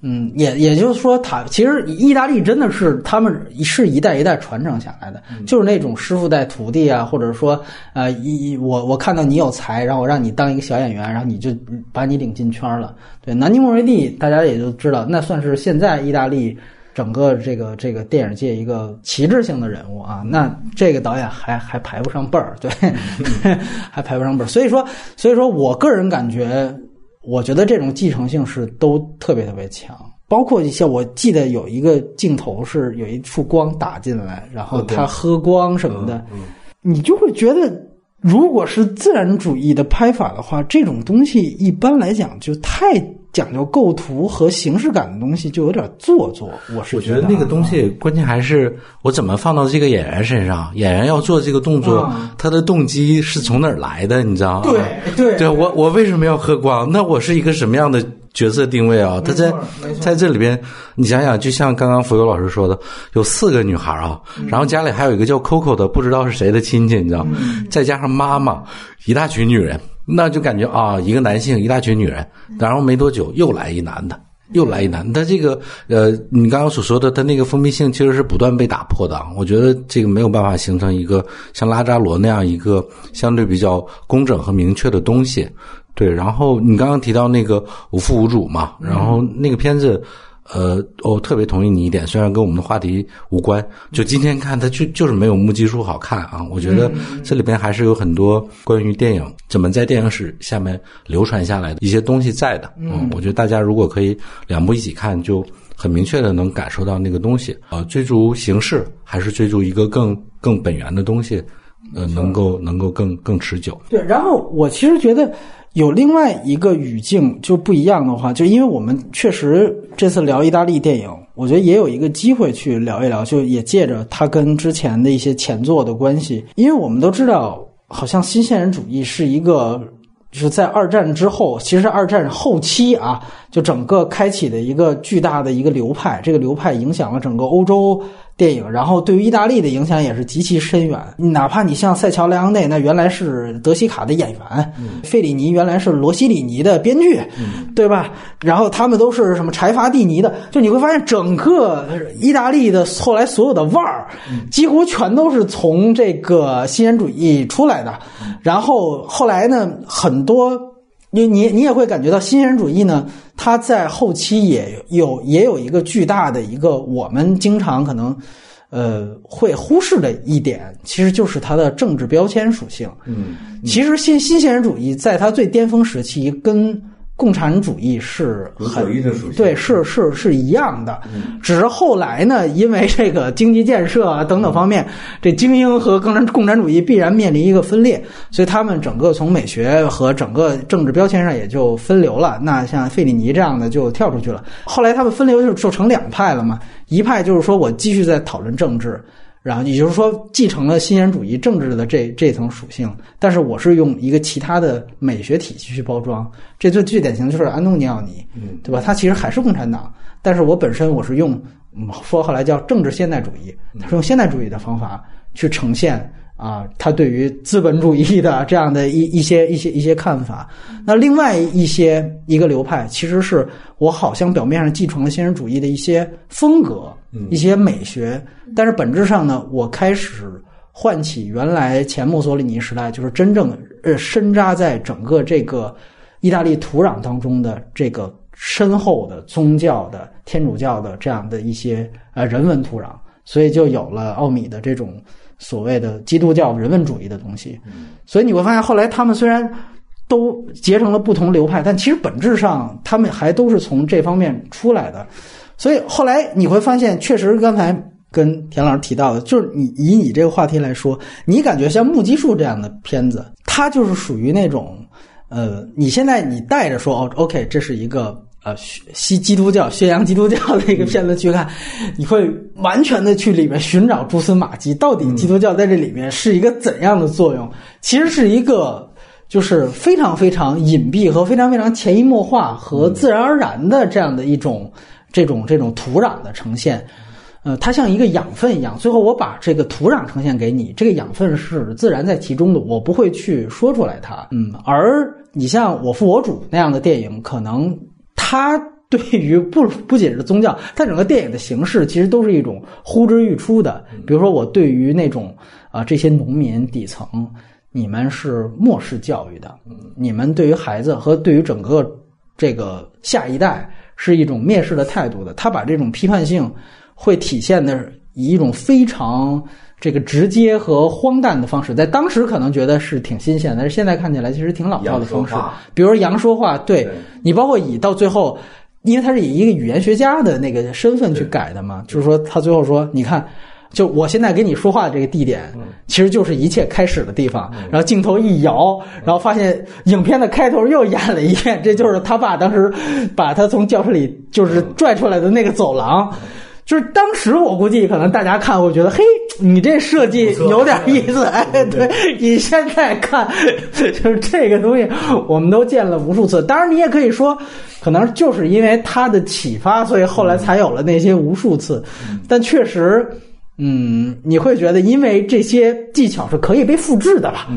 C: 嗯，也也就是说，他其实意大利真的是他们是一代一代传承下来的，就是那种师傅带徒弟啊，或者说呃，一一我我看到你有才，然后我让你当一个小演员，然后你就把你领进圈了。对，南尼莫瑞蒂大家也就知道，那算是现在意大利整个这个这个电影界一个旗帜性的人物啊。那这个导演还还排不上辈儿，对，还排不上辈儿。所以说，所以说我个人感觉。我觉得这种继承性是都特别特别强，包括一些我记得有一个镜头是有一束光打进来，然后他喝光什么的，你就会觉得，如果是自然主义的拍法的话，这种东西一般来讲就太讲究构图和形式感的东西就有点做作。我是觉
B: 得那个东西关键还是我怎么放到这个演员身上，演员要做这个动作，他的动机是从哪儿来的，你知道吗？
C: 对对
B: 对我我为什么要喝光？那我是一个什么样的角色定位啊？他在在这里边，你想想，就像刚刚浮游老师说的，有四个女孩啊，然后家里还有一个叫 Coco 的，不知道是谁的亲戚，你知道？再加上妈妈，一大群女人，那就感觉啊，一个男性，一大群女人，然后没多久又来一男的。又来一男的，他这个呃，你刚刚所说的，他那个封闭性其实是不断被打破的啊。我觉得这个没有办法形成一个像拉扎罗那样一个相对比较工整和明确的东西。对，然后你刚刚提到那个无父无主嘛，然后那个片子，呃，我特别同意你一点，虽然跟我们的话题无关，就今天看它就就是没有木屐书好看啊。我觉得这里边还是有很多关于电影怎么在电影史下面流传下来的一些东西在的。嗯，我觉得大家如果可以两部一起看，就很明确的能感受到那个东西。呃，追逐形式还是追逐一个更更本源的东西，呃，能够能够更更持久。
C: 对，然后我其实觉得有另外一个语境就不一样的话，就因为我们确实这次聊意大利电影，我觉得也有一个机会去聊一聊，就也借着它跟之前的一些前作的关系，因为我们都知道，好像新现实主义是一个。就是在二战之后，其实二战后期啊，就整个开启的一个巨大的一个流派，这个流派影响了整个欧洲电影，然后对于意大利的影响也是极其深远。哪怕你像塞乔·莱昂内，那原来是德西卡的演员，费里尼原来是罗西里尼的编剧，对吧？然后他们都是什么柴伐蒂尼的，就你会发现整个意大利的后来所有的腕儿，几乎全都是从这个新人主义出来的。然后后来呢，很多你你你也会感觉到新人主义呢，它在后期也有也有一个巨大的一个我们经常可能呃会忽视的一点，其实就是它的政治标签属性。
B: 嗯，
C: 其实新新现实主义在它最巅峰时期跟共产主义是很对，是是是一样的。只是后来呢，因为这个经济建设啊等等方面，这精英和共产共产主义必然面临一个分裂，所以他们整个从美学和整个政治标签上也就分流了。那像费里尼这样的就跳出去了。后来他们分流就就成两派了嘛，一派就是说我继续在讨论政治。然后也就是说，继承了新人主义政治的这这层属性，但是我是用一个其他的美学体系去包装。这最最典型的就是安东尼奥尼，
B: 嗯
C: 对吧？他其实还是共产党，但是我本身我是用，嗯说后来叫政治现代主义，他是用现代主义的方法去呈现啊，他对于资本主义的这样的一一些一些一些看法。那另外一些一个流派，其实是我好像表面上继承了新人主义的一些风格，一些美学，但是本质上呢，我开始唤起原来前墨索里尼时代就是真正呃深扎在整个这个意大利土壤当中的这个深厚的宗教的天主教的这样的一些呃人文土壤，所以就有了奥米的这种所谓的基督教人文主义的东西。所以你会发现，后来他们虽然都结成了不同流派，但其实本质上他们还都是从这方面出来的。所以后来你会发现，确实刚才跟田老师提到的，就是你以你这个话题来说，你感觉像《目击术》这样的片子，它就是属于那种，呃，你现在你带着说哦，OK，这是一个。呃，西基督教宣扬基督教的一个片子去看，你会完全的去里面寻找蛛丝马迹，到底基督教在这里面是一个怎样的作用？其实是一个就是非常非常隐蔽和非常非常潜移默化和自然而然的这样的一种这种这种土壤的呈现。呃，它像一个养分一样，最后我把这个土壤呈现给你，这个养分是自然在其中的，我不会去说出来它。嗯，而你像我父我主那样的电影，可能它对于不不仅是宗教，它整个电影的形式其实都是一种呼之欲出的。比如说，我对于那种啊、这些农民底层，你们是漠视教育的，你们对于孩子和对于整个这个下一代是一种蔑视的态度的。他把这种批判性会体现的以一种非常这个直接和荒诞的方式，在当时可能觉得是挺新鲜的，但是现在看起来其实挺老套的方式。比如杨说话，对
B: 对
C: 你包括以到最后，因为他是以一个语言学家的那个身份去改的嘛，就是说他最后说，你看。就我现在跟你说话的这个地点，其实就是一切开始的地方。然后镜头一摇，然后发现影片的开头又演了一遍，这就是他爸当时把他从教室里就是拽出来的那个走廊。就是当时我估计可能大家看会觉得，嘿，你这设计有点意思。哎，对你现在看，就是这个东西，我们都见了无数次。当然，你也可以说，可能就是因为他的启发，所以后来才有了那些无数次。但确实，嗯，你会觉得，因为这些技巧是可以被复制的了，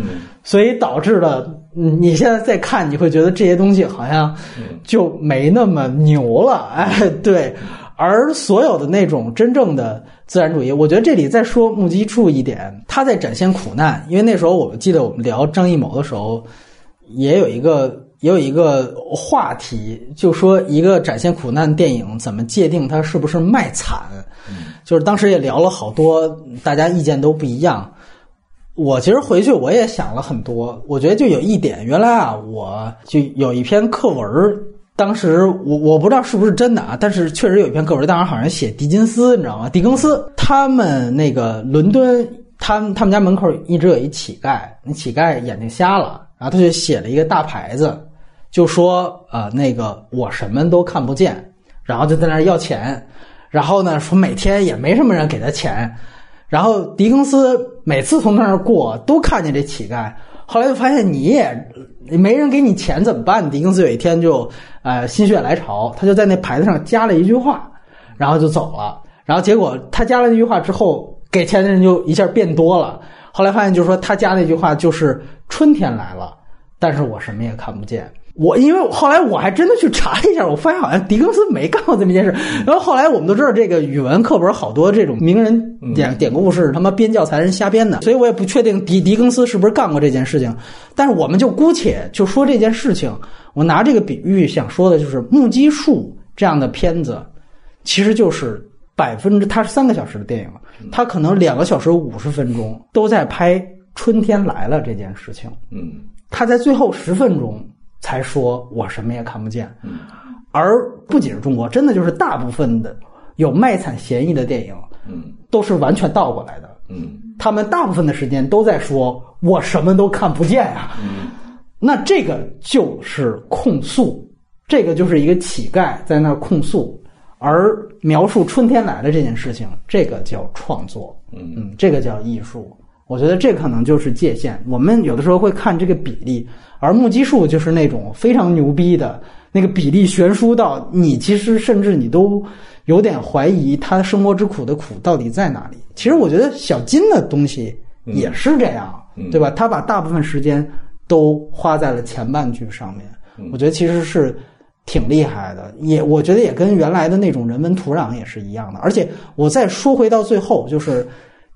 C: 所以导致了，嗯，你现在再看，你会觉得这些东西好像就没那么牛了。哎，对。而所有的那种真正的自然主义，我觉得这里再说目击处一点，他在展现苦难。因为那时候我们记得我们聊张艺谋的时候，也有一个也有一个话题，就说一个展现苦难电影怎么界定它是不是卖惨。就是当时也聊了好多，大家意见都不一样。我其实回去我也想了很多，我觉得就有一点，原来啊，我就有一篇课文，当时我我不知道是不是真的啊，但是确实有一篇课文，当时好像写狄金斯，你知道吗？狄更斯他们那个伦敦，他们他们家门口一直有一乞丐，那乞丐眼睛瞎了，然后他就写了一个大牌子，就说呃那个我什么都看不见，然后就在那儿要钱，然后呢说每天也没什么人给他钱，然后狄更斯每次从那儿过都看见这乞丐，后来就发现你也没人给你钱怎么办？狄更斯有一天就呃心血来潮，他就在那牌子上加了一句话，然后就走了。然后结果他加了那句话之后，给钱的人就一下变多了。后来发现就是说他加那句话就是春天来了，但是我什么也看不见。我因为后来我还真的去查了一下，我发现好像狄更斯没干过这么一件事。然后后来我们都知道，这个语文课本好多这种名人典典故是他妈编教材人瞎编的，所以我也不确定狄狄更斯是不是干过这件事情。但是我们就姑且就说这件事情，我拿这个比喻想说的就是《目击树》这样的片子，其实就是百分之它是三个小时的电影，它可能两个小时五十分钟都在拍春天来了这件事情。
B: 嗯
C: 他在最后十分钟才说我什么也看不见，而不仅是中国，真的就是大部分的有卖惨嫌疑的电影
B: 嗯
C: 都是完全倒过来的。
B: 嗯
C: 他们大部分的时间都在说我什么都看不见呀、那这个就是控诉，这个就是一个乞丐在那控诉，而描述春天来了这件事情，这个叫创作。
B: 嗯
C: 嗯，这个叫艺术。我觉得这可能就是界限。我们有的时候会看这个比例，而目击数就是那种非常牛逼的那个比例悬殊到你其实甚至你都有点怀疑他生活之苦的苦到底在哪里。其实我觉得小金的东西也是这样，
B: 嗯
C: 对吧？他把大部分时间都花在了前半句上面，我觉得其实是挺厉害的，也我觉得也跟原来的那种人文土壤也是一样的。而且我再说回到最后，就是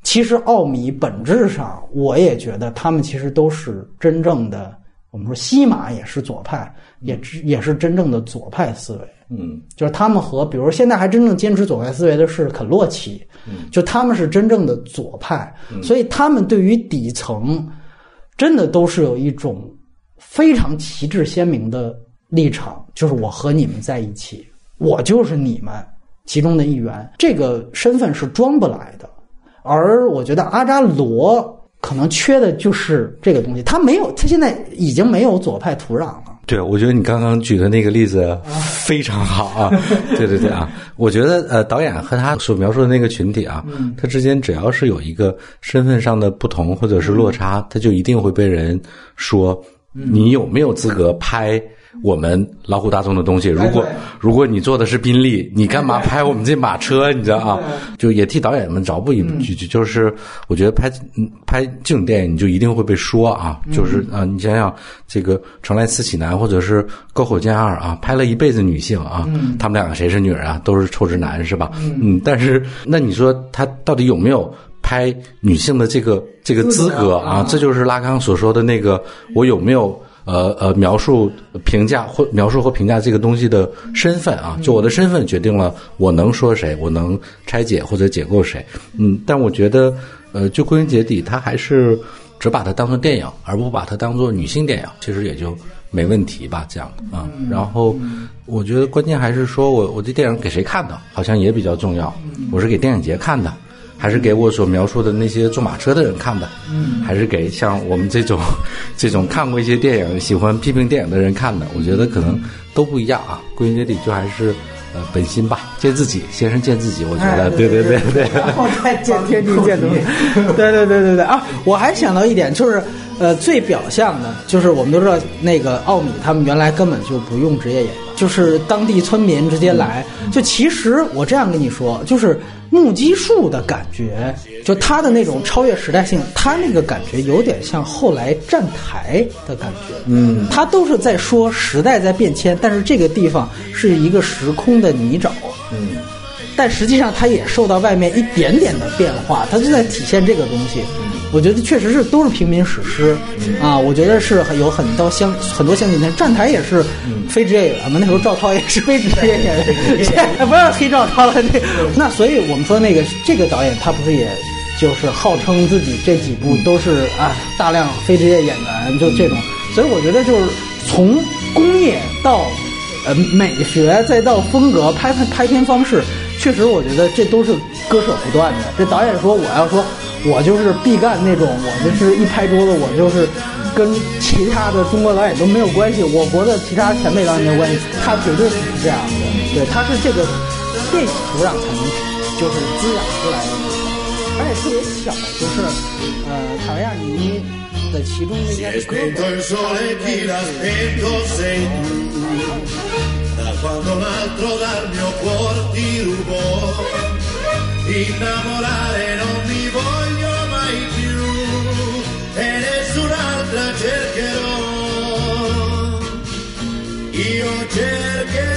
C: 其实奥米本质上，我也觉得他们其实都是真正的，我们说西马也是左派，也只也是真正的左派思维。
B: 嗯
C: 就是他们和比如现在还真正坚持左派思维的是肯洛奇，就他们是真正的左派，所以他们对于底层真的都是有一种非常旗帜鲜明的立场，就是我和你们在一起，我就是你们其中的一员，这个身份是装不来的。而我觉得阿扎罗可能缺的就是这个东西，他没有，他现在已经没有左派土壤了。
B: 对，我觉得你刚刚举的那个例子非常好啊！对对对啊，我觉得呃，导演和他所描述的那个群体啊，他之间只要是有一个身份上的不同或者是落差，他就一定会被人说你有没有资格拍我们老虎大众的东西。如果如果你做的是宾利，你干嘛拍我们这马车？你知道啊？就也替导演们着补一
C: 嗯
B: 句，就就是我觉得拍嗯拍这种电影，你就一定会被说啊，
C: 嗯
B: 就是啊，你想想这个《城来四喜男》或者是《篝火剑二》啊，拍了一辈子女性啊，
C: 嗯
B: 他们两个谁是女人啊？都是臭直男是吧？嗯，但是那你说他到底有没有？拍女性的这个这个资格啊，这就是拉康所说的那个，我有没有呃呃描述评价或描述和评价这个东西的身份啊？就我的身份决定了我能说谁，我能拆解或者解构谁。嗯，但我觉得呃，就归根结底，他还是只把它当成电影，而不把它当做女性电影，其实也就没问题吧，这样啊。然后我觉得关键还是说我我这电影给谁看的，好像也比较重要。我是给电影节看的。还是给我所描述的那些坐马车的人看的，嗯，还是给像我们这种 这种看过一些电影、喜欢批评电影的人看的，我觉得可能都不一样啊。归根结底就还是呃本心吧，见自己，先是见自己。我觉得，对对对对。
C: 然后再见天地见东西，对对对对对啊！我还想到一点，就是呃，最表象的，就是我们都知道那个奥米他们原来根本就不用职业演员，就是当地村民直接来。就其实我这样跟你说，就是木屐树的感觉，就他的那种超越时代性，他那个感觉有点像后来站台的感觉。嗯，他都是在说时代在变迁，但是这个地方是一个时空的泥沼。嗯。但实际上它也受到外面一点点的变化，它就在体现这个东西。我觉得确实是都是平民史诗啊，我觉得是很有很多相很多相近点。站台也是非职业演员嘛，那时候赵涛也是非职业演员，不要黑赵涛了。那那所以我们说那个这个导演他不是也就是号称自己这几部都是啊大量非职业演员就这种，所以我觉得就是从工业到呃美学再到风格拍拍拍片方式，确实我觉得这都是割舍不断的。这导演说我要说我就是必干那种，我就是一拍桌子我就是跟其他的中国导演都没有关系，我国的其他前辈导演没有关系，他绝对不是这样的。对，他是这个电影土壤才能就是滋养出来的。而且特别巧，就是呃，卡维亚尼的其中应该是哥
D: spento nessun'altra cercherò. Io cercherò.